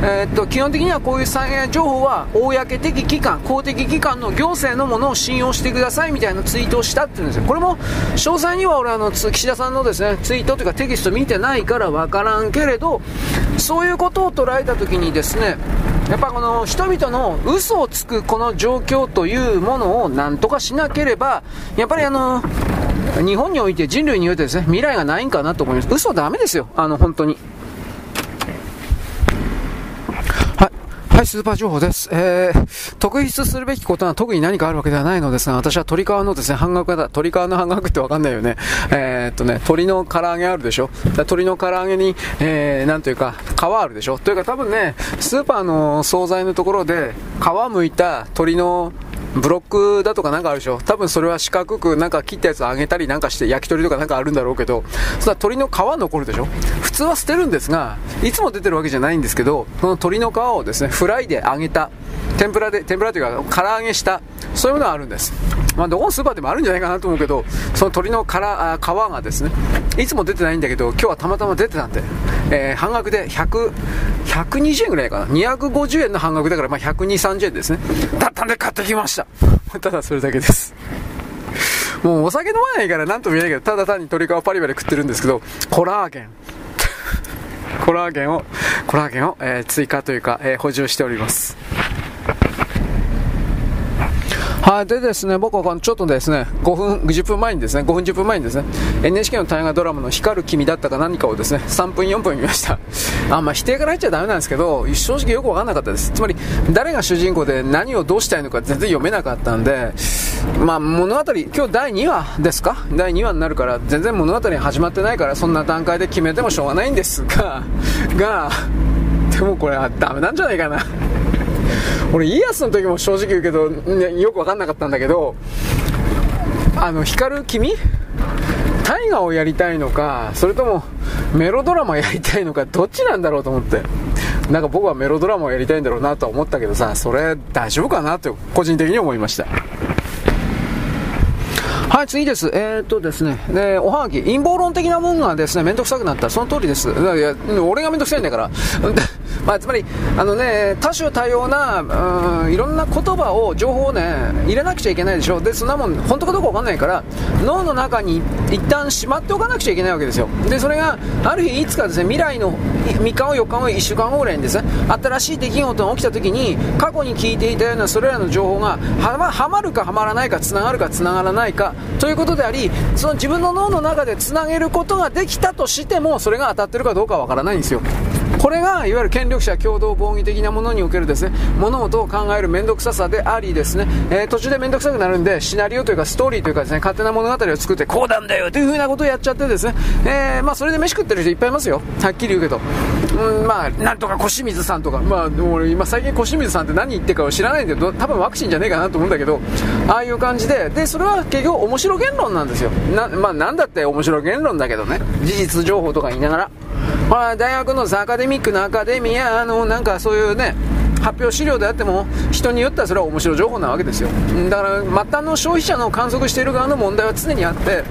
Speaker 1: えー、っと基本的にはこういう災害情報は公的機関、公的機関の行政のものを信用してくださいみたいなツイートをしたっていうんですよ。これも詳細には俺あの岸田さんのですねツイートというかテキスト見てないからわからんけれど、そういうことを捉えた時にですね。やっぱこの人々の嘘をつくこの状況というものをなんとかしなければ、やっぱりあの、日本において人類においてですね、未来がないんかなと思います。嘘ダメですよ。あの、本当に。はい、スーパー情報です。えー、特筆するべきことは特に何かあるわけではないのですが、私は鳥皮のですね、半額だ。鶏皮の半額ってわかんないよね。えー、っとね、鳥の唐揚げあるでしょ。鳥の唐揚げに、えー、なんというか、皮あるでしょ。というか多分ね、スーパーの惣菜のところで、皮むいた鶏のブロックだとかなんかあるでしょ？多分それは四角くなんか切ったやつ揚げたりなんかして焼き鳥とかなんかあるんだろうけど、それは鶏の皮残るでしょ？普通は捨てるんですが、いつも出てるわけじゃないんですけど、この鶏の皮をですね、フライで揚げた、天ぷらで、天ぷらというか唐揚げした、そういうものがあるんです。まあ、どこのスーパーでもあるんじゃないかなと思うけど、その鶏のからあ皮がですね、いつも出てないんだけど、今日はたまたま出てたんで、えー、半額で100、120円ぐらいかな。250円の半額だから、まあ、120、30円ですね。だったんで買ってきました。*laughs* ただそれだけです。もうお酒飲まないから何とも言えないけど、ただ単に鶏皮パリパリ食ってるんですけど、コラーゲン。*laughs* コラーゲンを、コラーゲンを、えー、追加というか、えー、補充しております。はい、でですね、僕はちょっとですね、5分、10分前にですね、5分10分前にですね、NHK の大河ドラマの光る君だったか何かをですね、3分4分見ました。*laughs* あ、まあ否定から入っちゃダメなんですけど、正直よくわかんなかったです。つまり、誰が主人公で何をどうしたいのか全然読めなかったんで、まあ物語、今日第2話ですか？第2話になるから、全然物語始まってないから、そんな段階で決めてもしょうがないんですが、が、でもこれはダメなんじゃないかな。俺家康の時も正直言うけど、ね、よく分かんなかったんだけどあの光る君？大河をやりたいのかそれともメロドラマやりたいのかどっちなんだろうと思ってなんか僕はメロドラマをやりたいんだろうなと思ったけどさそれ大丈夫かなって個人的に思いましたはい、次です。えー、っとですね、で、おはがき、陰謀論的なものがですね、めんどくさくなった。その通りです。いや、俺がめんどくさいんだから。まあ、つまり、あのね、多種多様な、うん、いろんな言葉を、情報をね、入れなくちゃいけないでしょ。で、そんなもん、本当かどうかわかんないから、脳の中に一旦しまっておかなくちゃいけないわけですよ。で、それが、ある日、いつかですね、未来の3日後、4日後、1週間後ぐらいにですね、新しい出来事が起きた時に、過去に聞いていたようなそれらの情報が、はまるかはまらないか、つながるかつながらないか、ということであり、その自分の脳の中でつなげることができたとしても、それが当たってるかどうかわからないんですよ。これがいわゆる権力者共同防御的なものにおけるですね物事を考える面倒くささでありですね、えー、途中で面倒くさくなるんでシナリオというかストーリーというかですね勝手な物語を作ってこうなんだよというふうなことをやっちゃってですね、えー、まあ、それで飯食ってる人いっぱいいますよ。はっきり言うけど、うん、まあなんとか小清水さんとか。まあ俺今最近小清水さんって何言ってるかを知らないんで多分ワクチンじゃねえかなと思うんだけどああいう感じで。でそれは結局面白言論なんですよ。なまあなんだって面白言論だけどね。事実情報とか言いながら。まあ、大学のアカデミックなアカデミーや、あの、なんかそういうね、発表資料であっても人によってはそれは面白い情報なわけですよ。だから末端の消費者の観測している側の問題は常にあって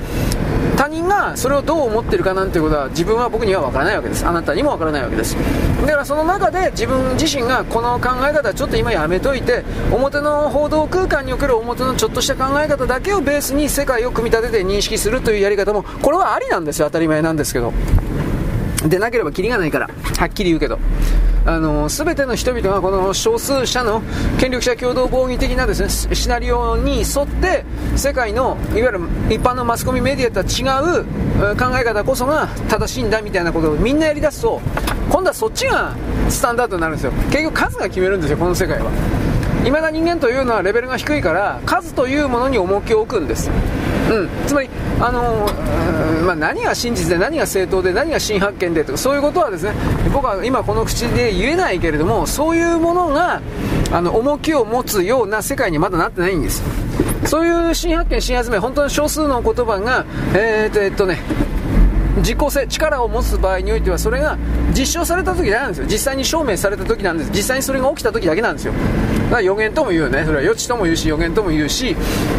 Speaker 1: 他人がそれをどう思ってるかなんていうことは自分は僕には分からないわけです。あなたにも分からないわけです。だからその中で自分自身がこの考え方ちょっと今やめといて表の報道空間における表のちょっとした考え方だけをベースに世界を組み立てて認識するというやり方もこれはありなんですよ。当たり前なんですけど。でなければキリがないから、はっきり言うけど。あの全ての人々がこの少数者の権力者共同防御的なです、ね、シナリオに沿って世界のいわゆる一般のマスコミメディアとは違う考え方こそが正しいんだみたいなことをみんなやりだすと今度はそっちがスタンダードになるんですよ。結局数が決めるんですよこの世界は。未だ人間というのはレベルが低いから数というものに重きを置くんです。うん、つまり、あのー、まあ、何が真実で何が正当で何が新発見でとかそういうことはですね僕は今この口で言えないけれどもそういうものがあの重きを持つような世界にまだなってないんです。そういう新発見新発明本当に少数の言葉がえー、っとえっとね実効性、力を持つ場合においては、それが実証された時なんですよ。実際に証明された時なんです。実際にそれが起きた時だけなんですよ。だから予言とも言うね。それは予知とも言うし、予言とも言うし、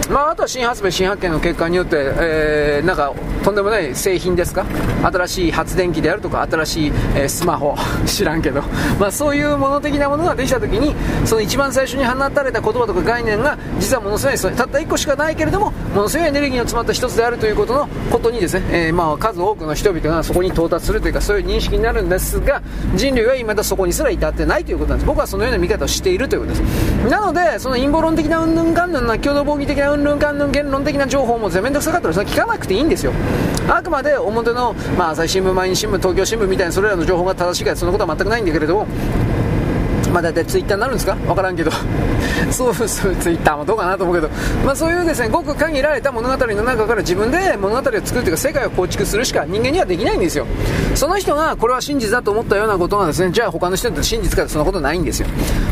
Speaker 1: まあ、あとは新発明、新発見の結果によって、えー、なんか、とんでもない製品ですか？新しい発電機であるとか、新しい、えー、スマホ、*laughs* 知らんけど、まあ、そういうもの的なものができた時に、その一番最初に放たれた言葉とか概念が、実はものすごい、たった1個しかないけれども、ものすごいエネルギーの詰まった一つであるということのことにですね、えー、まあ、数多くの人々がそこに到達するというかそういう認識になるんですが人類は未だそこにすら至ってないということなんです。僕はそのような見方をしているということです。なのでその陰謀論的なうんぬんかんぬんな共同防御的なうんぬんかんぬん言論的な情報も全面倒くさかったらそれ聞かなくていいんですよ。あくまで表の、まあ、朝日新聞毎日新聞東京新聞みたいなそれらの情報が正しいかそんなことは全くないんだけれどもまあ大体ツイッターになるんですか？わからんけど。*laughs* そうそうツイッターもどうかなと思うけど、まあ、そういうですねごく限られた物語の中から自分で物語を作るというか世界を構築するしか人間にはできないんですよ。その人がこれは真実だと思ったようなことがですねじゃあ他の人って真実かってそんなことないんですよ。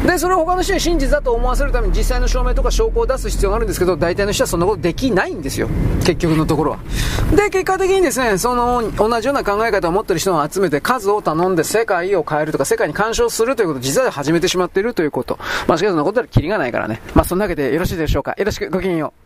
Speaker 1: でそれを他の人に真実だと思わせるために実際の証明とか証拠を出す必要があるんですけど大体の人はそんなことできないんですよ。結局のところは。で結果的にですねその同じような考え方を持ってる人を集めて数を頼んで世界を変えるとか世界に干渉するということを実は始めめてしまっているということ。まあ、しかしそんなことはキリがないからね。まあ、そんなわけでよろしいでしょうか。よろしく、ごきげんよう。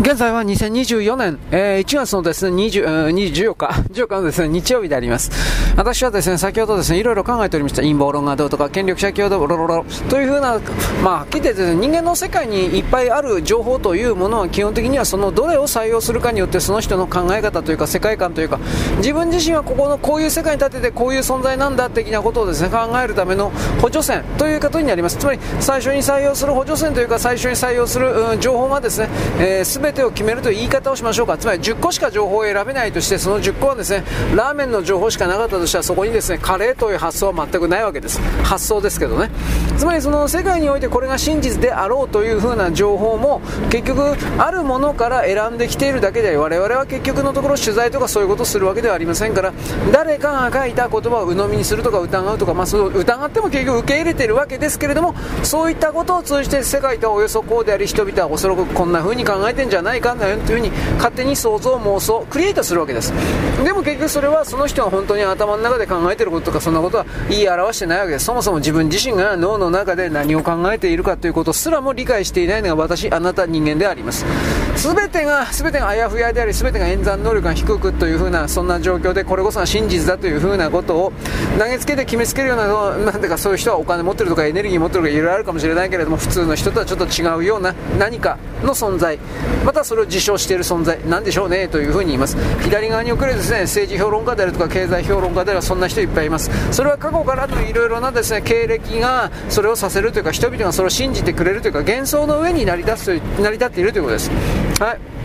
Speaker 1: 現在は2024年、えー、1月のですね、20、14日、*laughs* 14日のですね、日曜日であります。私はですね、先ほどですね、いろいろ考えておりました。陰謀論がどうとか、権力者共同、ロロロというふうな、まあ、はっきてですね、人間の世界にいっぱいある情報というものは基本的にはそのどれを採用するかによってその人の考え方というか世界観というか、自分自身はここのこういう世界に立ててこういう存在なんだ的なことをですね、考えるための補助線ということになります。つまり、最初に採用する補助線というか、最初に採用する、うん、情報がですね、えー、全てを決めるという言い方をしましょうか。つまり10個しか情報を選べないとしてその10個はですねラーメンの情報しかなかったとしたらそこにですねカレーという発想は全くないわけです。発想ですけどね。つまりその世界においてこれが真実であろうという風な情報も結局あるものから選んできているだけで我々は結局のところ取材とかそういうことをするわけではありませんから誰かが書いた言葉を鵜呑みにするとか疑うとか、まあ、その疑っても結局受け入れているわけですけれどもそういったことを通じて世界とはおよそこうであり人々はおそらくこんな風に考えてんじゃゃないかというふうに勝手に想像妄想クリエイトするわけです。でも結局それはその人が本当に頭の中で考えてることとかそんなことは言い表してないわけです。そもそも自分自身が脳の中で何を考えているかということすらも理解していないのが私あなた人間であります。全てが全てがあやふやであり全てが演算能力が低くというふうなそんな状況でこれこそが真実だというふうなことを投げつけて決めつけるようななんてかそういう人はお金持ってるとかエネルギー持ってるとかいろいろあるかもしれないけれども普通の人とはちょっと違うような何かの存在。ままたそれを自称している存在なんでしょうねというふうに言います。左側におけるですね政治評論家であるとか経済評論家ではそんな人いっぱいいます。それは過去からのいろいろなですね経歴がそれをさせるというか人々がそれを信じてくれるというか幻想の上に成り立つ成り立っているということです。はい。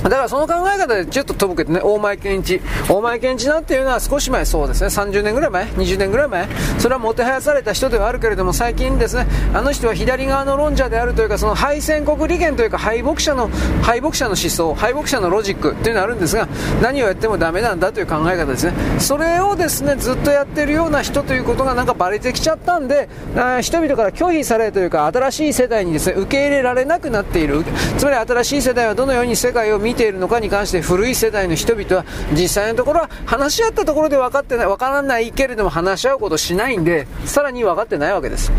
Speaker 1: *laughs* だからその考え方でちょっと飛ぶけどね、大前健一。大前健一なんていうのは少し前、そうですね、30年ぐらい前、20年ぐらい前、それはもてはやされた人ではあるけれども、最近ですね、あの人は左側の論者であるというか、その敗戦国利権というか、敗北者の、敗北者の思想、敗北者のロジックっていうのがあるんですが、何をやってもダメなんだという考え方ですね。それをですね、ずっとやってるような人ということがなんかバレてきちゃったんで、人々から拒否されるというか、新しい世代にですね、受け入れられなくなっている。つまり新しい世代はどのように世界を見見ているのかに関して古い世代の人々は実際のところは話し合ったところで分かってない、分からないけれども話し合うことしないんで、さらに分かってないわけです。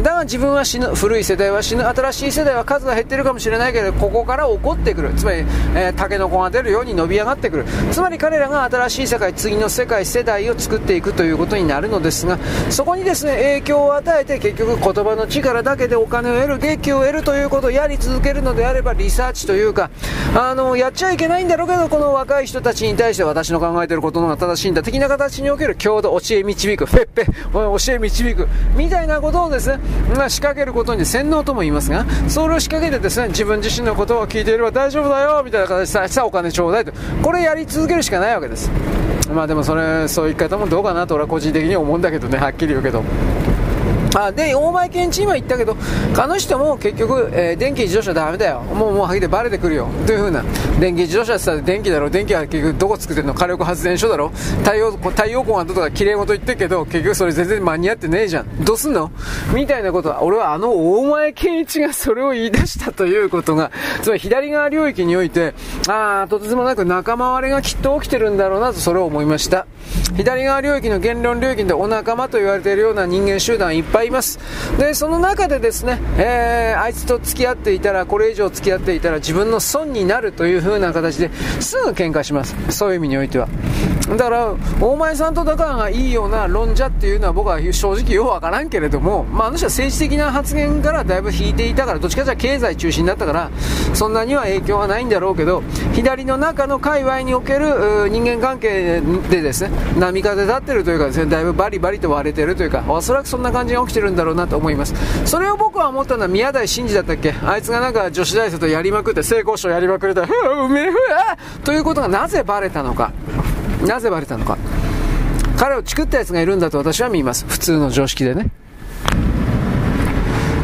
Speaker 1: だが自分は死ぬ、古い世代は死ぬ、新しい世代は数が減ってるかもしれないけど、ここから起こってくる。つまり、えー、タケノコが出るように伸び上がってくる。つまり彼らが新しい世界、次の世界、世代を作っていくということになるのですが、そこにですね、影響を与えて結局言葉の力だけでお金を得る、劇を得るということをやり続けるのであれば、リサーチというか、あの、やっちゃいけないんだろうけど、この若い人たちに対して私の考えていることの方が正しいんだ、的な形における郷土、教え導く、フェッペ、教え導く、みたいなことをですね、まあ、仕掛けることに洗脳とも言いますが、それを仕掛けてですね、自分自身のことを聞いていれば大丈夫だよ、みたいな形でさあお金ちょうだいと。これやり続けるしかないわけです。まあでもそれ、そういう言い方もどうかなと俺は個人的に思うんだけどね、はっきり言うけど。あで、大前健一今言ったけど、あの人も結局、えー、電気自動車ダメだよ。もう、もう、はぎでバレてくるよ。というふうな。電気自動車って言ったら電気だろ。電気は結局どこ作ってんの？火力発電所だろ。太陽、太陽光がどとか綺麗事言ってるけど、結局それ全然間に合ってねえじゃん。どうすんの？みたいなことは、俺はあの大前健一がそれを言い出したということが、つまり左側領域において、ああ、とてつもなく仲間割れがきっと起きてるんだろうなと、それを思いました。左側領域の言論領域でお仲間と言われているような人間集団いっぱいいます。で、その中でですね、えー、あいつと付き合っていたら、これ以上付き合っていたら自分の損になるという風な形ですぐ喧嘩します。そういう意味においては。だから、大前さんと仲がいいような論者っていうのは僕は正直ようわからんけれども、まあ、あの人は政治的な発言からだいぶ引いていたから、どっちかというと経済中心だったから、そんなには影響はないんだろうけど、左の中の界隈における人間関係でですね、波風立ってるというかですね、だいぶバリバリと割れてるというか、おそらくそんな感じが起きてるんだろうなと思います。それを僕は思ったのは宮台真司だったっけ？あいつがなんか女子大生とやりまくって、性交渉やりまくれた、うめえふということがなぜバレたのか。なぜバレたのか。彼をチクったやつがいるんだと私は見ます。普通の常識でね。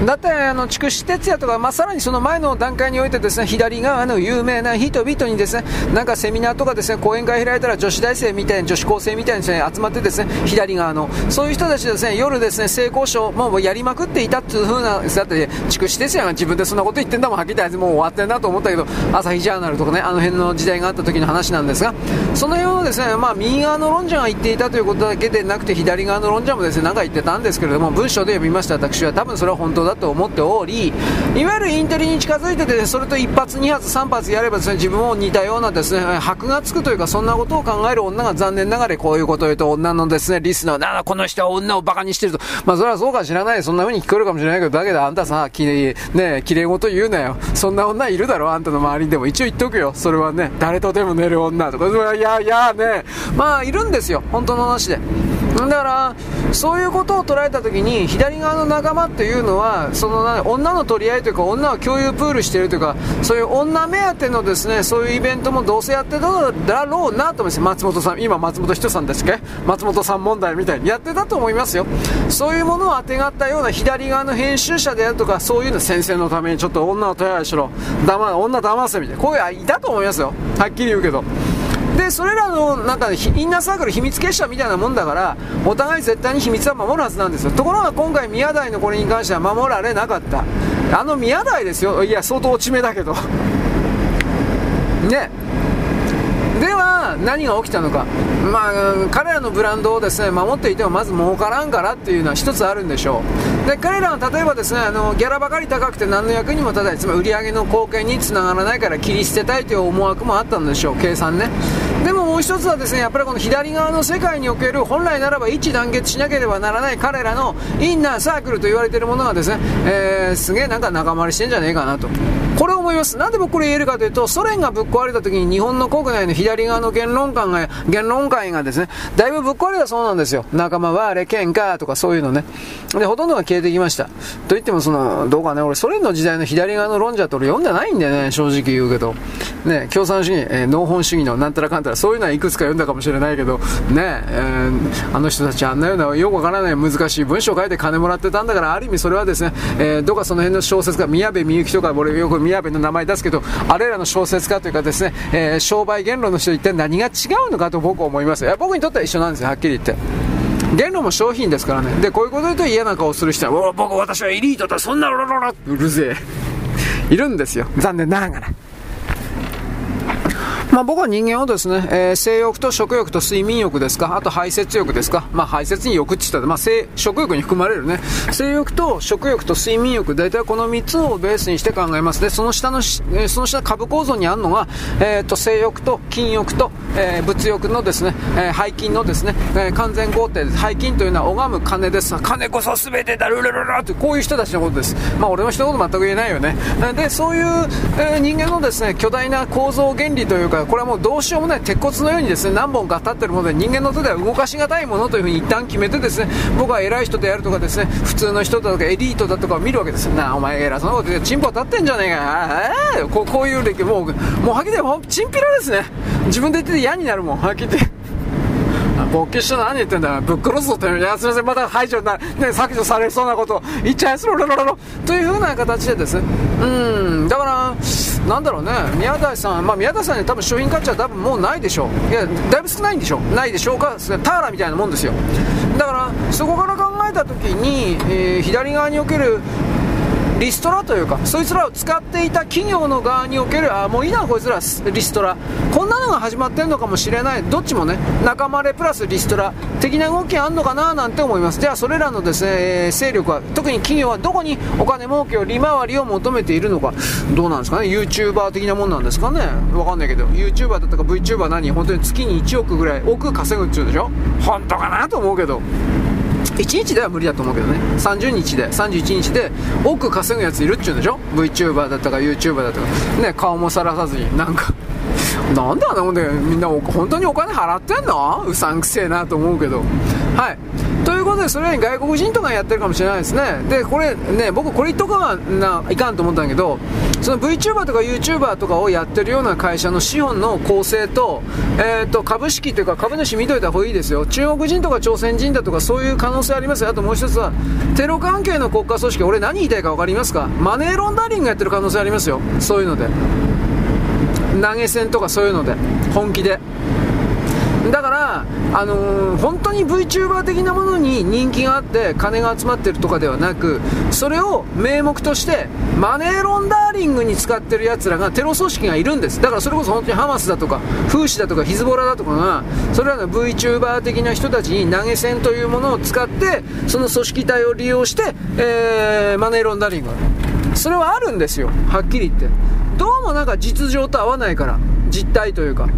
Speaker 1: だってあの筑紫哲也とか、まあ、さらにその前の段階においてですね左側の有名な人々にですねなんかセミナーとかですね講演会開いたら女子大生みたいな女子高生みたいにです、ね、集まってですね左側のそういう人たちですね夜ですね性交渉もうやりまくっていたっていう風なだって筑紫哲也が自分でそんなこと言ってんだもんはっきり言ってもう終わってんなと思ったけど朝日ジャーナルとかねあの辺の時代があった時の話なんですがその辺をですねまあ右側の論者が言っていたということだけでなくて左側の論者もですね何か言ってたんですけれども文章で読みました。私は多分それは本当だだと思っており、いわゆるインテリに近づいてて、それと1発、2発、3発やればですね、自分も似たようなですね、箔がつくというか、そんなことを考える女が残念ながらこういうことを言うと、女のですね、リスナー、な、この人は女を馬鹿にしてると。まあ、それはそうか知らない。そんな風に聞こえるかもしれないけど、だけどあんたさ、きれい、ね綺麗事言うなよ。そんな女いるだろ、あんたの周りにでも。一応言っとくよ。それはね、誰とでも寝る女とか、いやいやね、まあ、いるんですよ。本当の話で。だからそういうことを捉えた時に左側の仲間っていうのはその女の取り合いというか女を共有プールしているというかそういう女目当てのですねそういうイベントもどうせやってただろうなと思います松本さん今松本人さんですけ？松本さん問題みたいにやってたと思いますよ。そういうものをあてがったような左側の編集者であるとかそういうの先生のためにちょっと女を手配しろ。騙女騙せみたいな。こういういたと思いますよ。はっきり言うけど。でそれらのなんかインナーサークル秘密結社みたいなもんだからお互い絶対に秘密は守るはずなんですよ。ところが今回宮台のこれに関しては守られなかった。あの宮台ですよ。いや相当落ち目だけど。*laughs* ね。では何が起きたのか、まあ、彼らのブランドをですね守っていてもまず儲からんからっていうのは一つあるんでしょう。で彼らは例えばですねあのギャラばかり高くて何の役にも立たない。つまり売り上げの貢献につながらないから切り捨てたいという思惑もあったんでしょう。計算ね。でももう一つはですねやっぱりこの左側の世界における本来ならば一致団結しなければならない彼らのインナーサークルと言われているものがですね、えー、すげえなんか仲間割りしてんじゃねえかなと。これを思います。なんで僕これ言えるかというとソ連がぶっ壊れた時に日本の国内の左側の言論官が言論会がですねだいぶぶっ壊れたそうなんですよ。仲間はあれ喧嘩とかそういうのね。でほとんどが消えてきました。と言ってもそのどうかね俺ソ連の時代の左側の論者と俺読んでないんでね正直言うけど。ね共産主義、えー、農本主義のなんたらかんたらそういうのはいくつか読んだかもしれないけど。ねえー、あの人たちあんなようなよくわからない難しい文章を書いて金もらってたんだからある意味それはですね、えー、どうかその辺の小説家宮部みゆきとか俺よく宮部の名前出すけどあれらの小説家というかですね、えー、商売言論の人一体何が違うのかと僕は思います。いや僕にとっては一緒なんですよ。はっきり言って。言論も商品ですからね。でこういうこと言うと嫌な顔する人は僕私はエリートだ。そんなロロロロうるせえ。いるんですよ。残念ながら。まあ、僕は人間をですね、えー、性欲と食欲と睡眠欲ですか、あと排泄欲ですか、まあ、排泄に欲って言ったら、まあ、性食欲に含まれるね、性欲と食欲と睡眠欲、大体この3つをベースにして考えます。で、その下の、えー、その下株構造にあるのが、えー、と性欲と筋欲と、えー、物欲のですね、えー、背筋のですね、えー、完全肯定です。背筋というのは拝む金です。金こそ全てだ、ルルルルって、こういう人たちのことです。まあ、俺の人のこと全く言えないよね。で、そういう、えー、人間のですね、巨大な構造原理という、かこれはもうどうしようもない鉄骨のようにですね何本か立ってるもので人間の手では動かしがたいものというふうに一旦決めてですね僕は偉い人であるとかですね普通の人だとかエリートだとかを見るわけですなあお前偉そうなことでチンポ立ってんじゃねえか。えー、ここういう歴もうもうはっきり言ってチンピラですね。自分で言ってて嫌になるもん。はっきり言って。勃起して何言ってんだ。ぶっ殺すぞっていやすみません。また排除な、ね、削除されそうなこと。言っちゃいすろろろろ。というふうな形でですね。うん。だからなんだろうね。宮台さん、まあ、宮台さんに多分商品価値は多分もうないでしょう。いやだいぶ少ないんでしょう。ないでしょうか。ターラみたいなもんですよ。だからそこから考えた時に、えー、左側におけるリストラというかそいつらを使っていた企業の側におけるあもういいなこいつらリストラ。こんなのが始まってんのかもしれない。どっちもね仲間れプラスリストラ的な動きあんのかななんて思います。じゃあそれらのですねえ勢力は特に企業はどこにお金儲けを利回りを求めているのか。どうなんですかね？YouTuber 的なもんなんですかね？わかんないけど。YouTuber だったか VTuber 何？本当に月に1億ぐらい億稼ぐっちゅうでしょ？本当かなと思うけど。1日では無理だと思うけどね。30日で31日で多く稼ぐやついるっちゅうんでしょ？VTuber だったか YouTuber だったか。ね顔もさらさずになんか。なんであんなもんでみんな本当にお金払ってんの？うさんくせえなと思うけど。はい。ということでそれに外国人とかやってるかもしれないですね。でこれね僕これ言っとかないかんと思ったんだけどその VTuber とか YouTuber とかをやってるような会社の資本の構成と,、えーと、株式というか株主見といた方がいいですよ。中国人とか朝鮮人だとかそういう可能性ありますよ。あともう一つはテロ関係の国家組織。俺何言いたいか分かりますか？マネーロンダリングやってる可能性ありますよ。そういうので。投げ銭とかそういうので本気で。だから、あのー、本当に VTuber 的なものに人気があって金が集まってるとかではなくそれを名目としてマネーロンダーリングに使ってるやつらがテロ組織がいるんです。だからそれこそ本当にハマスだとかフーシだとかヒズボラだとかがそれらの VTuber 的な人たちに投げ銭というものを使ってその組織体を利用して、えー、マネーロンダーリング。それはあるんですよ。はっきり言って。どうもなんか実情と合わないから実態というか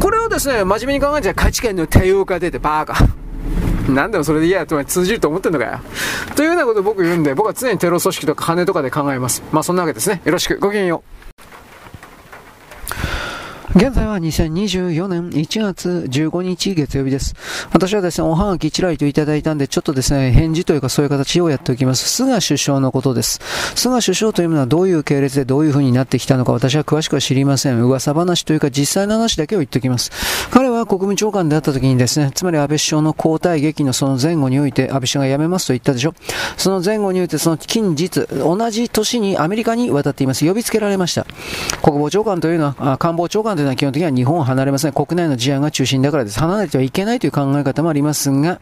Speaker 1: これをですね、真面目に考えちゃ価値観の多様化出てバーカ。*laughs* 何でもそれで嫌やと通じると思ってんのかよ。というようなことを僕言うんで、僕は常にテロ組織とか金とかで考えます。まあそんなわけですね。よろしく。ごきげんよう。現在は2024年1月15日月曜日です。私はですね、おはがきちらりといただいたんで、ちょっとですね、返事というかそういう形をやっておきます。菅首相のことです。菅首相というのはどういう系列でどういう風になってきたのか私は詳しくは知りません。噂話というか実際の話だけを言っておきます。彼が国務長官であった時にですね、つまり安倍首相の交代劇のその前後において、安倍首相が辞めますと言ったでしょ。その前後において、その近日、同じ年にアメリカに渡っています。呼びつけられました。国防長官というのは、官房長官というのは基本的には日本を離れません。国内の事案が中心だからです。離れてはいけないという考え方もありますが、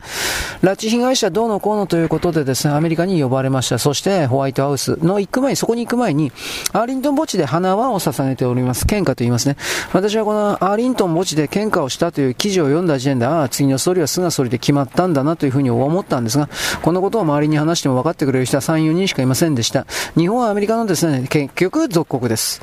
Speaker 1: 拉致被害者どうのこうのということでですね、アメリカに呼ばれました。そしてホワイトハウスの行く前に、そこに行く前に、アーリントン墓地で花輪を捧げております。献花と言いますね。私はこのアーリントン墓地で献花をしたという記事を読んだ時点で、ああ、次の総理は菅総理で決まったんだなというふうに思ったんですが、このことを周りに話しても分かってくれる人は3、4人しかいませんでした。日本はアメリカのですね、結局属国です。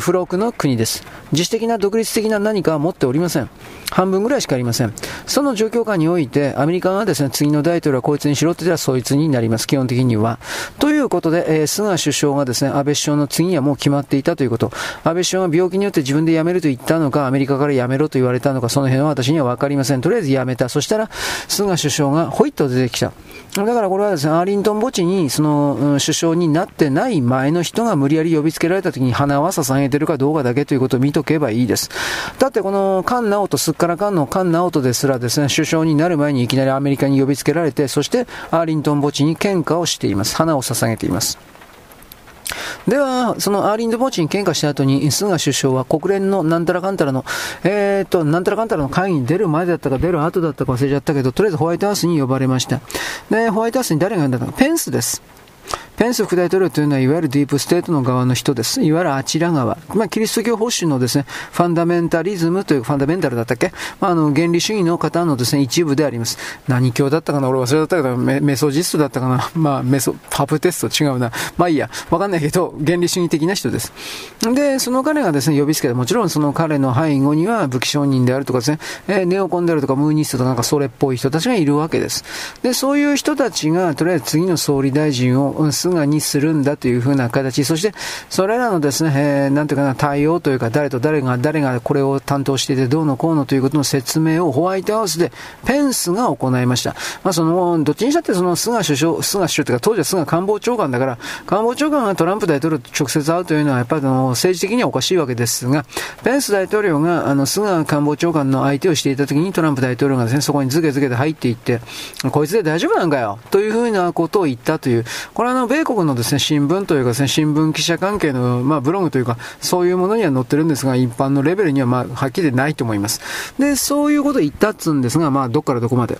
Speaker 1: 付録の国です。自主的な独立的な何かは持っておりません。半分ぐらいしかありません。その状況下において、アメリカがですね、次の大統領はこいつにしろって言ったらそいつになります、基本的には。ということで、えー、菅首相がですね、安倍首相の次にはもう決まっていたということ。安倍首相が病気によって自分で辞めると言ったのか、アメリカから辞めろと言われたのか、そのの辺は私には分かりません。とりあえず辞めた。そしたら、菅首相がホイッと出てきた。だからこれはですね、アーリントン墓地に、その、首相になってない前の人が無理やり呼びつけられた時に花は捧げてるかどうかだけということを見とけばいいです。だってこの、菅直人、すっからかんの菅直人ですらですね、首相になる前にいきなりアメリカに呼びつけられて、そしてアーリントン墓地に献花をしています。花を捧げています。では、そのアーリントン墓地に献花した後に、菅首相は国連のなんたらかんたらの、えー、っと、なんたらかんたらの会議に出る前だったか出る後だったか忘れちゃったけど、とりあえずホワイトハウスに呼ばれました。で、ホワイトハウスに誰が呼んだの？か、ペンスです。ペンス副大統領というのは、いわゆるディープステートの側の人です。いわゆるあちら側。まあ、キリスト教保守のですね、ファンダメンタリズムという、ファンダメンタルだったっけ？まあ、あの、原理主義の方のですね、一部であります。何教だったかな？俺忘れちゃったけど、メメソジストだったかな？まあ、メソ、バプテスト？違うな。まあいいや。わかんないけど、原理主義的な人です。で、その彼がですね、呼びつけて、もちろんその彼の背後には武器商人であるとかですね、えー、ネオコンであるとかムーニストとかなんかそれっぽい人たちがいるわけです。で、そういう人たちが、とりあえず次の総理大臣を菅にするんだというふうな形、そしてそれらのですね、えー、なんていうかな、対応というか、誰と誰が、誰がこれを担当していて、どうのこうのということの説明をホワイトハウスでペンスが行いました。まあ、その、どっちにしたってその菅首相、菅首相というか、当時は菅官房長官だから、官房長官がトランプ大統領と直接会うというのは、やっぱりの政治的にはおかしいわけですが、ペンス大統領が、あの、菅官房長官の相手をしていたときに、トランプ大統領がですね、そこにズケズケで入っていって、こいつで大丈夫なんかよというふうなことを言ったという、これはあの、米国のですね、新聞というかですね、新聞記者関係の、まあ、ブログというか、そういうものには載ってるんですが、一般のレベルには、まあ、はっきりないと思います。で、そういうことを言ったっつんですが、まあ、どっからどこまで。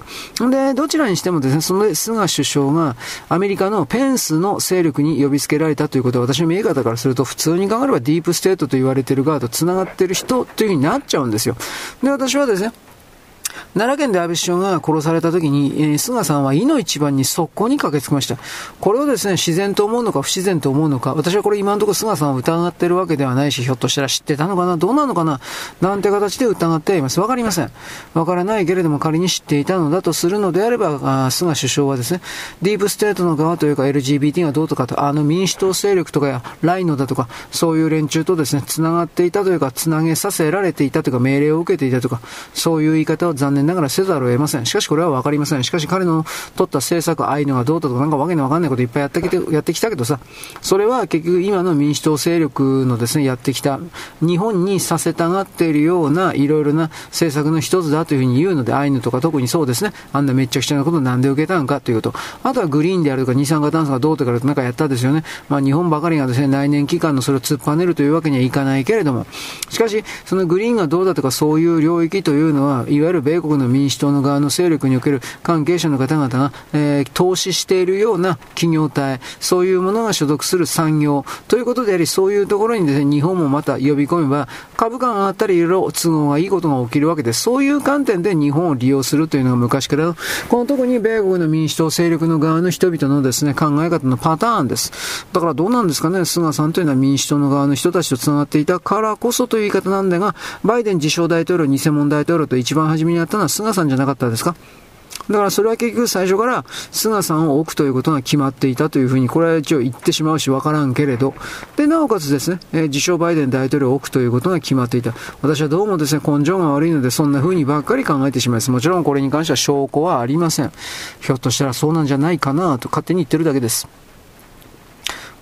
Speaker 1: で、どちらにしてもですね、その菅首相が、アメリカのペンスの勢力に呼びつけられたということは、私の見え方からすると、普通に考えればディープステートと言われている側と繋がってる人というふうになっちゃうんですよ。で、私はですね、奈良県で安倍首相が殺された時に、えー、菅さんは井の一番に速攻に駆けつけました。これをですね、自然と思うのか不自然と思うのか、私はこれ今のところ菅さんを疑ってるわけではないし、ひょっとしたら知ってたのかな、どうなのかな、なんて形で疑っています。わかりません。わからないけれども仮に知っていたのだとするのであれば、あ菅首相はですね、ディープステートの側というか LGBT がどうとかと、あの民主党勢力とかやライノだとか、そういう連中とですね、繋がっていたというか、繋げさせられていたというか、命令を受けていたとか、そういう言い方を残念ながらせざるを得ません。しかしこれはわかりません。しかし彼の取った政策、ああいうのがどうだとかなんかわけのわかんないこといっぱいやってきて、やってきたけどさ、それは結局今の民主党勢力のですね、やってきた、日本にさせたがっているようないろいろな政策の一つだというふうに言うので、アイヌとか特にそうですね、あんなめっちゃくちゃなことなんで受けたのかということ。あとはグリーンであるとか二酸化炭素がどうとかなんかやったですよね。まあ日本ばかりがですね、内燃機関のそれを突っぱねるというわけにはいかないけれども、しかし、そのグリーンがどうだとかそういう領域というのは、いわゆる米国の民主党の側の勢力における関係者の方々が、えー、投資しているような企業体、そういうものが所属する産業ということであり、そういうところにですね、日本もまた呼び込めば、株価が上がったりいろいろ都合がいいことが起きるわけです。そういう観点で日本を利用するというのが昔からの、この特に米国の民主党勢力の側の人々のですね、考え方のパターンです。だからどうなんですかね、菅さんというのは民主党の側の人たちと繋がっていたからこそという言い方なんだが、バイデン自称大統領、偽物大統領と一番初めにったのは菅さんじゃなかったですか？だからそれは結局最初から菅さんを置くということが決まっていたというふうに、これは一応言ってしまうしわからんけれど、で、なおかつですね、えー、自称バイデン大統領を置くということが決まっていた。私はどうもですね、根性が悪いので、そんなふうにばっかり考えてしまいます。もちろんこれに関しては証拠はありません。ひょっとしたらそうなんじゃないかなと勝手に言ってるだけです。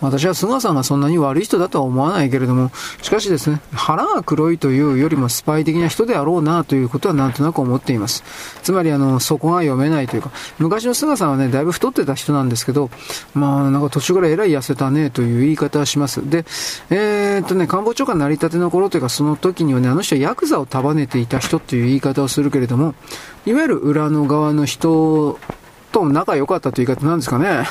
Speaker 1: 私は菅さんがそんなに悪い人だとは思わないけれども、しかしですね、腹が黒いというよりもスパイ的な人であろうなということはなんとなく思っています。つまり、あの、そこが読めないというか、昔の菅さんはね、だいぶ太ってた人なんですけど、まあ、なんか途中からえらい痩せたねという言い方はします。で、えー、っとね、官房長官成り立ての頃というか、その時にはね、あの人はヤクザを束ねていた人という言い方をするけれども、いわゆる裏の側の人と仲良かったという言い方なんですかね。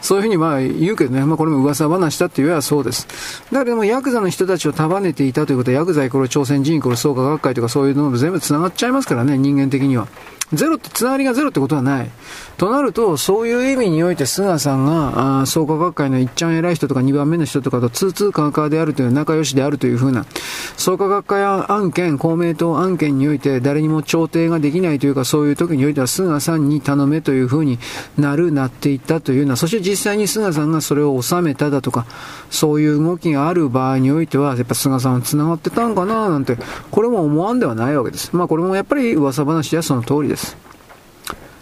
Speaker 1: そういうふうにまあ言うけどね、まあこれも噂話だって言えばそうです。だけどもヤクザの人たちを束ねていたということは、ヤクザイコール朝鮮人イコール創価学会とかそういうのも全部繋がっちゃいますからね、人間的には。ゼロって、つながりがゼロってことはない。となると、そういう意味において菅さんが、あ創価学会のいっちゃん偉い人とか2番目の人とかと通通カカであるという仲良しであるというふうな、創価学会案件、公明党案件において誰にも調停ができないというか、そういう時においては菅さんに頼めというふうになる、なっていったというのは、そして実際に菅さんがそれを収めただとか、そういう動きがある場合においては、やっぱ菅さんは繋がってたんかななんて、これも思わんではないわけです。まあこれもやっぱり噂話はその通りです。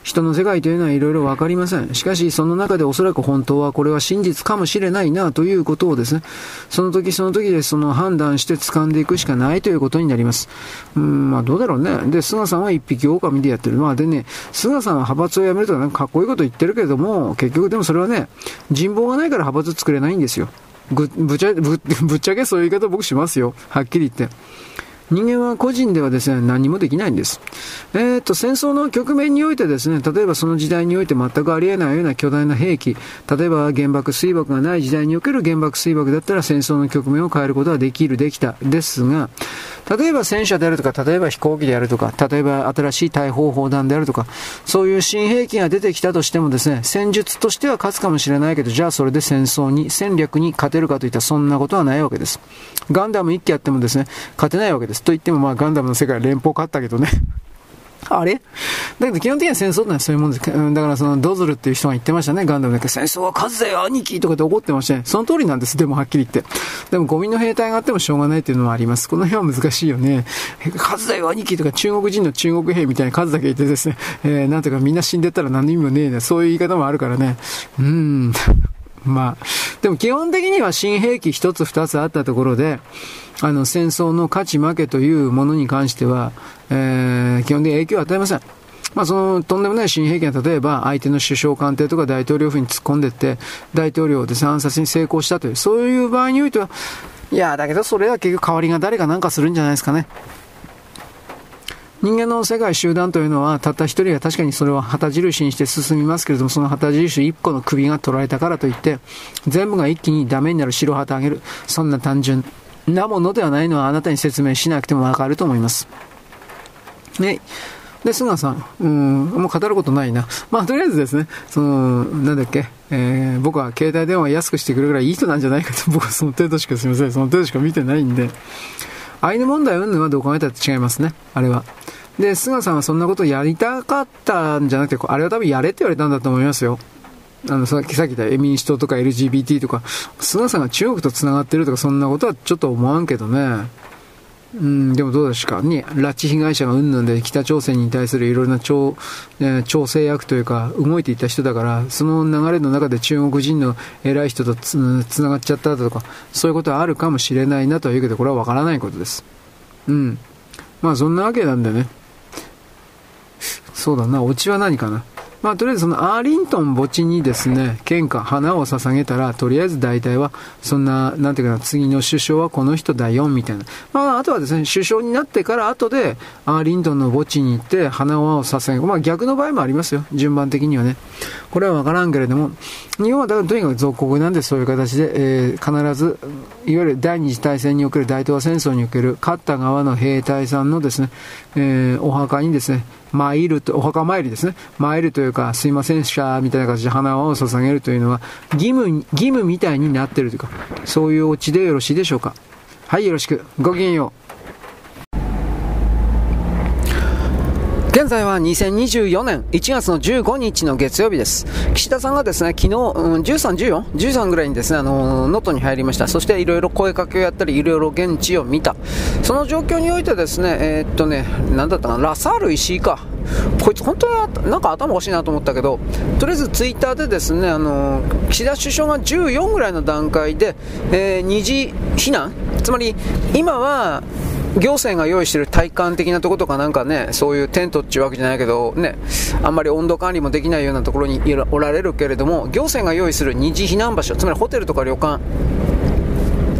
Speaker 1: 人の世界というのはいろいろわかりません。しかし、その中でおそらく本当はこれは真実かもしれないなということをですね、その時その時でその判断して掴んでいくしかないということになります。うん、まあどうだろうね。で、菅さんは一匹狼でやってる。まあでね、菅さんは派閥を辞めるとかなんかかっこいいこと言ってるけれども、結局でもそれはね、人望がないから派閥作れないんですよ。ぶぶちゃぶ *laughs* ぶっちゃけそういう言い方僕しますよ。はっきり言って。人間は個人ではですね、何もできないんです。えっ、と、戦争の局面においてですね、例えばその時代において全くありえないような巨大な兵器、例えば原爆、水爆がない時代における原爆、水爆だったら戦争の局面を変えることはできる、できた。ですが、例えば戦車であるとか、例えば飛行機であるとか、例えば新しい大砲砲弾であるとか、そういう新兵器が出てきたとしてもですね、戦術としては勝つかもしれないけど、じゃあそれで戦争に、戦略に勝てるかといったらそんなことはないわけです。ガンダム1機やってもですね、勝てないわけです。と言ってもまあガンダムの世界は連邦勝ったけどね。あれ？だけど基本的には戦争ってのはそういうもんです。だからそのドズルっていう人が言ってましたね、ガンダムだけ。戦争は数だよ、兄貴とかって怒ってましたね。その通りなんです、でもはっきり言って。でもゴミの兵隊があってもしょうがないっていうのはあります。この辺は難しいよね。数だよ、兄貴とか中国人の中国兵みたいな数だけいてですね、えー、なんとかみんな死んでったら何の意味もねえね。そういう言い方もあるからね。うーん。*laughs* まあ、でも基本的には新兵器一つ二つあったところで、あの、戦争の勝ち負けというものに関しては、えー、基本的に影響を与えません。まあ、そのとんでもない新兵器が例えば相手の首相官邸とか大統領府に突っ込んでいって大統領で暗殺に成功したというそういう場合においてはいやだけどそれは結局代わりが誰かなんかするんじゃないですかね人間の世界集団というのは、たった一人が確かにそれを旗印にして進みますけれども、その旗印一個の首が取られたからといって、全部が一気にダメになる白旗あげる。そんな単純なものではないのはあなたに説明しなくてもわかると思います。ね。で、菅さん、うん、もう語ることないな。まあ、とりあえずですね、その、なんだっけ、えー、僕は携帯電話安くしてくれるぐらいいい人なんじゃないかと、*laughs* 僕はその程度しかすみません、その程度しか見てないんで、アイヌ問題云々はどう考えたって違いますね、あれは。で、菅さんはそんなことやりたかったんじゃなくて、あれは多分やれって言われたんだと思いますよ。あの、さっきさっき言った民主党とか LGBT とか、菅さんが中国と繋がってるとかそんなことはちょっと思わんけどね。うん、でもどうですかに、拉致被害者がうんぬんで北朝鮮に対するいろいろな調,、え調整役というか動いていた人だから、その流れの中で中国人の偉い人とつながっちゃったとか、そういうことはあるかもしれないなとは言うけど、これはわからないことです。うん。まあそんなわけなんでね。そうだな、オチは何かな？まあ、とりあえずそのアーリントン墓地にですね、献花、花を捧げたら、とりあえず大体は、そんな、なんていうかな、次の首相はこの人だよ、みたいな。まあ、あとはですね、首相になってから後で、アーリントンの墓地に行って花を捧げ。まあ、逆の場合もありますよ、順番的にはね。これはわからんけれども、日本はだからとにかく属国なんでそういう形で、えー、必ず、いわゆる第二次大戦における大東亜戦争における勝った側の兵隊さんのですね、えー、お墓にですね、参ると、お墓参りですね。参るというか、すいませんでした、みたいな形で花を捧げるというのは、義務、義務みたいになってるというか、そういうオチでよろしいでしょうか。はい、よろしく。ごきげんよう。現在は2024年1月の15日の月曜日です。岸田さんがですね、昨日、うん、13、14、13ぐらいにですね、あの能登に入りました。そしていろいろ声かけをやったり、いろいろ現地を見た。その状況においてですね、えー、っとね、なんだったかな、ラサール石井か。こいつ本当になんか頭おかしいなと思ったけど、とりあえずツイッターでですね、あの岸田首相が14ぐらいの段階で、えー、二次避難？つまり今は行政が用意している体感的なところとかなんかね、そういうテントっていうわけじゃないけど、ね、あんまり温度管理もできないようなところにおられるけれども、行政が用意する二次避難場所、つまりホテルとか旅館、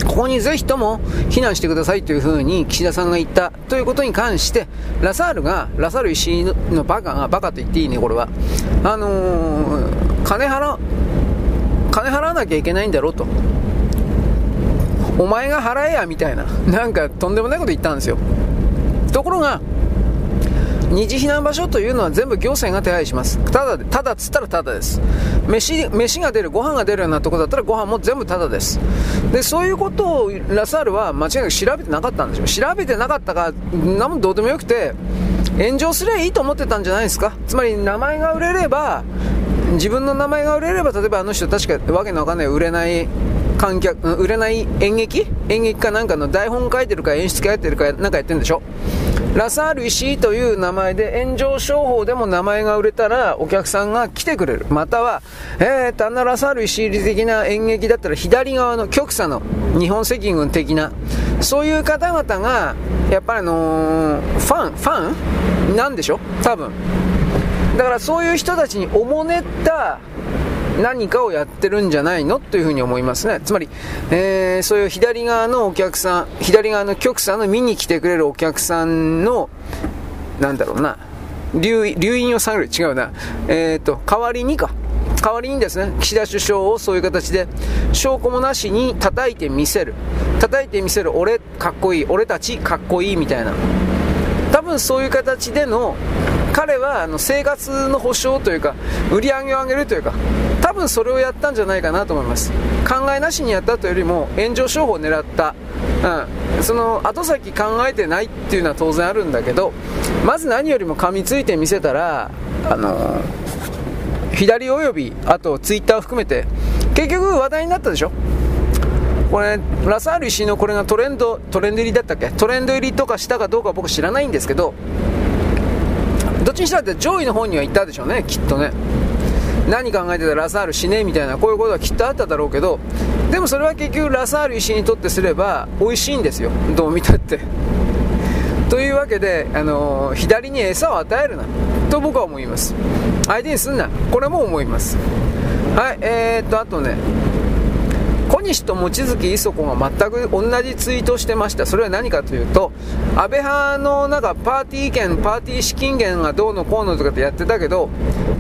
Speaker 1: ここにぜひとも避難してくださいというふうに岸田さんが言ったということに関して、ラサールが、ラサール石井のバカが、バカと言っていいね、これは。あのー、金払、金払わなきゃいけないんだろうと。お前が払えやみたいな、なんかとんでもないこと言ったんですよ。ところが、二次避難場所というのは全部行政が手配します。ただで、ただっつったらただです。飯、飯が出る、ご飯が出るようなとこだったらご飯も全部ただです。で、そういうことをラサールは間違いなく調べてなかったんですよ。調べてなかったか、なもどうでもよくて、炎上すればいいと思ってたんじゃないですか。つまり名前が売れれば、自分の名前が売れれば、例えばあの人確かわけのわかんない売れない観客、売れない演劇？演劇かなんかの？台本書いてるか演出家やってるかなんかやってるんでしょ？ラサール石井という名前で炎上商法でも名前が売れたらお客さんが来てくれる。または、えーと、あんなラサール石井的な演劇だったら左側の極左の日本赤軍的な、そういう方々が、やっぱりあのー、ファン、ファン？なんでしょ？多分。だからそういう人たちにおもねった何かをやってるんじゃないの？というふうに思いますね。つまり、えー、そういう左側のお客さん、左側の局さんの見に来てくれるお客さんの、なんだろうな、留留飲を下げる、違うな、えっ、ー、と、代わりにか、代わりにですね、岸田首相をそういう形で、証拠もなしに叩いてみせる。叩いてみせる、俺かっこいい、俺たちかっこいい。みたいな。多分そういう形での彼はあの生活の保障というか売り上げを上げるというか多分それをやったんじゃないかなと思います。考えなしにやったというよりも炎上商法を狙った、うん、その後先考えてないっていうのは当然あるんだけどまず何よりも噛みついてみせたらあの左およびあとツイッターを含めて結局話題になったでしょ？これラサール石井のこれがトレンドトレンド入りだったっけ？トレンド入りとかしたかどうか僕知らないんですけどちにしたって上位の方には行ったでしょうねきっとね。何考えてたらラサール死ねみたいなこういうことはきっとあっただろうけどでもそれは結局ラサール石にとってすれば美味しいんですよ。どう見たって。*laughs* というわけで、あのー、左に餌を与えるなと僕は思います。相手にすんなこれも思います。はいえー、っとあとね小西と望月磯子が全く同じツイートしてました。それは何かというと安倍派のなんかパーティー券パーティー資金源がどうのこうのとかってやってたけど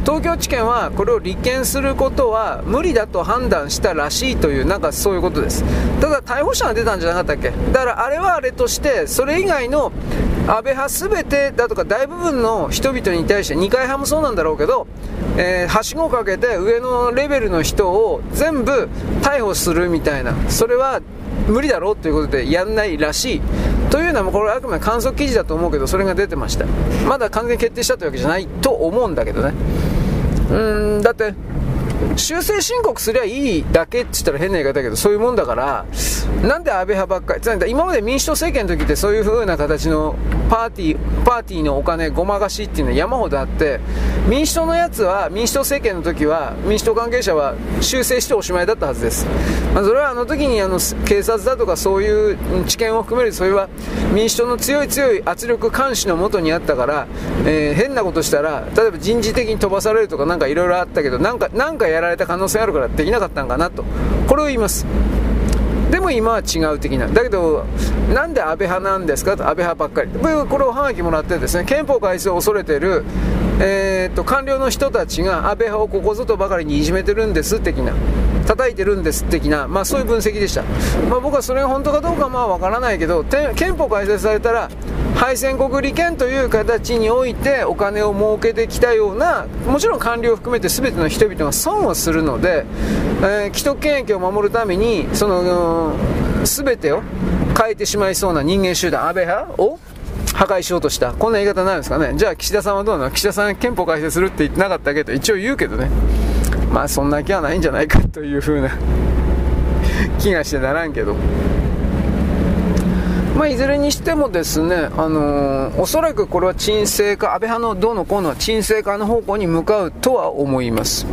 Speaker 1: 東京地検はこれを立件することは無理だと判断したらしいというなんかそういうことです。ただ逮捕者が出たんじゃなかったっけ？だからあれはあれとしてそれ以外の安倍派全てだとか大部分の人々に対して二階派もそうなんだろうけど、えー、はしごをかけて上のレベルの人を全部逮捕するみたいな。それは無理だろうということでやんないらしいというのはこれはあくまで観測記事だと思うけどそれが出てました。まだ完全に決定したというわけじゃないと思うんだけどね。うんだって修正申告すりゃいいだけって言ったら変な言い方だけど、そういうもんだから、なんで安倍派ばっかり、つまり今まで民主党政権の時ってそういう風な形のパーティー、パーティーのお金ごまかしっていうのは山ほどあって、民主党のやつは、民主党政権の時は、民主党関係者は修正しておしまいだったはずです。まあ、それはあの時にあの警察だとかそういう知見を含める、それは民主党の強い強い圧力監視のもとにあったから、えー、変なことしたら、例えば人事的に飛ばされるとかなんかいろいろあったけど、なんか、なんかやられた可能性あるからできなかったんかなと。これを言います。でも今は違う的な。だけど、なんで安倍派なんですか？と、安倍派ばっかり。これをはがきもらってですね、憲法改正を恐れてる、えー、っと、官僚の人たちが安倍派をここぞとばかりにいじめてるんです的な。叩いてるんです的な、まあ、そういう分析でした、まあ、僕はそれが本当かどうかまあ分からないけど憲法改正されたら敗戦国利権という形においてお金を儲けてきたようなもちろん官僚を含めて全ての人々が損をするので、えー、既得権益を守るためにその全てを変えてしまいそうな人間集団安倍派を破壊しようとした。こんな言い方ないですかね。じゃあ岸田さんはどうなの？岸田さん憲法改正するって言ってなかったけど、一応言うけどね。まあそんな気はないんじゃないかという風な *laughs* 気がしてならんけど。まあ、いずれにしてもですね、あのー、おそらくこれは沈静化、安倍派のどうのこうのは沈静化の方向に向かうとは思います。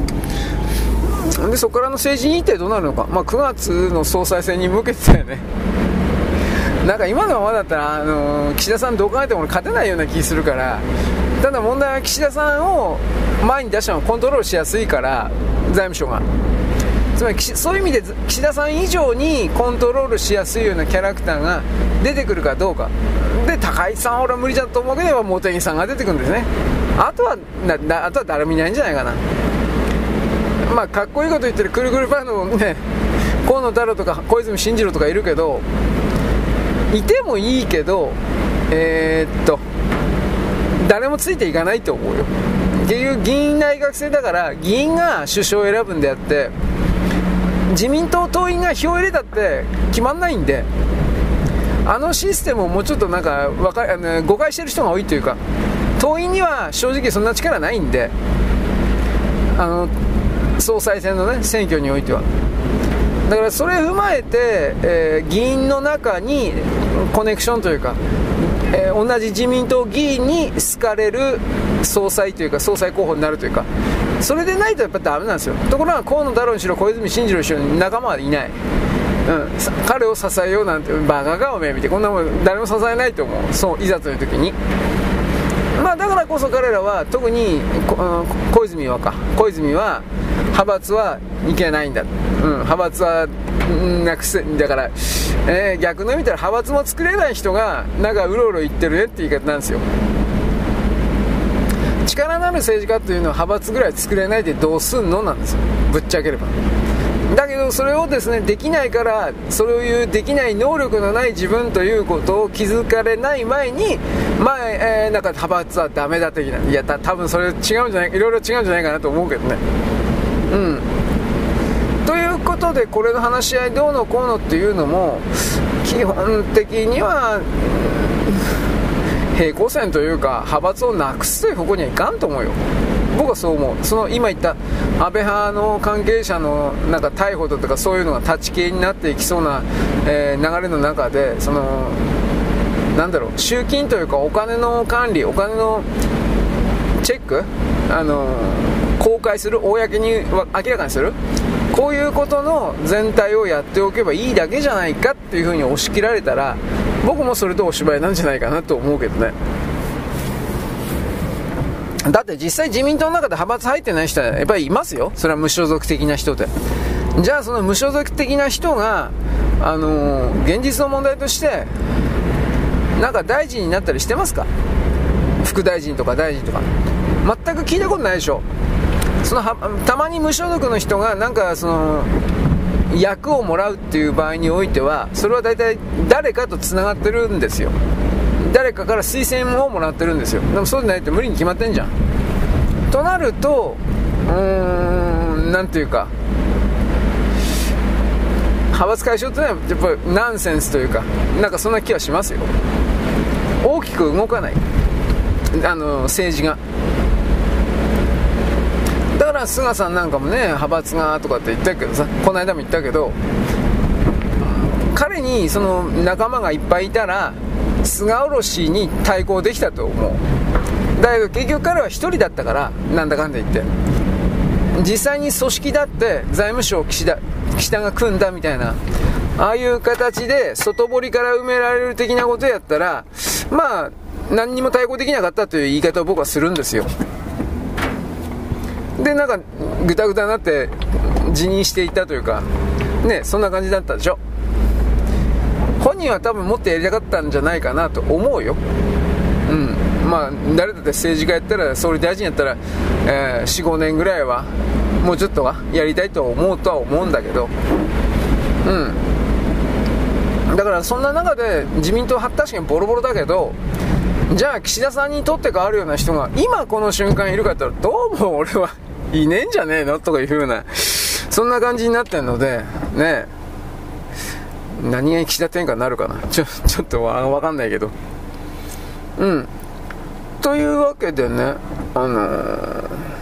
Speaker 1: で、そこからの政治日程どうなるのか。まあ、9月の総裁選に向けてだよね。なんか今のままだったら、あのー、岸田さんどう考えても勝てないような気するから、ただ問題は岸田さんを前に出したのをコントロールしやすいから、財務省が。つまりそういう意味で岸田さん以上にコントロールしやすいようなキャラクターが出てくるかどうか。で高市さんは俺は無理だと思うけど茂木さんが出てくるんですね。あとはあとは誰もいないんじゃないかな。まあかっこいいこと言ってるくるくるパーのね河野太郎とか小泉進次郎とかいるけどいてもいいけどえー、っと誰もついていかないと思うよ。結局議員内閣制だから議員が首相を選ぶんであって自民党党員が票を入れたって決まんないんであのシステムをもうちょっとなんかかあの誤解してる人が多いというか党員には正直そんな力ないんであの総裁選のね選挙においては。だからそれ踏まえて、えー、議員の中にコネクションというか、えー、同じ自民党議員に好かれる総裁というか総裁候補になるというかそれでないとやっぱダメなんですよ。ところが河野太郎にしろ小泉進次郎にしろ仲間はいない、うん、彼を支えようなんてバカかおめえ見てこんなもん誰も支えないと思う。そういざという時に。まあだからこそ彼らは特に小泉はか。小泉は派閥はいけないんだ、うん、派閥はなくせだから、えー、逆の意味では派閥も作れない人がなんかうろうろ言ってるねって言い方なんですよ。力のある政治家というのは派閥ぐらい作れないでどうすんのなんですよ。ぶっちゃければ。だけどそれをですねできないからそういうできない能力のない自分ということを気づかれない前に前、えー、なんか派閥はダメだ的な。いやた多分それ違うんじゃないいろいろ違うんじゃないかなと思うけどね。うん。でこれの話し合いどうのこうのっていうのも基本的には平行線というか派閥をなくすという方向にはいかんと思うよ。僕はそう思う。その今言った安倍派の関係者のなんか逮捕だとかそういうのが立ち消えになっていきそうな、え、流れの中でそのなんだろう集金というかお金の管理お金のチェックあの公開する公に明らかにする。こういうことの全体をやっておけばいいだけじゃないかっていうふうに押し切られたら僕もそれとお芝居なんじゃないかなと思うけどね。だって実際自民党の中で派閥入ってない人はやっぱりいますよ。それは無所属的な人で。じゃあその無所属的な人があのー、現実の問題としてなんか大臣になったりしてますか？副大臣とか大臣とか。全く聞いたことないでしょ。そのたまに無所属の人がなんかその役をもらうっていう場合においてはそれは大体誰かとつながってるんですよ。誰かから推薦をもらってるんですよ。でもそうでないと無理に決まってんじゃん。となるとうーん何ていうか派閥解消ってのはやっぱりナンセンスというかなんかそんな気はしますよ。大きく動かない。あの政治が。ら菅さんなんかもね派閥がとかって言ったけどさこの間も言ったけど彼にその仲間がいっぱいいたら菅おろしに対抗できたと思う。だけど結局彼は1人だったからなんだかんだ言って。実際に組織だって財務省岸田岸田が組んだみたいなああいう形で外堀から埋められる的なことやったらまあ何にも対抗できなかったという言い方を僕はするんですよ。でなんかぐたぐたになって辞任していたというかねそんな感じだったでしょ。本人は多分もっとやりたかったんじゃないかなと思うよ。うん。まあ誰だって政治家やったら総理大臣やったら、えー、45年ぐらいはもうちょっとはやりたいと思うとは思うんだけど。うん。だからそんな中で自民党は確かにボロボロだけど *laughs* じゃあ岸田さんにとって変わるような人が今この瞬間いるかって言ったらどうも俺はいねえんじゃねえのとかいうふうなそんな感じになってるのでね何が岸田天下になるかな。ちょちょっとわかんないけど。うん。というわけでね、あのー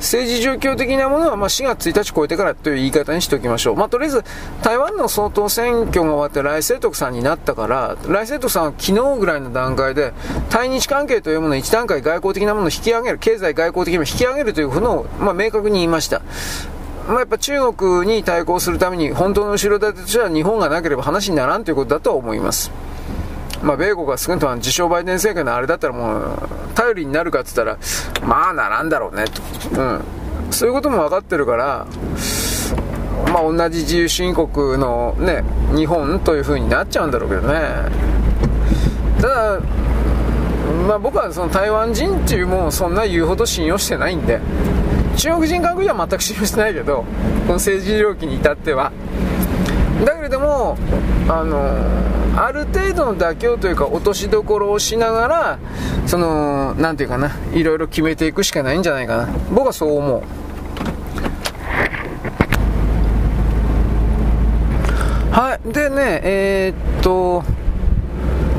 Speaker 1: 政治状況的なものは、ま4月1日超えてからという言い方にしておきましょう。まあ、とりあえず、台湾の総統選挙が終わって来清徳さんになったから、来清徳さんは昨日ぐらいの段階で、対日関係というものを一段階外交的なものを引き上げる、経済外交的にも引き上げるということを、まあ、明確に言いました。まあ、やっぱ中国に対抗するために、本当の後ろ盾としては日本がなければ話にならんということだと思います。まあ、米国が少なくとも自称バイデン政権のあれだったらもう、頼りになるかって言ったら、まあならんだろうね、と。うん。そういうことも分かってるから、まあ同じ自由主義国のね、日本という風になっちゃうんだろうけどね。ただ、まあ僕はその台湾人っていうもんそんな言うほど信用してないんで、中国人、韓国人は全く信用してないけど、この政治領域に至っては。だけれども、あのある程度の妥協というか落としどころをしながらその何て言うかないろいろ決めていくしかないんじゃないかな。僕はそう思う。はい。でねえー、っと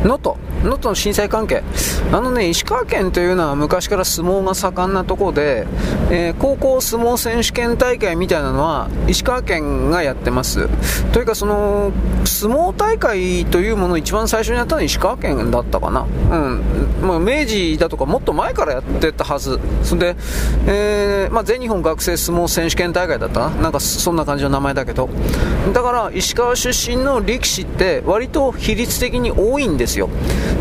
Speaker 1: 能登。能登の震災関係、あのね、石川県というのは昔から相撲が盛んなところで、えー、高校相撲選手権大会みたいなのは石川県がやってます。というか、その、相撲大会というものを一番最初にやったのは石川県だったかな。うん。まあ、明治だとかもっと前からやってたはず。それで、えー、まあ、全日本学生相撲選手権大会だったな。なんかそんな感じの名前だけど。だから、石川出身の力士って割と比率的に多いんですよ。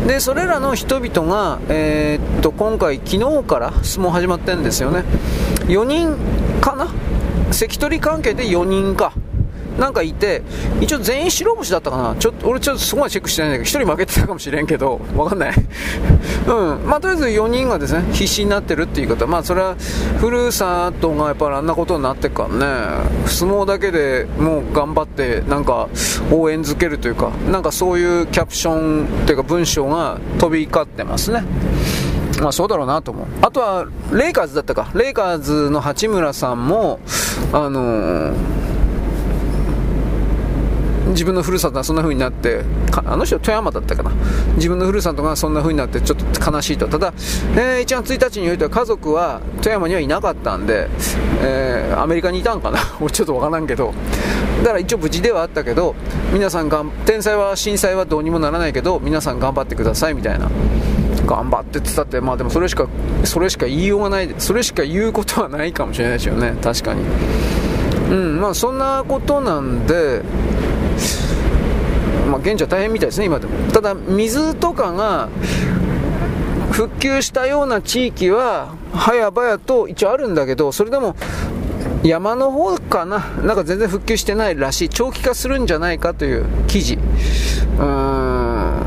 Speaker 1: でそれらの人々が、えー、っと今回、昨日から相撲始まってるんですよね、4人かな、関取関係で4人か。なんかいて、一応全員白星だったかな。ちょっと、俺ちょっとそこまでチェックしてないんだけど、1人負けてたかもしれんけど、わかんない。*laughs* うん。まあ、とりあえず4人がですね、必死になってるっていう方。まあ、それは、ふるさとがやっぱりあんなことになってっからね、相撲だけでもう頑張って、なんか、応援づけるというか、なんかそういうキャプションっていうか文章が飛び交ってますね。まあそうだろうなと思う。あとは、レイカーズだったか。レイカーズの八村さんも、あのー自分のふるさとがそんな風になってあの人富山だったかな。自分のふるさとがそんな風になってちょっと悲しいと。ただ、えー、1月1日においては家族は富山にはいなかったんで、えー、アメリカにいたんかな。*laughs* 俺ちょっとわからんけど。だから一応無事ではあったけど皆さんがん天災は震災はどうにもならないけど皆さん頑張ってくださいみたいな。頑張ってって言ったってまあでもそれしかそれしか言いようがないそれしか言うことはないかもしれないですよね。確かに。うんまあそんなことなんでまあ、現地は大変みたいですね、今でも。ただ、水とかが復旧したような地域は、早々と一応あるんだけど、それでも山の方かな、なんか全然復旧してないらしい、長期化するんじゃないかという記事。うーん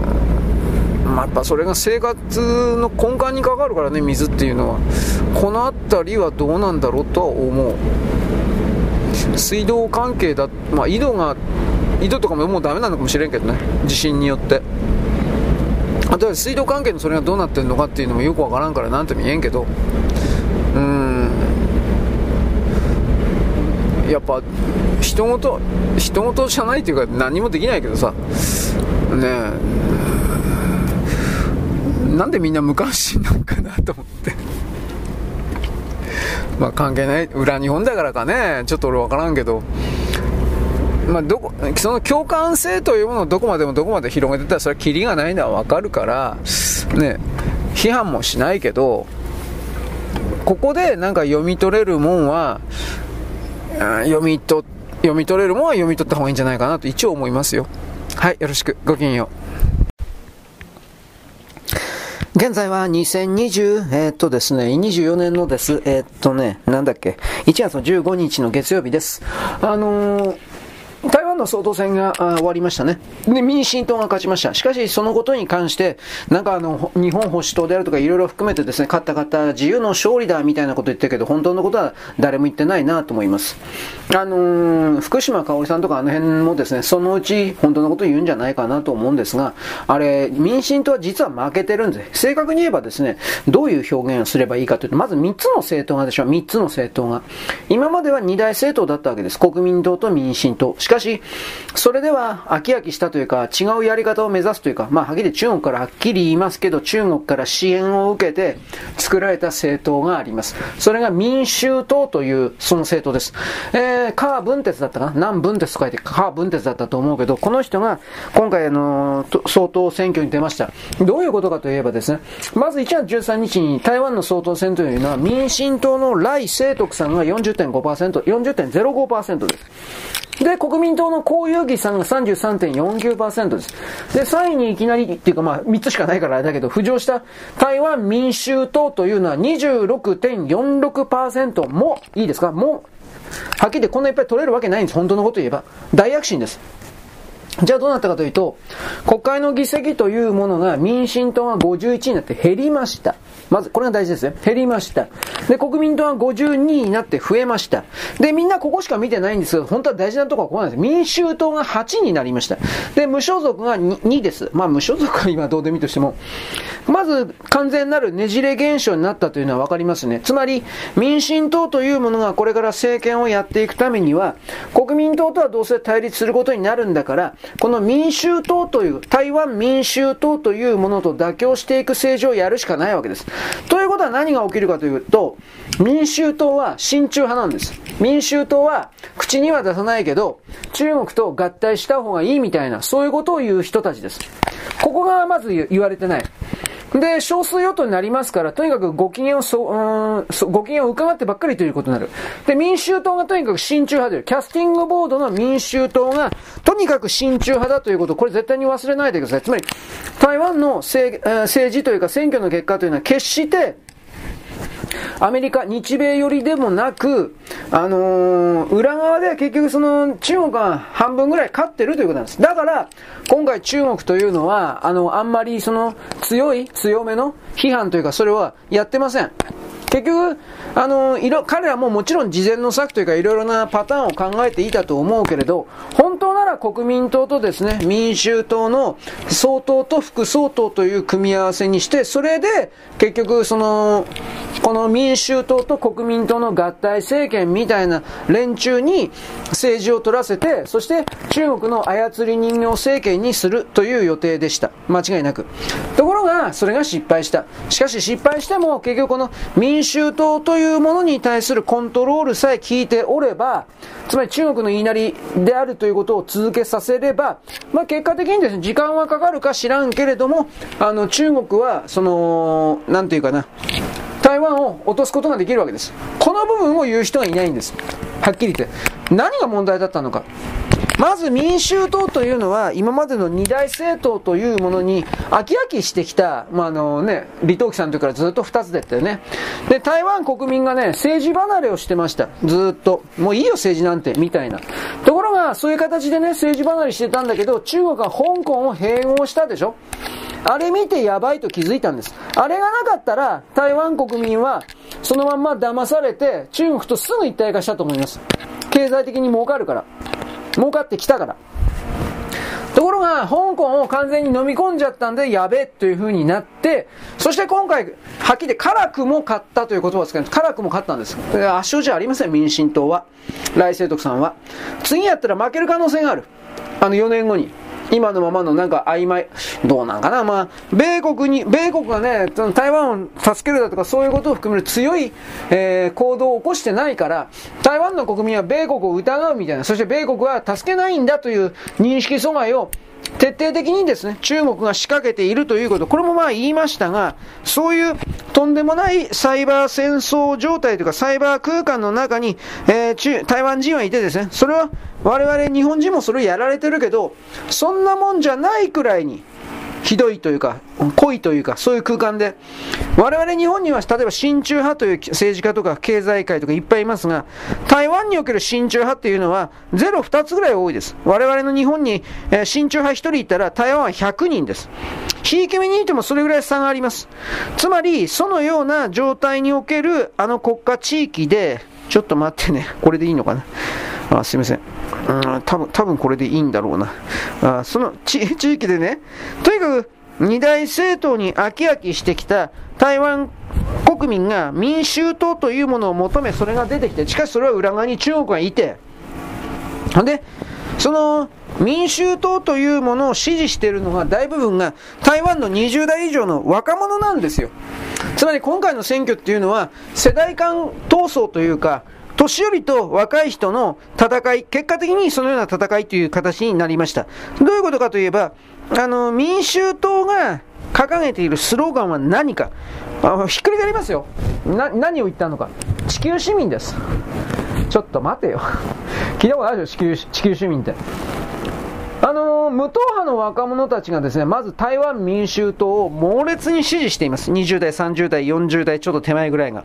Speaker 1: まあ、やっぱそれが生活の根幹にかかるからね、水っていうのは。この辺りはどうなんだろうとは思う。水道関係だ、まあ、井戸が井戸とかももうダメなのかもしれんけどね。地震によって。あとは水道関係のそれがどうなってるのかっていうのもよくわからんから何とも言えんけど。うん。やっぱ人事人事じゃないっていうか何もできないけどさ。ねえ。なんでみんな無関心なのかなと思って。まあ関係ない。裏日本だからかね。ちょっと俺分からんけど。まあ、どこその共感性というものをどこまでもどこまで広げてたらそれはキリがないのは分かるから、ね、批判もしないけどここでなんか読み取れるもんは読み取読み取れるもんは読み取った方がいいんじゃないかなと一応思いますよ。はいよろしく。ごきげんよう。現在は2020、えー、っとですね、24年のです、えー、っとね、なんだっけ、1月の15日の月曜日です。あのー湾の総統選が終わりましたね。で、民進党が勝ちました。しかし、そのことに関して、なんかあの、日本保守党であるとかいろいろ含めてですね、勝った方、自由の勝利だみたいなこと言ってるけど、本当のことは誰も言ってないなと思います。あのー、福島香織さんとかあの辺もですね、そのうち本当のこと言うんじゃないかなと思うんですが、あれ、民進党は実は負けてるんです。正確に言えばですね、どういう表現をすればいいかというと、まず3つの政党がでしょう、3つの政党が。今までは2大政党だったわけです。国民党と民進党。しかし、それでは飽き飽きしたというか、違うやり方を目指すというか、まあ、はっきり中国からはっきり言いますけど、中国から支援を受けて作られた政党があります。それが民衆党というその政党です。えー、カー・ブンテツだったかな？南ブンテツと書いてカー・ブンテツだったと思うけど、この人が今回あの、総統選挙に出ました。どういうことかといえばですね、まず1月13日に台湾の総統選というのは民進党の来清徳さんが40.5%、40.05%です。で、国民党の公有義さんが33.49%です。で、3位にいきなりっていうかまあ3つしかないからあれだけど、浮上した台湾民衆党というのは26.46%も、いいですか？もう、はっきり言ってこんないっぱい取れるわけないんです。本当のこと言えば。大躍進です。じゃあどうなったかというと、国会の議席というものが民進党が51になって減りました。まず、これが大事ですね。減りました。で、国民党は52になって増えました。で、みんなここしか見てないんですけど、本当は大事なところはここなんです。民衆党が8になりました。で、無所属が 2, 2です。まあ、無所属は今どうでもいいとしても。まず、完全なるねじれ現象になったというのはわかりますね。つまり、民進党というものがこれから政権をやっていくためには、国民党とはどうせ対立することになるんだから、この民衆党という、台湾民衆党というものと妥協していく政治をやるしかないわけです。ということは何が起きるかというと、民衆党は親中派なんです。民衆党は口には出さないけど、中国と合体した方がいいみたいな、そういうことを言う人たちです。ここがまず言われてない。で、少数与党になりますから、とにかくご機嫌をそ、うんそご機嫌を伺ってばっかりということになる。で、民衆党がとにかく親中派で、キャスティングボードの民衆党が、とにかく親中派だということ、これ絶対に忘れないでください。つまり、台湾の政政治というか選挙の結果というのは決して、アメリカ、日米寄りでもなく、あのー、裏側では結局その中国が半分ぐらい勝ってるということなんです。だから、今回中国というのは、あの、あんまりその強い、強めの批判というか、それはやってません。結局、あの、いろ、彼らももちろん事前の策というかいろいろなパターンを考えていたと思うけれど、本当なら国民党とですね、民衆党の総統と副総統という組み合わせにして、それで結局その、この民衆党と国民党の合体政権みたいな連中に政治を取らせて、そして中国の操り人形政権にするという予定でした。間違いなく。ところが、それが失敗した。しかし失敗しても結局この民衆党というものに対するコントロールさえ効いておれば、つまり中国の言いなりであるということを続けさせれば、まあ、結果的にですね、時間はかかるか知らんけれども、あの、中国は、その、なんていうかな、台湾を落とすことができるわけです。この部分を言う人がいないんです。はっきり言って。何が問題だったのか。まず民衆党というのは今までの二大政党というものに飽き飽きしてきた、まあ、あのね、李登輝さんの時からずっと二つでったよね。で、台湾国民がね、政治離れをしてました。ずっと。もういいよ政治なんて、みたいな。ところが、そういう形でね、政治離れしてたんだけど、中国は香港を併合したでしょあれ見てやばいと気づいたんです。あれがなかったら、台湾国民は、そのまんま騙されて、中国とすぐ一体化したと思います。経済的に儲かるから。儲かってきたから。ところが、香港を完全に飲み込んじゃったんで、やべえという風になって、そして今回、はっきり、辛くも勝ったという言葉を使います。辛くも勝ったんです。圧勝じゃありません、民進党は。来世徳さんは。次やったら負ける可能性がある。あの4年後に。今のままのなんか曖昧、どうなんかな、まあ、米国に、米国がね、台湾を助けるだとかそういうことを含める強い、えー、行動を起こしてないから、台湾の国民は米国を疑うみたいな、そして米国は助けないんだという認識阻害を徹底的にですね、中国が仕掛けているということ、これもまあ言いましたが、そういうとんでもないサイバー戦争状態というか、サイバー空間の中に、えー、中台湾人はいてですね、それは我々日本人もそれをやられてるけど、そんなもんじゃないくらいに、ひどいというか、濃いというか、そういう空間で、我々日本には例えば親中派という政治家とか経済界とかいっぱいいますが、台湾における親中派っていうのは、ゼロ2つぐらい多いです。我々の日本に、え、親中派1人いたら、台湾は100人です。ひいき目にいてもそれぐらい差があります。つまり、そのような状態におけるあの国家地域で、ちょっと待ってね、これでいいのかな。あすいません。うん、多分、多分これでいいんだろうな。あその *laughs* 地域でね、とにかく二大政党に飽き飽きしてきた台湾国民が民衆党というものを求め、それが出てきて、しかしそれは裏側に中国がいて、で、その民衆党というものを支持しているのが大部分が台湾の20代以上の若者なんですよ。つまり今回の選挙っていうのは世代間闘争というか、年寄りと若い人の戦い、結果的にそのような戦いという形になりました。どういうことかといえば、あの、民衆党が掲げているスローガンは何か。あひっくり返りますよ。な、何を言ったのか。地球市民です。ちょっと待てよ。聞いたことあるでしょ、地球、地球市民って。あのー、無党派の若者たちがですね、まず台湾民衆党を猛烈に支持しています。20代、30代、40代、ちょっと手前ぐらいが。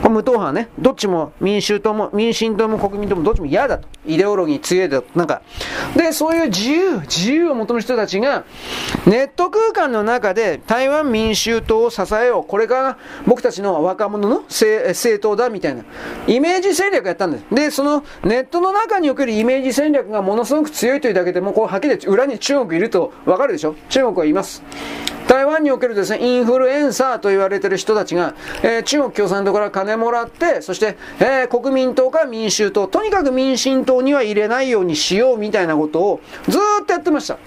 Speaker 1: これ無党派ね、どっちも民衆党も、民進党も国民党もどっちも嫌だと。イデオロギー強いだと。なんか。で、そういう自由、自由を求める人たちが、ネット空間の中で台湾民衆党を支えよう。これから僕たちの若者の政党だみたいな。イメージ戦略やったんです。で、そのネットの中におけるイメージ戦略がものすごく強いというだけでも、こうはっきり裏に中国いるとわかるでしょ？中国はいます。台湾におけるですね、インフルエンサーと言われてる人たちが、えー、中国共産党から金もらって、そして、えー、国民党か民衆党、とにかく民進党には入れないようにしようみたいなことをずっとやってました。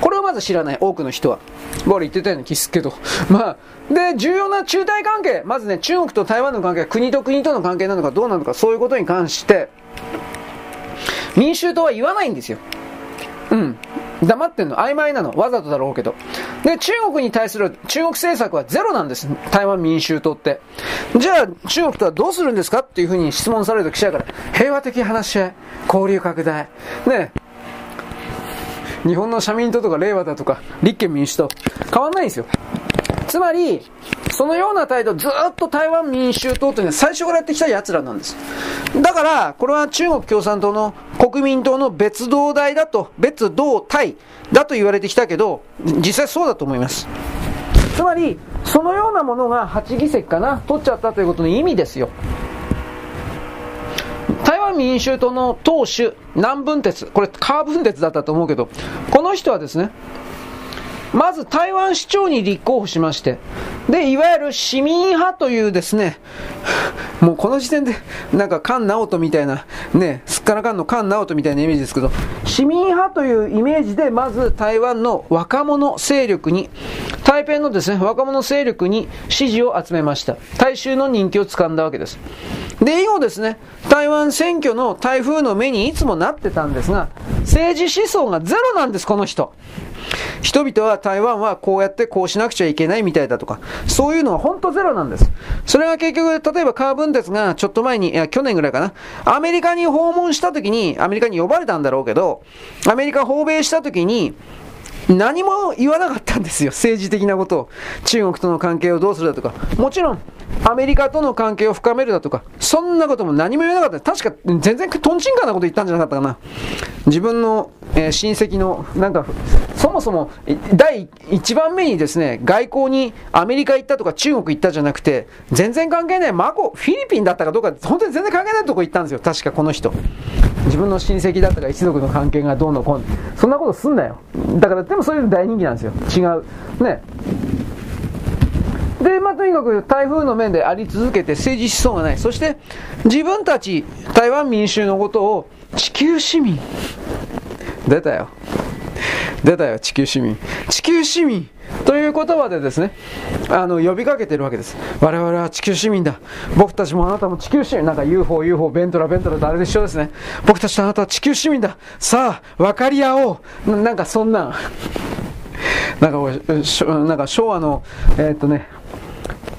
Speaker 1: これをまず知らない、多くの人は。僕言ってたような気すけど。*laughs* まあ、で、重要な中台関係、まずね、中国と台湾の関係は国と国との関係なのかどうなのか、そういうことに関して、民衆党は言わないんですよ。うん。黙ってんの。曖昧なの。わざとだろうけど。で、中国に対する中国政策はゼロなんです。台湾民衆党って。じゃあ、中国とはどうするんですかっていうふうに質問されると記者から、平和的話し合い、交流拡大。ね日本の社民党とか令和だとか、立憲民主党、変わんないんですよ。つまり、そのような態度、ずっと台湾民衆党というのは最初からやってきた奴らなんです。だから、これは中国共産党の国民党の別動代だと、別動体だと言われてきたけど、実際そうだと思います。つまり、そのようなものが8議席かな、取っちゃったということの意味ですよ。台湾民衆党の党首、南分鉄、これ、カー分鉄だったと思うけど、この人はですね、まず台湾市長に立候補しまして、で、いわゆる市民派というですね、もうこの時点で、なんか菅直人みたいな、ね、すっからかんの菅直人みたいなイメージですけど、市民派というイメージで、まず台湾の若者勢力に、台北のですね、若者勢力に支持を集めました。大衆の人気をつかんだわけです。で、以後ですね、台湾選挙の台風の目にいつもなってたんですが、政治思想がゼロなんです、この人。人々は台湾はこうやってこうしなくちゃいけないみたいだとか、そういうのは本当ゼロなんです。それが結局、例えばカーブンテスがちょっと前に、いや、去年ぐらいかな、アメリカに訪問した時に、アメリカに呼ばれたんだろうけど、アメリカ訪米した時に、何も言わなかったんですよ、政治的なことを。中国との関係をどうするだとか。もちろん、アメリカとの関係を深めるだとか、そんなことも何も言わなかった。確か、全然トンチンカンなこと言ったんじゃなかったかな。自分の、えー、親戚の、なんか、そもそも、第1番目にですね、外交にアメリカ行ったとか中国行ったじゃなくて、全然関係ない、マコ、フィリピンだったかどうか、本当に全然関係ないとこ行ったんですよ、確かこの人。自分の親戚だったか一族の関係がどうのこうの。そんなことすんなよ。だから、でもそういうの大人気なんですよ。違う。ね。で、まあ、とにかく台風の面であり続けて政治思想がない。そして、自分たち台湾民衆のことを地球市民。出たよ。出たよ、地球市民。地球市民という言葉でですね、あの、呼びかけてるわけです。我々は地球市民だ。僕たちもあなたも地球市民。なんか UFO、UFO、ベントラ、ベントラとあれで一緒ですね。僕たちとあなたは地球市民だ。さあ、分かり合おう。なんかそんな、なんか、なんか昭和の、えー、っとね、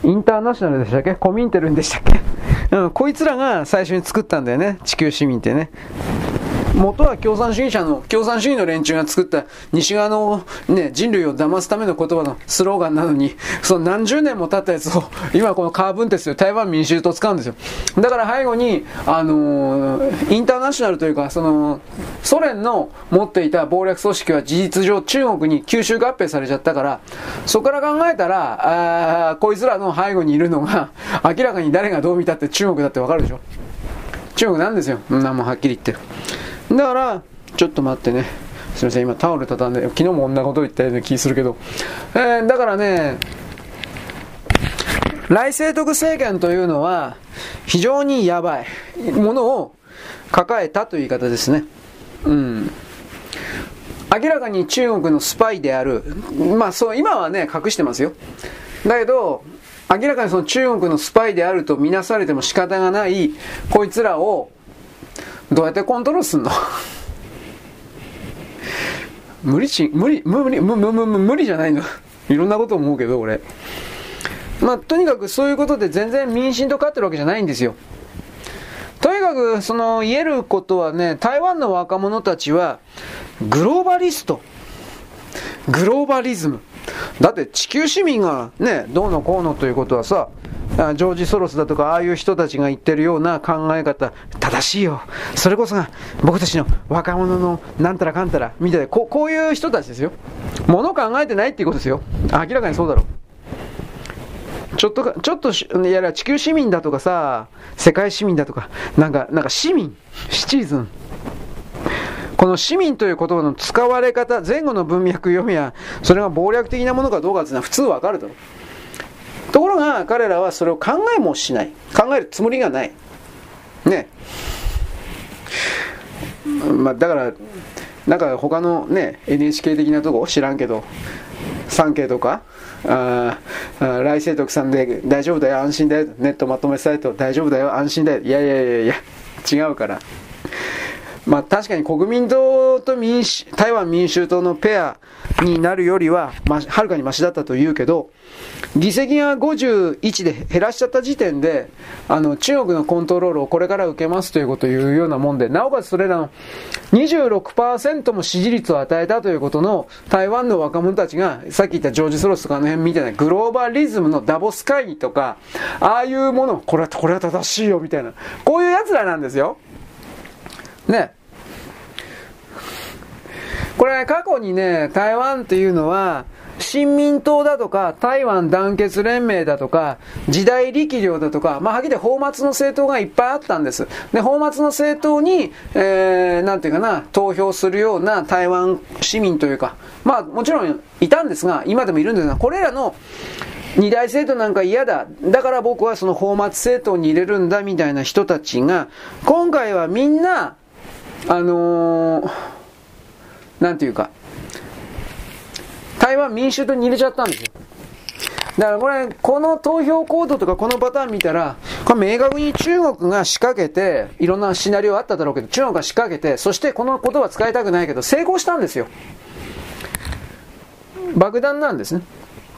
Speaker 1: インターナショナルでしたっけ？コミンテルンでしたっけ？うん、こいつらが最初に作ったんだよね。地球市民ってね。元は共産主義者の、共産主義の連中が作った西側のね、人類を騙すための言葉のスローガンなのに、その何十年も経ったやつを、*laughs* 今このカーブンテス台湾民衆党使うんですよ。だから背後に、あのー、インターナショナルというか、その、ソ連の持っていた謀略組織は事実上中国に吸収合併されちゃったから、そこから考えたら、あこいつらの背後にいるのが、*laughs* 明らかに誰がどう見たって中国だってわかるでしょ。中国なんですよ。んなもんはっきり言って。だから、ちょっと待ってね。すみません、今タオル畳んで、昨日もこんなこと言ったような気するけど。えー、だからね、来清徳政権というのは、非常にやばいものを抱えたという言い方ですね。うん。明らかに中国のスパイである。まあそう、今はね、隠してますよ。だけど、明らかにその中国のスパイであるとみなされても仕方がない、こいつらを、どうやってコントロールすんの？*laughs* 無理し、無理、無理、無理、無理、無理じゃないの。いろんなこと思うけど、俺。まあ、とにかくそういうことで全然民進党勝ってるわけじゃないんですよ。とにかく、その言えることはね、台湾の若者たちは、グローバリスト。グローバリズム。だって地球市民がね、どうのこうのということはさ、ジョージ・ソロスだとか、ああいう人たちが言ってるような考え方、正しいよ。それこそが僕たちの若者のなんたらかんたら、みたいな、ここういう人たちですよ。もの考えてないっていうことですよ。明らかにそうだろう。ちょっとか、ちょっとやら地球市民だとかさ、世界市民だとか、なんか、なんか市民、シチーズン。この市民という言葉の使われ方、前後の文脈読みや、それが謀略的なものかどうかっていうのは普通わかるだろう。ところが彼らはそれを考えもしない。考えるつもりがない。ね。まあ、だから、なんか他のね、NHK 的なとこ知らんけど、産経とか、ああ来世徳さんで大丈夫だよ、安心だよ、ネットまとめサイト大丈夫だよ、安心だよ、いやいやいやいや、違うから。まあ確かに国民党と民主、台湾民衆党のペアになるよりは、ま、はるかにマシだったと言うけど、議席が51で減らしちゃった時点で、あの、中国のコントロールをこれから受けますということを言うようなもんで、なおかつそれらの26%も支持率を与えたということの台湾の若者たちが、さっき言ったジョージ・ソロスとかあの辺みたいなグローバリズムのダボス会議とか、ああいうもの、これは、これは正しいよみたいな、こういう奴らなんですよ。ね。これ、過去にね、台湾っていうのは、新民党だとか、台湾団結連盟だとか、時代力量だとか、まあ、はっきり言って法末の政党がいっぱいあったんです。で、法末の政党に、えー、なんていうかな、投票するような台湾市民というか、まあ、もちろんいたんですが、今でもいるんですが、これらの二大政党なんか嫌だ。だから僕はその法末政党に入れるんだみたいな人たちが、今回はみんな、あのー、なんていうか、台湾民衆党に入れちゃったんですよ。だからこれ、この投票行動とかこのパターン見たら、これ明確に中国が仕掛けて、いろんなシナリオあっただろうけど、中国が仕掛けて、そしてこの言葉使いたくないけど、成功したんですよ。爆弾なんですね。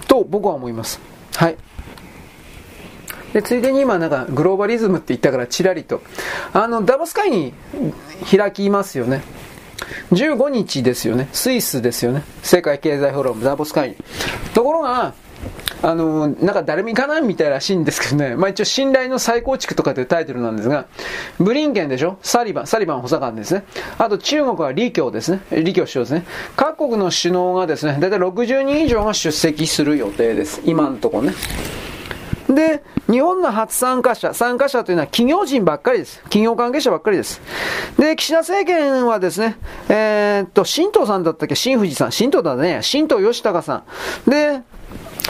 Speaker 1: と僕は思います。はい。で、ついでに今なんかグローバリズムって言ったからチラリと。あの、ダボス会に開きますよね。15日ですよね。スイスですよね。世界経済フォーラム、ダボス会議。ところが、あの、なんか誰も行かないみたいらしいんですけどね。まあ一応信頼の再構築とかというタイトルなんですが、ブリンケンでしょ？サリバン、サリバン補佐官ですね。あと中国は李強ですね。李強首相ですね。各国の首脳がですね、だいたい60人以上が出席する予定です。今のところね。で、日本の初参加者、参加者というのは企業人ばっかりです。企業関係者ばっかりです。で、岸田政権はですね、えー、っと、新藤さんだったっけ？新藤さん。新藤だね。新藤義孝さん。で、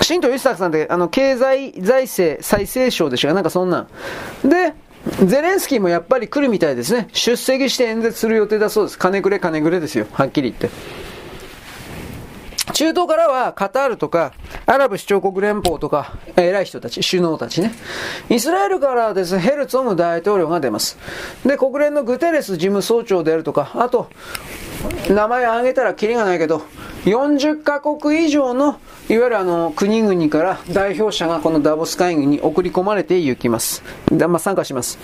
Speaker 1: 新藤義孝さんって、あの、経済財政再生省でしょなんかそんなん。で、ゼレンスキーもやっぱり来るみたいですね。出席して演説する予定だそうです。金くれ金くれですよ。はっきり言って。中東からはカタールとか、アラブ首長国連邦とか、偉い人たち、首脳たちね。イスラエルからですね、ヘルツォム大統領が出ます。で、国連のグテレス事務総長であるとか、あと、名前挙げたらキリがないけど、40カ国以上の、いわゆるあの、国々から代表者がこのダボス会議に送り込まれていきます。まあ、参加します。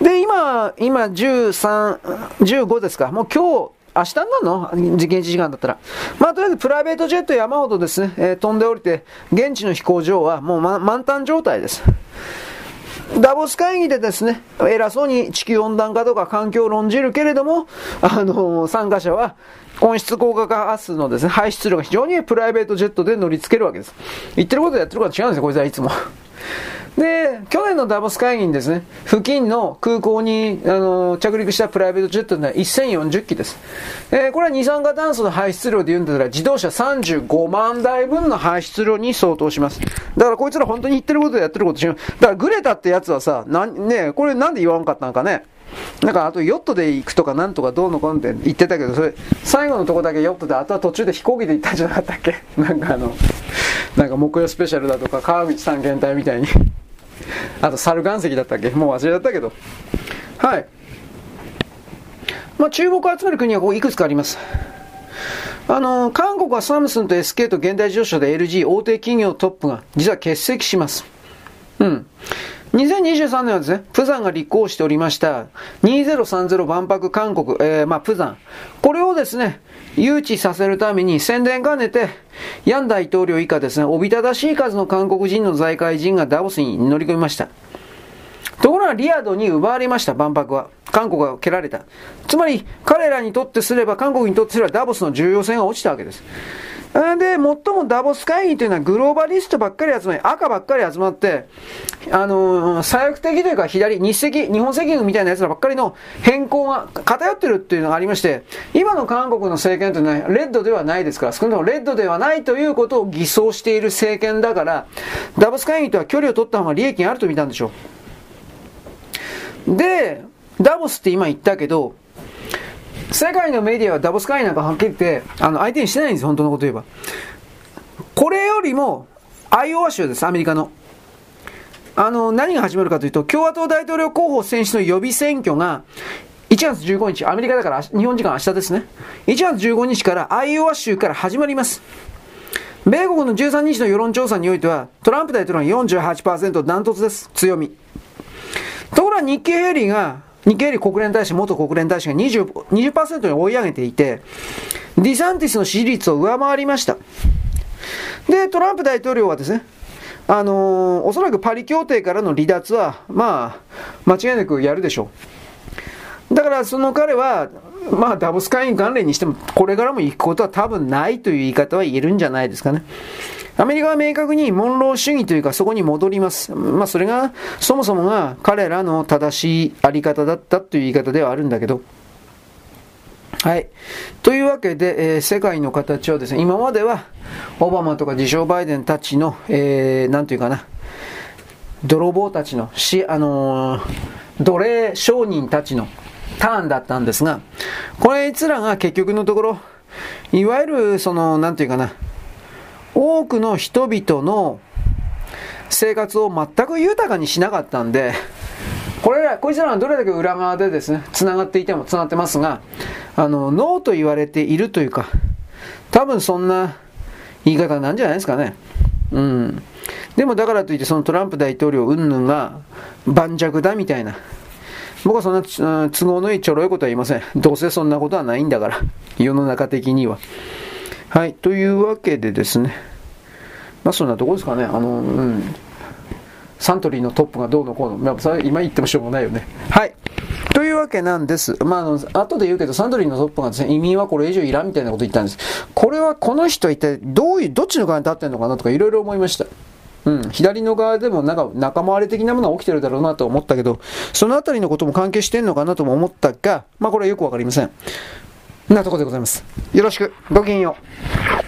Speaker 1: で、今、今13、15ですか。もう今日、明日になるの現地時間だったら。まあ、とりあえずプライベートジェット山ほどですね、えー、飛んで降りて、現地の飛行場はもう、ま、満タン状態です。ダボス会議でですね、偉そうに地球温暖化とか環境を論じるけれども、あのー、参加者は温室効果ガスのですね、排出量が非常にプライベートジェットで乗り付けるわけです。言ってることやってることは違うんですよ、こいつはいつも。で、去年のダボス会議にですね、付近の空港に、あの、着陸したプライベートジェットは1040機です。えー、これは二酸化炭素の排出量で言うんだったら、自動車35万台分の排出量に相当します。だからこいつら本当に言ってることでやってること違う。だからグレタってやつはさ、な、ねこれなんで言わんかったんかね。なんかあとヨットで行くとかなんとかどうのこうのって言ってたけど、それ、最後のとこだけヨットで、あとは途中で飛行機で行ったんじゃなかったっけ？なんかあの、なんか木曜スペシャルだとか、川口三原体みたいに。あと猿岩石だったっけ？もう忘れちゃったけど。はい。まあ注目を集める国はここいくつかあります。あの、韓国はサムスンと SK と現代自動車で LG 大手企業トップが実は欠席します。うん。2023年はですね、プザンが立候補しておりました2030万博韓国、えー、まあ、プザン。これをですね、誘致させるために宣伝兼ねて、ヤン大統領以下ですね、おびただしい数の韓国人の財界人がダボスに乗り込みました。ところがリアドに奪われました、万博は。韓国が蹴られた。つまり、彼らにとってすれば、韓国にとってすればダボスの重要性が落ちたわけです。で、最もダボス会議というのはグローバリストばっかり集まり、赤ばっかり集まって、あのー、左翼的というか左、日赤、日本赤軍みたいな奴らばっかりの変更が偏ってるっていうのがありまして、今の韓国の政権というのはレッドではないですから、少なくともレッドではないということを偽装している政権だから、ダボス会議とは距離を取った方が利益があると見たんでしょう。で、ダボスって今言ったけど、世界のメディアはダボス会なんかはっきり言って、あの、相手にしてないんです本当のこと言えば。これよりも、アイオワ州です、アメリカの。あの、何が始まるかというと、共和党大統領候補選手の予備選挙が、1月15日、アメリカだから日本時間明日ですね。1月15日からアイオワ州から始まります。米国の13日の世論調査においては、トランプ大統領が48%ダントツです。強み。ところが日経ヘイリーが日経理国連大使、元国連大使が 20%, 20に追い上げていて、ディサンティスの支持率を上回りました。で、トランプ大統領はですね、あのー、おそらくパリ協定からの離脱は、まあ、間違いなくやるでしょう。だからその彼は、まあ、ダボス会員関連にしても、これからも行くことは多分ないという言い方は言えるんじゃないですかね。アメリカは明確にモンロー主義というかそこに戻ります。まあそれがそもそもが彼らの正しいあり方だったという言い方ではあるんだけど。はい。というわけで、えー、世界の形はですね、今まではオバマとか自称バイデンたちの、えー、なんていうかな、泥棒たちの、し、あのー、奴隷商人たちのターンだったんですが、これいつらが結局のところ、いわゆる、その、なんていうかな、多くの人々の生活を全く豊かにしなかったんで、これら、こいつらがどれだけ裏側でですね、繋がっていても繋がってますが、あの、ノーと言われているというか、多分そんな言い方なんじゃないですかね。うん。でもだからといってそのトランプ大統領云々が盤石だみたいな。僕はそんな都合のいいちょろいことは言いません。どうせそんなことはないんだから。世の中的には。はい、というわけでですね、まあそんなとこですかね、あの、うん、サントリーのトップがどうのこうの、まあ、それ今言ってもしょうがないよね。はい。というわけなんです。まあ、あの、後で言うけど、サントリーのトップがですね、移民はこれ以上いらんみたいなこと言ったんです。これはこの人は一体どういう、どっちの側に立ってんのかなとかいろいろ思いました。うん、左の側でもなんか仲間割れ的なものが起きてるだろうなと思ったけど、そのあたりのことも関係してんのかなとも思ったが、まあこれはよくわかりません。なところでございます。よろしく。ごきげんよう。